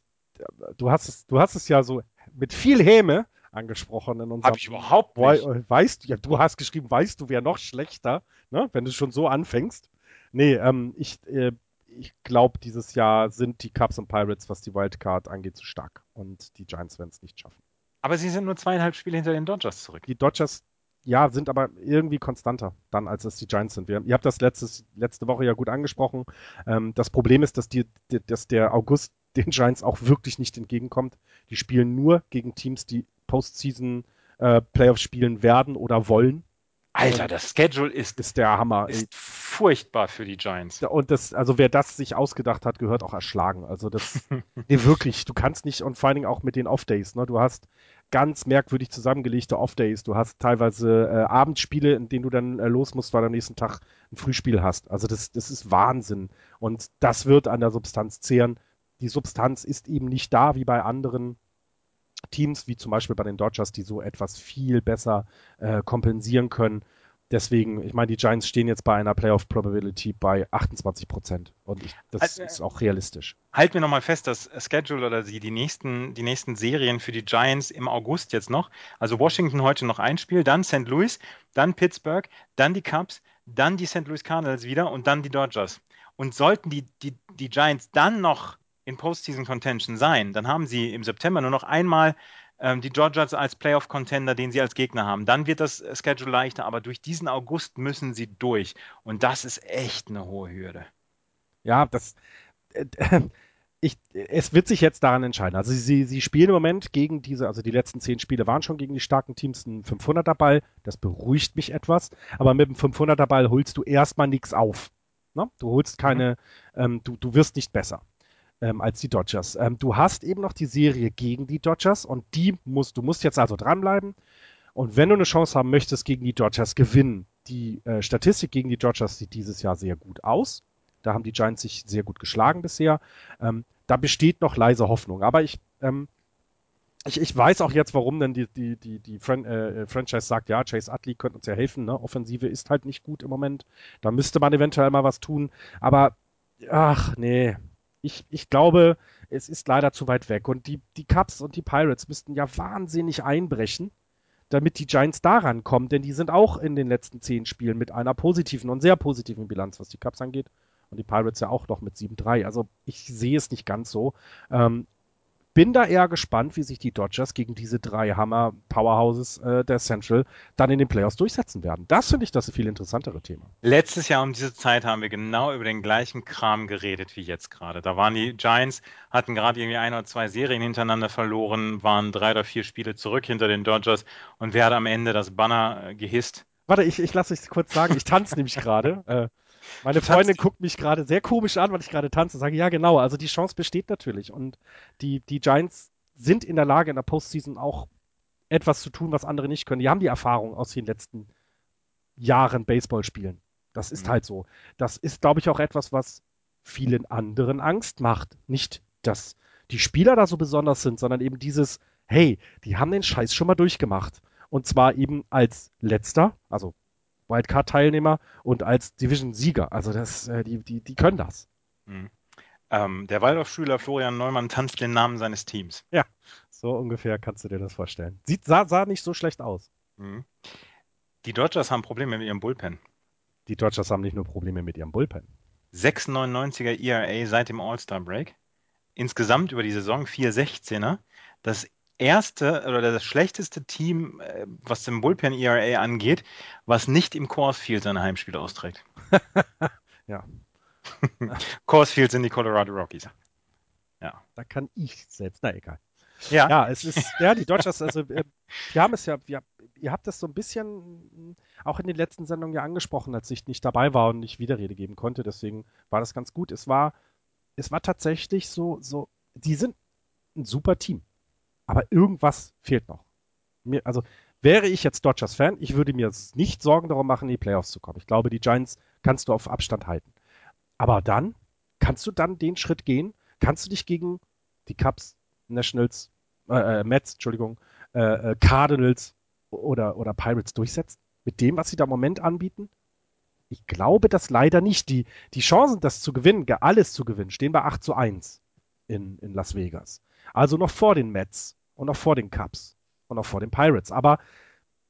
du hast es, du hast es ja so mit viel Häme angesprochen in unserem. Hab ich überhaupt nicht. Weißt du, ja, du hast geschrieben, weißt du, wer noch schlechter, ne, wenn du schon so anfängst. Nee, ähm, ich, äh, ich glaube, dieses Jahr sind die Cubs und Pirates, was die Wildcard angeht, zu stark. Und die Giants werden es nicht schaffen. Aber sie sind nur zweieinhalb Spiele hinter den Dodgers zurück. Die Dodgers, ja, sind aber irgendwie konstanter dann, als es die Giants sind. Wir, ihr habt das letztes, letzte Woche ja gut angesprochen. Ähm, das Problem ist, dass, die, die, dass der August den Giants auch wirklich nicht entgegenkommt. Die spielen nur gegen Teams, die Postseason äh, Playoffs spielen werden oder wollen. Alter, das Schedule ist, ist der Hammer. Ist furchtbar für die Giants. Und das, also wer das sich ausgedacht hat, gehört auch erschlagen. Also das, nee, wirklich, du kannst nicht, und vor allen Dingen auch mit den Off-Days, ne? Du hast ganz merkwürdig zusammengelegte Off-Days. Du hast teilweise äh, Abendspiele, in denen du dann äh, los musst, weil du am nächsten Tag ein Frühspiel hast. Also das, das ist Wahnsinn. Und das wird an der Substanz zehren. Die Substanz ist eben nicht da wie bei anderen Teams, wie zum Beispiel bei den Dodgers, die so etwas viel besser äh, kompensieren können. Deswegen, ich meine, die Giants stehen jetzt bei einer Playoff Probability bei 28 Prozent. Und ich, das also, ist auch realistisch. Halt mir nochmal fest, das Schedule oder die, die, nächsten, die nächsten Serien für die Giants im August jetzt noch. Also Washington heute noch ein Spiel, dann St. Louis, dann Pittsburgh, dann die Cubs, dann die St. Louis Cardinals wieder und dann die Dodgers. Und sollten die, die, die Giants dann noch in Postseason Contention sein, dann haben sie im September nur noch einmal die Dodgers als Playoff-Contender, den sie als Gegner haben. Dann wird das Schedule leichter, aber durch diesen August müssen sie durch. Und das ist echt eine hohe Hürde. Ja, das. Äh, ich, es wird sich jetzt daran entscheiden. Also sie, sie spielen im Moment gegen diese, also die letzten zehn Spiele waren schon gegen die starken Teams ein 500er Ball. Das beruhigt mich etwas. Aber mit dem 500er Ball holst du erstmal nichts auf. Ne? Du holst keine, mhm. ähm, du, du wirst nicht besser ähm, als die Dodgers. Ähm, du hast eben noch die Serie gegen die Dodgers und die musst, du musst jetzt also dranbleiben. Und wenn du eine Chance haben möchtest, gegen die Dodgers gewinnen, die äh, Statistik gegen die Dodgers sieht dieses Jahr sehr gut aus. Da haben die Giants sich sehr gut geschlagen bisher. Ähm, da besteht noch leise Hoffnung. Aber ich, ähm, ich, ich weiß auch jetzt, warum denn die, die, die, die Fran äh, Franchise sagt, ja, Chase Utley könnte uns ja helfen. Ne? Offensive ist halt nicht gut im Moment. Da müsste man eventuell mal was tun. Aber ach, nee, ich, ich glaube, es ist leider zu weit weg. Und die, die Cubs und die Pirates müssten ja wahnsinnig einbrechen, damit die Giants daran kommen, denn die sind auch in den letzten zehn Spielen mit einer positiven und sehr positiven Bilanz, was die Cubs angeht. Und die Pirates ja auch noch mit 7-3. Also ich sehe es nicht ganz so. Ähm, bin da eher gespannt, wie sich die Dodgers gegen diese drei Hammer-Powerhouses äh, der Central dann in den Playoffs durchsetzen werden. Das finde ich das viel interessantere Thema. Letztes Jahr um diese Zeit haben wir genau über den gleichen Kram geredet wie jetzt gerade. Da waren die Giants, hatten gerade irgendwie ein oder zwei Serien hintereinander verloren, waren drei oder vier Spiele zurück hinter den Dodgers und wer hat am Ende das Banner äh, gehisst? Warte, ich, ich lasse es kurz sagen. Ich tanze nämlich gerade. Äh, meine Freundin guckt mich gerade sehr komisch an, weil ich gerade tanze. und Sage, ja, genau. Also die Chance besteht natürlich. Und die, die Giants sind in der Lage, in der Postseason auch etwas zu tun, was andere nicht können. Die haben die Erfahrung aus den letzten Jahren Baseball spielen. Das ist mhm. halt so. Das ist, glaube ich, auch etwas, was vielen anderen Angst macht. Nicht, dass die Spieler da so besonders sind, sondern eben dieses, hey, die haben den Scheiß schon mal durchgemacht. Und zwar eben als letzter, also Wildcard-Teilnehmer und als Division-Sieger. Also das, äh, die, die, die können das. Mhm. Ähm, der Waldorfschüler Florian Neumann tanzt den Namen seines Teams. Ja, so ungefähr kannst du dir das vorstellen. Sieht, sah, sah nicht so schlecht aus. Mhm. Die Dodgers haben Probleme mit ihrem Bullpen. Die Dodgers haben nicht nur Probleme mit ihrem Bullpen. 6,99er ERA seit dem All-Star-Break. Insgesamt über die Saison 4,16er. Das erste oder das schlechteste Team, äh, was dem Bullpen ERA angeht, was nicht im Coors Field seine Heimspiele austrägt. ja. Coors Field sind die Colorado Rockies. Ja. Da kann ich selbst, na egal. Ja. ja, es ist, ja, die Dodgers, also äh, wir haben es ja, wir, ihr habt das so ein bisschen auch in den letzten Sendungen ja angesprochen, als ich nicht dabei war und nicht Widerrede geben konnte. Deswegen war das ganz gut. Es war, es war tatsächlich so, so, die sind ein super Team. Aber irgendwas fehlt noch. Mir, also wäre ich jetzt Dodgers-Fan, ich würde mir nicht Sorgen darum machen, in die Playoffs zu kommen. Ich glaube, die Giants kannst du auf Abstand halten. Aber dann, kannst du dann den Schritt gehen? Kannst du dich gegen die Cubs, Nationals, äh, äh Mets, Entschuldigung, äh, äh, Cardinals oder, oder Pirates durchsetzen? Mit dem, was sie da im Moment anbieten? Ich glaube das leider nicht. Die, die Chancen, das zu gewinnen, alles zu gewinnen, stehen bei 8 zu 1 in, in Las Vegas. Also noch vor den Mets und noch vor den Cubs und auch vor den Pirates. Aber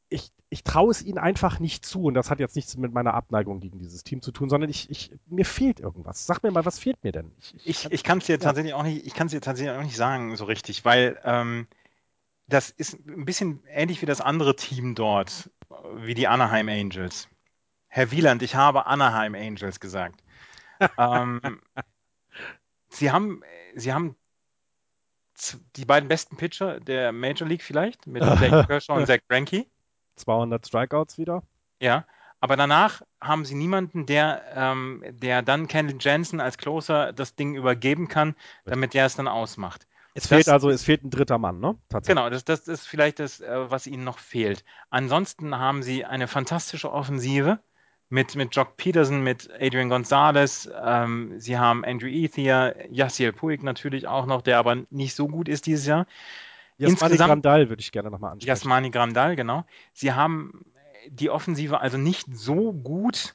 ich, ich traue es ihnen einfach nicht zu. Und das hat jetzt nichts mit meiner Abneigung gegen dieses Team zu tun, sondern ich, ich, mir fehlt irgendwas. Sag mir mal, was fehlt mir denn? Ich, ich, ich kann es dir ja. tatsächlich auch nicht, ich kann es dir tatsächlich auch nicht sagen, so richtig, weil ähm, das ist ein bisschen ähnlich wie das andere Team dort, wie die Anaheim Angels. Herr Wieland, ich habe Anaheim Angels gesagt. ähm, sie haben, sie haben die beiden besten Pitcher der Major League vielleicht, mit Jake Kershaw und Zach Greinke. 200 Strikeouts wieder. Ja, aber danach haben sie niemanden, der, ähm, der dann Kendall Jensen als Closer das Ding übergeben kann, damit der es dann ausmacht. Es das, fehlt also, es fehlt ein dritter Mann, ne? Genau, das, das ist vielleicht das, äh, was ihnen noch fehlt. Ansonsten haben sie eine fantastische Offensive mit, mit Jock Peterson, mit Adrian Gonzalez. Ähm, sie haben Andrew Ethier, Yassiel Puig natürlich auch noch, der aber nicht so gut ist dieses Jahr. Jasmani Grandal würde ich gerne nochmal ansprechen. Jasmani Grandal, genau. Sie haben die Offensive also nicht so gut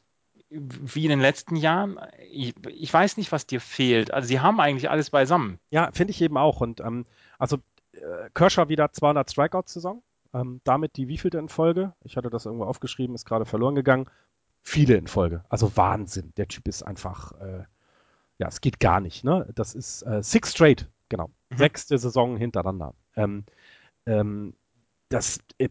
wie in den letzten Jahren. Ich, ich weiß nicht, was dir fehlt. Also sie haben eigentlich alles beisammen. Ja, finde ich eben auch. Und ähm, also äh, Kershaw wieder 200 Strikeouts-Saison. Ähm, damit die wievielte in Folge? Ich hatte das irgendwo aufgeschrieben, ist gerade verloren gegangen. Viele in Folge. Also Wahnsinn. Der Typ ist einfach, äh, ja, es geht gar nicht. Ne? Das ist äh, Six Straight, genau. Mhm. Sechste Saison hintereinander. Ähm, ähm, das äh,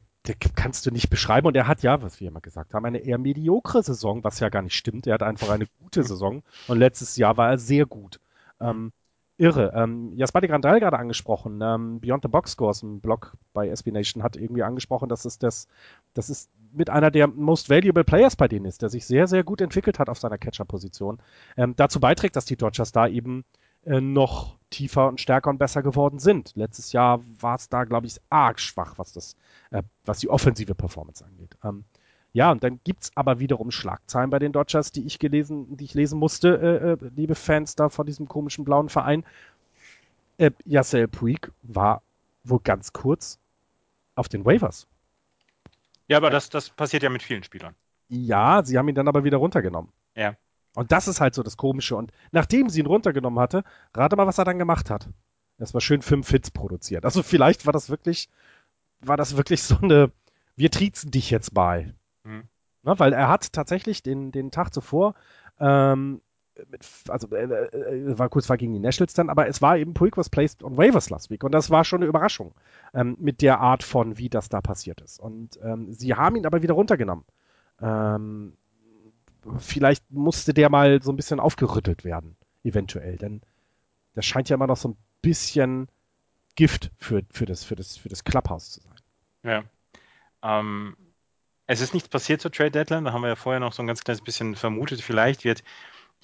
kannst du nicht beschreiben. Und er hat ja, was wir immer gesagt haben, eine eher mediokre Saison, was ja gar nicht stimmt. Er hat einfach eine gute Saison. Und letztes Jahr war er sehr gut. Ähm, irre. Ähm, Jaspati Grandal gerade angesprochen. Ähm, Beyond the Box Scores, ein Blog bei SB Nation, hat irgendwie angesprochen, dass es das, das ist mit einer der most valuable Players bei denen ist, der sich sehr, sehr gut entwickelt hat auf seiner Catcher-Position. Ähm, dazu beiträgt, dass die Dodgers da eben äh, noch tiefer und stärker und besser geworden sind. Letztes Jahr war es da, glaube ich, arg schwach, was das, äh, was die offensive Performance angeht. Ähm, ja, und dann gibt es aber wiederum Schlagzeilen bei den Dodgers, die ich gelesen, die ich lesen musste, äh, äh, liebe Fans da von diesem komischen blauen Verein. Äh, Yasel Puig war wohl ganz kurz auf den Waivers. Ja, aber das, das passiert ja mit vielen Spielern. Ja, sie haben ihn dann aber wieder runtergenommen. Ja. Und das ist halt so das Komische. Und nachdem sie ihn runtergenommen hatte, rate mal, was er dann gemacht hat. Das war schön fünf Hits produziert. Also vielleicht war das wirklich, war das wirklich so eine, wir triezen dich jetzt bei. Mhm. Na, weil er hat tatsächlich den, den Tag zuvor, ähm, mit, also äh, äh, war kurz war gegen die Nationals dann, aber es war eben Puig was placed on waivers last week und das war schon eine Überraschung ähm, mit der Art von, wie das da passiert ist. Und ähm, sie haben ihn aber wieder runtergenommen. Ähm, vielleicht musste der mal so ein bisschen aufgerüttelt werden, eventuell, denn das scheint ja immer noch so ein bisschen Gift für, für, das, für, das, für das Clubhouse zu sein. Ja. Ähm, es ist nichts passiert zur Trade Deadline, da haben wir ja vorher noch so ein ganz kleines bisschen vermutet, vielleicht wird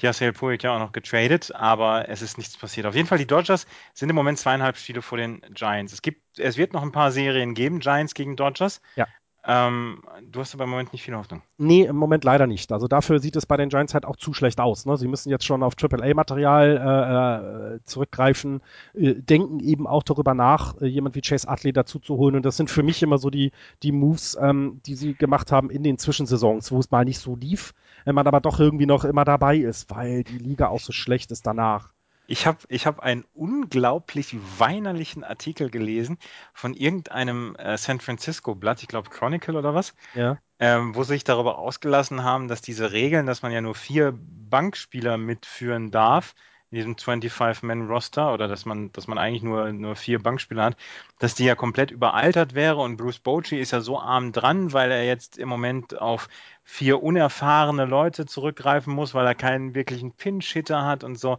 Yasiel Puig ja auch noch getradet, aber es ist nichts passiert. Auf jeden Fall, die Dodgers sind im Moment zweieinhalb Spiele vor den Giants. Es gibt, es wird noch ein paar Serien geben, Giants gegen Dodgers. Ja. Ähm, du hast aber im Moment nicht viel Hoffnung. Nee, im Moment leider nicht. Also dafür sieht es bei den Giants halt auch zu schlecht aus. Ne? Sie müssen jetzt schon auf AAA-Material äh, äh, zurückgreifen, äh, denken eben auch darüber nach, äh, jemand wie Chase Utley dazu zu holen. Und das sind für mich immer so die, die Moves, ähm, die sie gemacht haben in den Zwischensaisons, wo es mal nicht so lief, wenn man aber doch irgendwie noch immer dabei ist, weil die Liga auch so schlecht ist danach. Ich habe ich hab einen unglaublich weinerlichen Artikel gelesen von irgendeinem äh, San Francisco-Blatt, ich glaube Chronicle oder was, ja. ähm, wo sie sich darüber ausgelassen haben, dass diese Regeln, dass man ja nur vier Bankspieler mitführen darf, in diesem 25-Man-Roster oder dass man, dass man eigentlich nur, nur vier Bankspieler hat, dass die ja komplett überaltert wäre und Bruce Bochy ist ja so arm dran, weil er jetzt im Moment auf vier unerfahrene Leute zurückgreifen muss, weil er keinen wirklichen Pinch-Hitter hat und so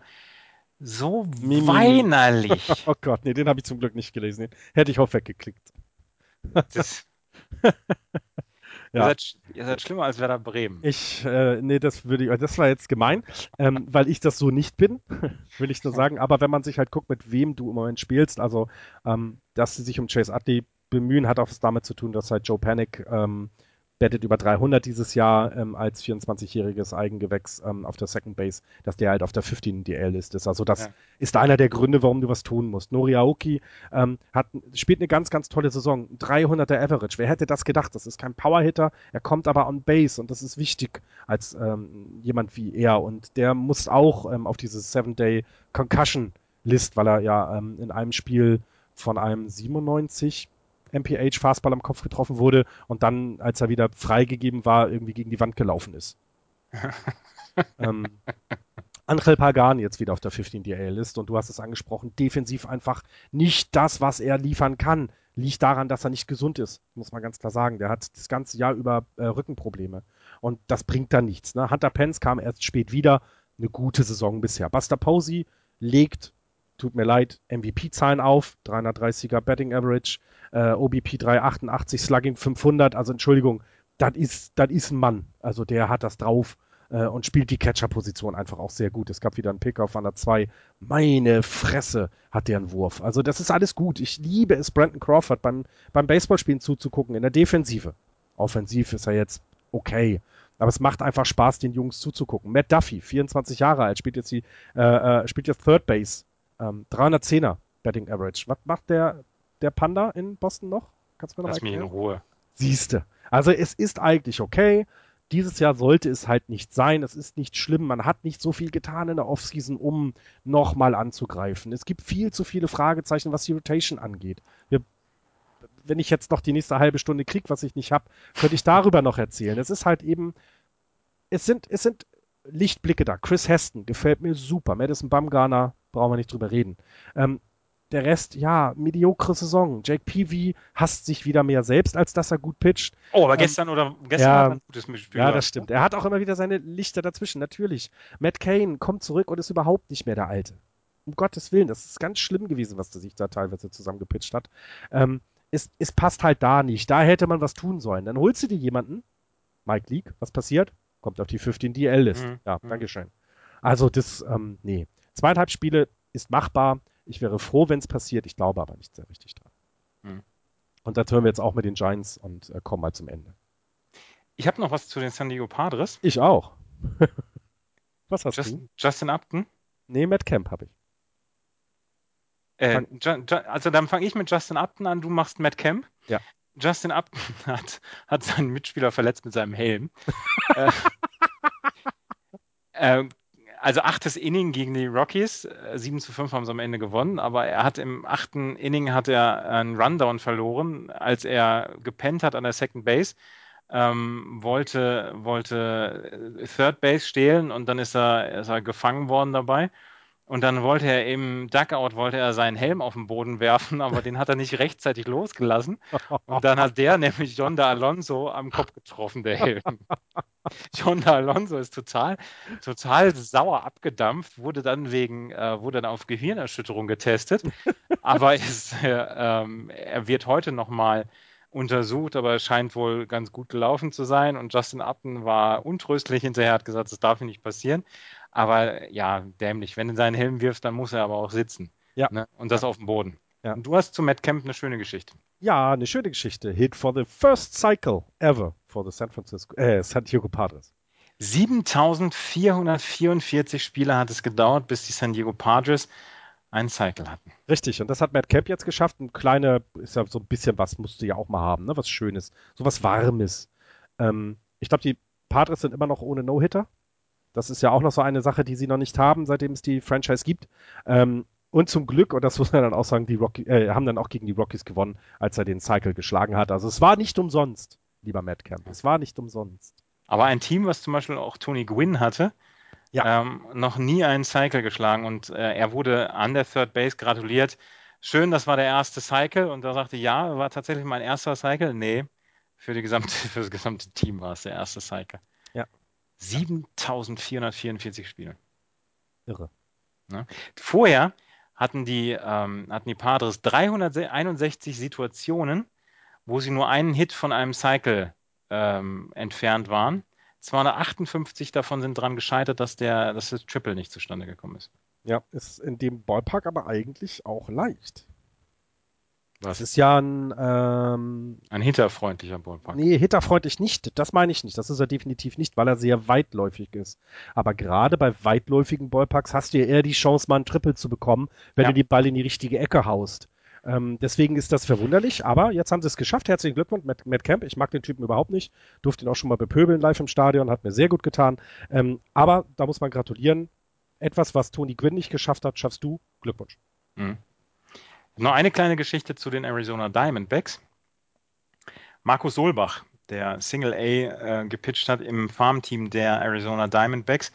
so Mimi. weinerlich. Oh Gott, nee, den habe ich zum Glück nicht gelesen. Den hätte ich auch weggeklickt. Das, ja. ihr, seid, ihr seid schlimmer als Werder Bremen. Ich, äh, nee, das würde ich, das war jetzt gemein, ähm, weil ich das so nicht bin, will ich nur sagen. Aber wenn man sich halt guckt, mit wem du im Moment spielst, also, ähm, dass sie sich um Chase Utley bemühen, hat auch was damit zu tun, dass halt Joe Panic ähm, bettet über 300 dieses Jahr ähm, als 24-jähriges Eigengewächs ähm, auf der Second Base, dass der halt auf der 15 DL-List ist. Also das ja. ist einer der Gründe, warum du was tun musst. Nori Aoki ähm, hat, spielt eine ganz, ganz tolle Saison. 300er Average. Wer hätte das gedacht? Das ist kein Powerhitter. Er kommt aber on Base und das ist wichtig als ähm, jemand wie er. Und der muss auch ähm, auf diese Seven-Day Concussion List, weil er ja ähm, in einem Spiel von einem 97 MPH Fastball am Kopf getroffen wurde und dann, als er wieder freigegeben war, irgendwie gegen die Wand gelaufen ist. ähm, Angel Pagan jetzt wieder auf der 15 DL-List und du hast es angesprochen, defensiv einfach nicht das, was er liefern kann. Liegt daran, dass er nicht gesund ist, muss man ganz klar sagen. Der hat das ganze Jahr über äh, Rückenprobleme und das bringt da nichts. Ne? Hunter Pence kam erst spät wieder, eine gute Saison bisher. Buster Posey legt tut mir leid, MVP-Zahlen auf, 330er Betting Average, äh, OBP 388, Slugging 500, also Entschuldigung, das ist, das ein Mann, also der hat das drauf äh, und spielt die Catcher-Position einfach auch sehr gut. Es gab wieder einen Pick auf an der 2, meine Fresse hat der einen Wurf, also das ist alles gut, ich liebe es, Brandon Crawford beim, beim Baseballspielen zuzugucken, in der Defensive. Offensiv ist er jetzt okay, aber es macht einfach Spaß, den Jungs zuzugucken. Matt Duffy, 24 Jahre alt, spielt jetzt die, äh, äh, spielt jetzt Third Base ähm, 310er Betting Average. Was macht der, der Panda in Boston noch? Kannst du mir noch Lass mich in Ruhe. Siehste. Also es ist eigentlich okay. Dieses Jahr sollte es halt nicht sein. Es ist nicht schlimm. Man hat nicht so viel getan in der Offseason, um nochmal anzugreifen. Es gibt viel zu viele Fragezeichen, was die Rotation angeht. Wir, wenn ich jetzt noch die nächste halbe Stunde kriege, was ich nicht habe, könnte ich darüber noch erzählen. Es ist halt eben, es sind, es sind Lichtblicke da. Chris Heston gefällt mir super. Madison Bumgarner brauchen wir nicht drüber reden. Ähm, der Rest, ja, mediokre Saison. Jake Peavy hasst sich wieder mehr selbst, als dass er gut pitcht. Oh, aber ähm, gestern oder gestern ja, war ein gutes Spiel. Ja, das stimmt. Er hat auch immer wieder seine Lichter dazwischen, natürlich. Matt Kane kommt zurück und ist überhaupt nicht mehr der Alte. Um Gottes Willen, das ist ganz schlimm gewesen, was der sich da teilweise zusammengepitcht hat. Ähm, es, es passt halt da nicht. Da hätte man was tun sollen. Dann holst du dir jemanden, Mike Leake, was passiert? Kommt auf die 15 DL-List. Mhm. Ja, mhm. Dankeschön. Also das, ähm, nee. Zweieinhalb Spiele ist machbar. Ich wäre froh, wenn es passiert. Ich glaube aber nicht sehr richtig dran. Hm. Und das hören wir jetzt auch mit den Giants und äh, kommen mal zum Ende. Ich habe noch was zu den San Diego Padres. Ich auch. was hast Just, du? Justin Upton? Nee, Matt Camp habe ich. Äh, also dann fange ich mit Justin Upton an, du machst Matt Camp. Ja. Justin Upton hat, hat seinen Mitspieler verletzt mit seinem Helm. äh, äh, also achtes Inning gegen die Rockies. 7 äh, zu 5 haben sie am Ende gewonnen, aber er hat im achten Inning hat er einen Rundown verloren, als er gepennt hat an der Second Base. Ähm, wollte, wollte äh, Third Base stehlen und dann ist er, ist er gefangen worden dabei. Und dann wollte er im Duckout wollte er seinen Helm auf den Boden werfen, aber den hat er nicht rechtzeitig losgelassen. Und dann hat der nämlich Jonda Alonso am Kopf getroffen, der Helm. Jonda Alonso ist total, total sauer abgedampft, wurde dann wegen, äh, wurde dann auf Gehirnerschütterung getestet. aber ist, äh, ähm, er wird heute nochmal untersucht, aber es scheint wohl ganz gut gelaufen zu sein. Und Justin Upton war untröstlich hinterher, hat gesagt, das darf nicht passieren. Aber ja, dämlich. Wenn du seinen Helm wirfst, dann muss er aber auch sitzen. Ja. Ne? Und das ja. auf dem Boden. Ja. Und du hast zu Matt Kemp eine schöne Geschichte. Ja, eine schöne Geschichte. Hit for the first cycle ever for the San Francisco, äh, San Diego Padres. 7444 Spiele hat es gedauert, bis die San Diego Padres einen Cycle hatten. Richtig, und das hat Matt Kemp jetzt geschafft. Ein kleiner, ist ja so ein bisschen was, musst du ja auch mal haben, ne? Was Schönes, so was Warmes. Ähm, ich glaube, die Padres sind immer noch ohne No-Hitter. Das ist ja auch noch so eine Sache, die sie noch nicht haben, seitdem es die Franchise gibt. Ähm, und zum Glück, und das muss man dann auch sagen, die Rocky, äh, haben dann auch gegen die Rockies gewonnen, als er den Cycle geschlagen hat. Also es war nicht umsonst, lieber Matt Camp. Es war nicht umsonst. Aber ein Team, was zum Beispiel auch Tony Gwynn hatte, ja. ähm, noch nie einen Cycle geschlagen und äh, er wurde an der Third Base gratuliert. Schön, das war der erste Cycle und er sagte, ja, war tatsächlich mein erster Cycle. Nee, für, die gesamte, für das gesamte Team war es der erste Cycle. Ja. 7444 Spiele. Irre. Ne? Vorher hatten die, ähm, hatten die Padres 361 Situationen, wo sie nur einen Hit von einem Cycle ähm, entfernt waren. 258 davon sind daran gescheitert, dass, der, dass das Triple nicht zustande gekommen ist. Ja, ist in dem Ballpark aber eigentlich auch leicht. Was? Das ist ja ein. Ähm, ein hitterfreundlicher Ballpark. Nee, hitterfreundlich nicht. Das meine ich nicht. Das ist er definitiv nicht, weil er sehr weitläufig ist. Aber gerade bei weitläufigen Ballparks hast du ja eher die Chance, mal einen Triple zu bekommen, wenn ja. du die Ball in die richtige Ecke haust. Ähm, deswegen ist das verwunderlich, aber jetzt haben sie es geschafft. Herzlichen Glückwunsch, Matt, Matt, Camp. Ich mag den Typen überhaupt nicht. Durfte ihn auch schon mal bepöbeln live im Stadion, hat mir sehr gut getan. Ähm, aber da muss man gratulieren. Etwas, was Tony Gwynn nicht geschafft hat, schaffst du. Glückwunsch. Mhm. Noch eine kleine Geschichte zu den Arizona Diamondbacks. Markus Solbach, der Single A äh, gepitcht hat im Farmteam der Arizona Diamondbacks,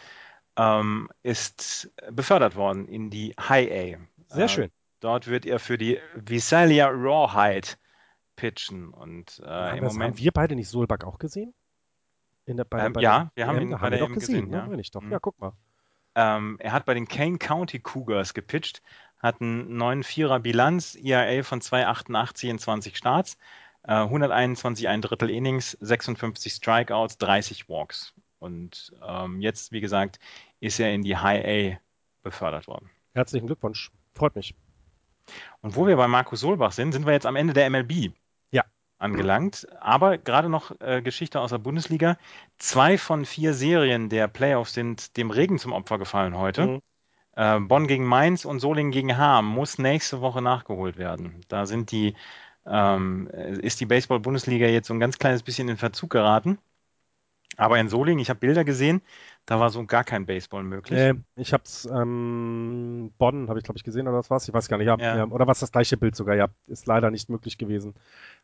ähm, ist befördert worden in die High A. Sehr äh, schön. Dort wird er für die Visalia Rawhide pitchen. Und äh, haben, im Moment, haben wir beide nicht Solbach auch gesehen? Der, bei, ähm, bei ja, wir haben ihn bei der gesehen. gesehen ja. Ne? Ja, ja, guck mal. Ähm, er hat bei den Kane County Cougars gepitcht hat einen 9-4er Bilanz, ERA von 2,88 in 20 Starts, äh, 121 ein Drittel Innings, 56 Strikeouts, 30 Walks. Und ähm, jetzt, wie gesagt, ist er in die High A befördert worden. Herzlichen Glückwunsch. Freut mich. Und wo wir bei Markus Solbach sind, sind wir jetzt am Ende der MLB ja. angelangt. Aber gerade noch äh, Geschichte aus der Bundesliga. Zwei von vier Serien der Playoffs sind dem Regen zum Opfer gefallen heute. Mhm. Äh, Bonn gegen Mainz und Solingen gegen Hamm muss nächste Woche nachgeholt werden. Da sind die, ähm, ist die Baseball-Bundesliga jetzt so ein ganz kleines bisschen in Verzug geraten. Aber in Solingen, ich habe Bilder gesehen, da war so gar kein Baseball möglich. Äh, ich habe es, ähm, Bonn habe ich glaube ich gesehen oder was war's? Ich weiß gar nicht. Ja, ja. Oder was das gleiche Bild sogar? Ja, ist leider nicht möglich gewesen.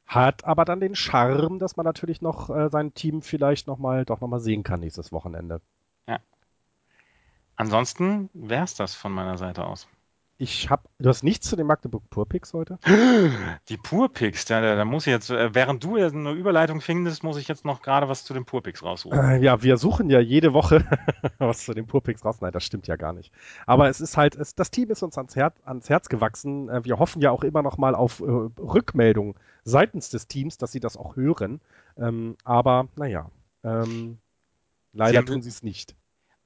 Hat aber dann den Charme, dass man natürlich noch äh, sein Team vielleicht noch mal, doch nochmal sehen kann nächstes Wochenende. Ja, Ansonsten wäre es das von meiner Seite aus. Ich habe, du hast nichts zu den Magdeburg Purpicks heute? Die Purpicks, da, da, muss ich jetzt, äh, während du eine Überleitung findest, muss ich jetzt noch gerade was zu den Purpicks raussuchen. Äh, ja, wir suchen ja jede Woche was zu den Purpicks raus. Nein, das stimmt ja gar nicht. Aber es ist halt, es, das Team ist uns ans, Her ans Herz gewachsen. Äh, wir hoffen ja auch immer noch mal auf äh, Rückmeldung seitens des Teams, dass sie das auch hören. Ähm, aber naja, ähm, leider sie tun sie es nicht.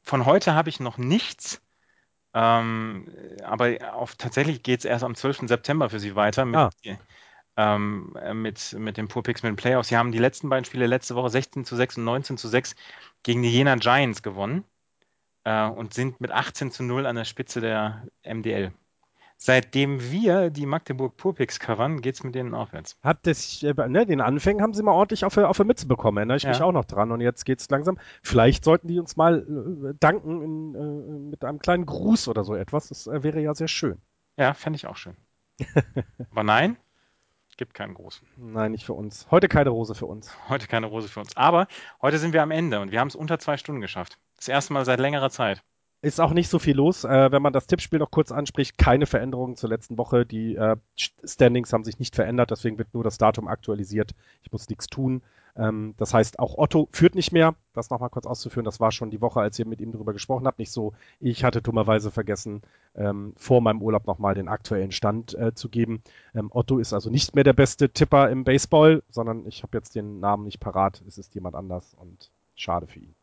Von heute habe ich noch nichts. Ähm, aber auf, tatsächlich geht es erst am 12. September für sie weiter mit, ah. ähm, mit, mit dem Purpix mit den Playoffs. Sie haben die letzten beiden Spiele letzte Woche 16 zu 6 und 19 zu 6 gegen die Jena Giants gewonnen äh, und sind mit 18 zu 0 an der Spitze der MDL. Seitdem wir die Magdeburg Purpix covern, geht es mit denen aufwärts. Hat das, äh, ne, den Anfängen haben sie mal ordentlich auf, auf die Mütze bekommen, erinnere ich ja. mich auch noch dran. Und jetzt geht es langsam. Vielleicht sollten die uns mal äh, danken in, äh, mit einem kleinen Gruß oder so etwas. Das äh, wäre ja sehr schön. Ja, fände ich auch schön. Aber nein, gibt keinen Gruß. Nein, nicht für uns. Heute keine Rose für uns. Heute keine Rose für uns. Aber heute sind wir am Ende und wir haben es unter zwei Stunden geschafft. Das erste Mal seit längerer Zeit. Ist auch nicht so viel los. Äh, wenn man das Tippspiel noch kurz anspricht, keine Veränderungen zur letzten Woche. Die äh, Standings haben sich nicht verändert, deswegen wird nur das Datum aktualisiert. Ich muss nichts tun. Ähm, das heißt, auch Otto führt nicht mehr. Das nochmal kurz auszuführen, das war schon die Woche, als ihr mit ihm darüber gesprochen habt. Nicht so, ich hatte dummerweise vergessen, ähm, vor meinem Urlaub nochmal den aktuellen Stand äh, zu geben. Ähm, Otto ist also nicht mehr der beste Tipper im Baseball, sondern ich habe jetzt den Namen nicht parat. Es ist jemand anders und schade für ihn.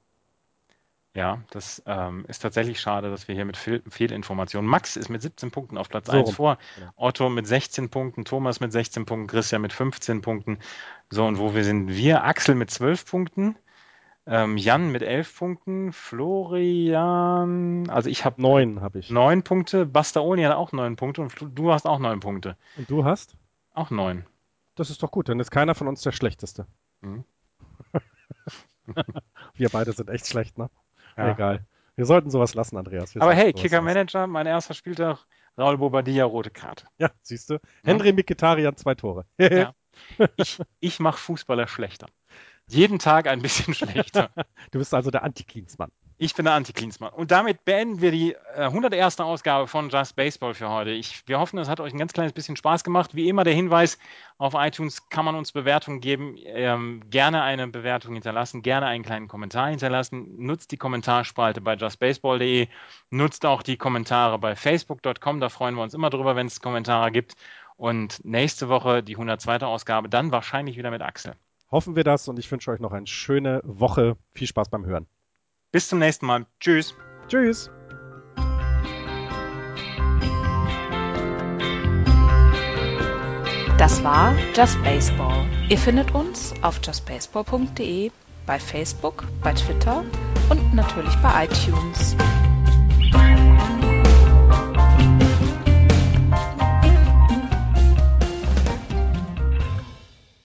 Ja, das ähm, ist tatsächlich schade, dass wir hier mit Fehl Fehlinformationen. Max ist mit 17 Punkten auf Platz so 1 vor. Ja. Otto mit 16 Punkten, Thomas mit 16 Punkten, Christian mit 15 Punkten. So, und wo wir sind wir? Axel mit 12 Punkten, ähm, Jan mit 11 Punkten, Florian, also ich habe neun, habe ich. Neun Punkte, Bastaoni hat auch neun Punkte und du hast auch neun Punkte. Und du hast? Auch neun. Das ist doch gut, dann ist keiner von uns der Schlechteste. Mhm. wir beide sind echt schlecht, ne? Ja. Egal. Wir sollten sowas lassen, Andreas. Wir Aber hey, Kicker Manager, mein erster Spieltag, Raul Bobadilla, rote Karte. Ja, siehst du. Henry ja. Mikitarian, zwei Tore. ja. Ich, ich mache Fußballer schlechter. Jeden Tag ein bisschen schlechter. du bist also der Anti-Klinsmann. Ich bin der Anti-Klinsmann. Und damit beenden wir die äh, 101. Ausgabe von Just Baseball für heute. Ich, wir hoffen, es hat euch ein ganz kleines bisschen Spaß gemacht. Wie immer der Hinweis, auf iTunes kann man uns Bewertungen geben. Ähm, gerne eine Bewertung hinterlassen, gerne einen kleinen Kommentar hinterlassen. Nutzt die Kommentarspalte bei justbaseball.de. Nutzt auch die Kommentare bei facebook.com. Da freuen wir uns immer drüber, wenn es Kommentare gibt. Und nächste Woche die 102. Ausgabe, dann wahrscheinlich wieder mit Axel. Hoffen wir das und ich wünsche euch noch eine schöne Woche. Viel Spaß beim Hören. Bis zum nächsten Mal. Tschüss. Tschüss. Das war Just Baseball. Ihr findet uns auf justbaseball.de, bei Facebook, bei Twitter und natürlich bei iTunes.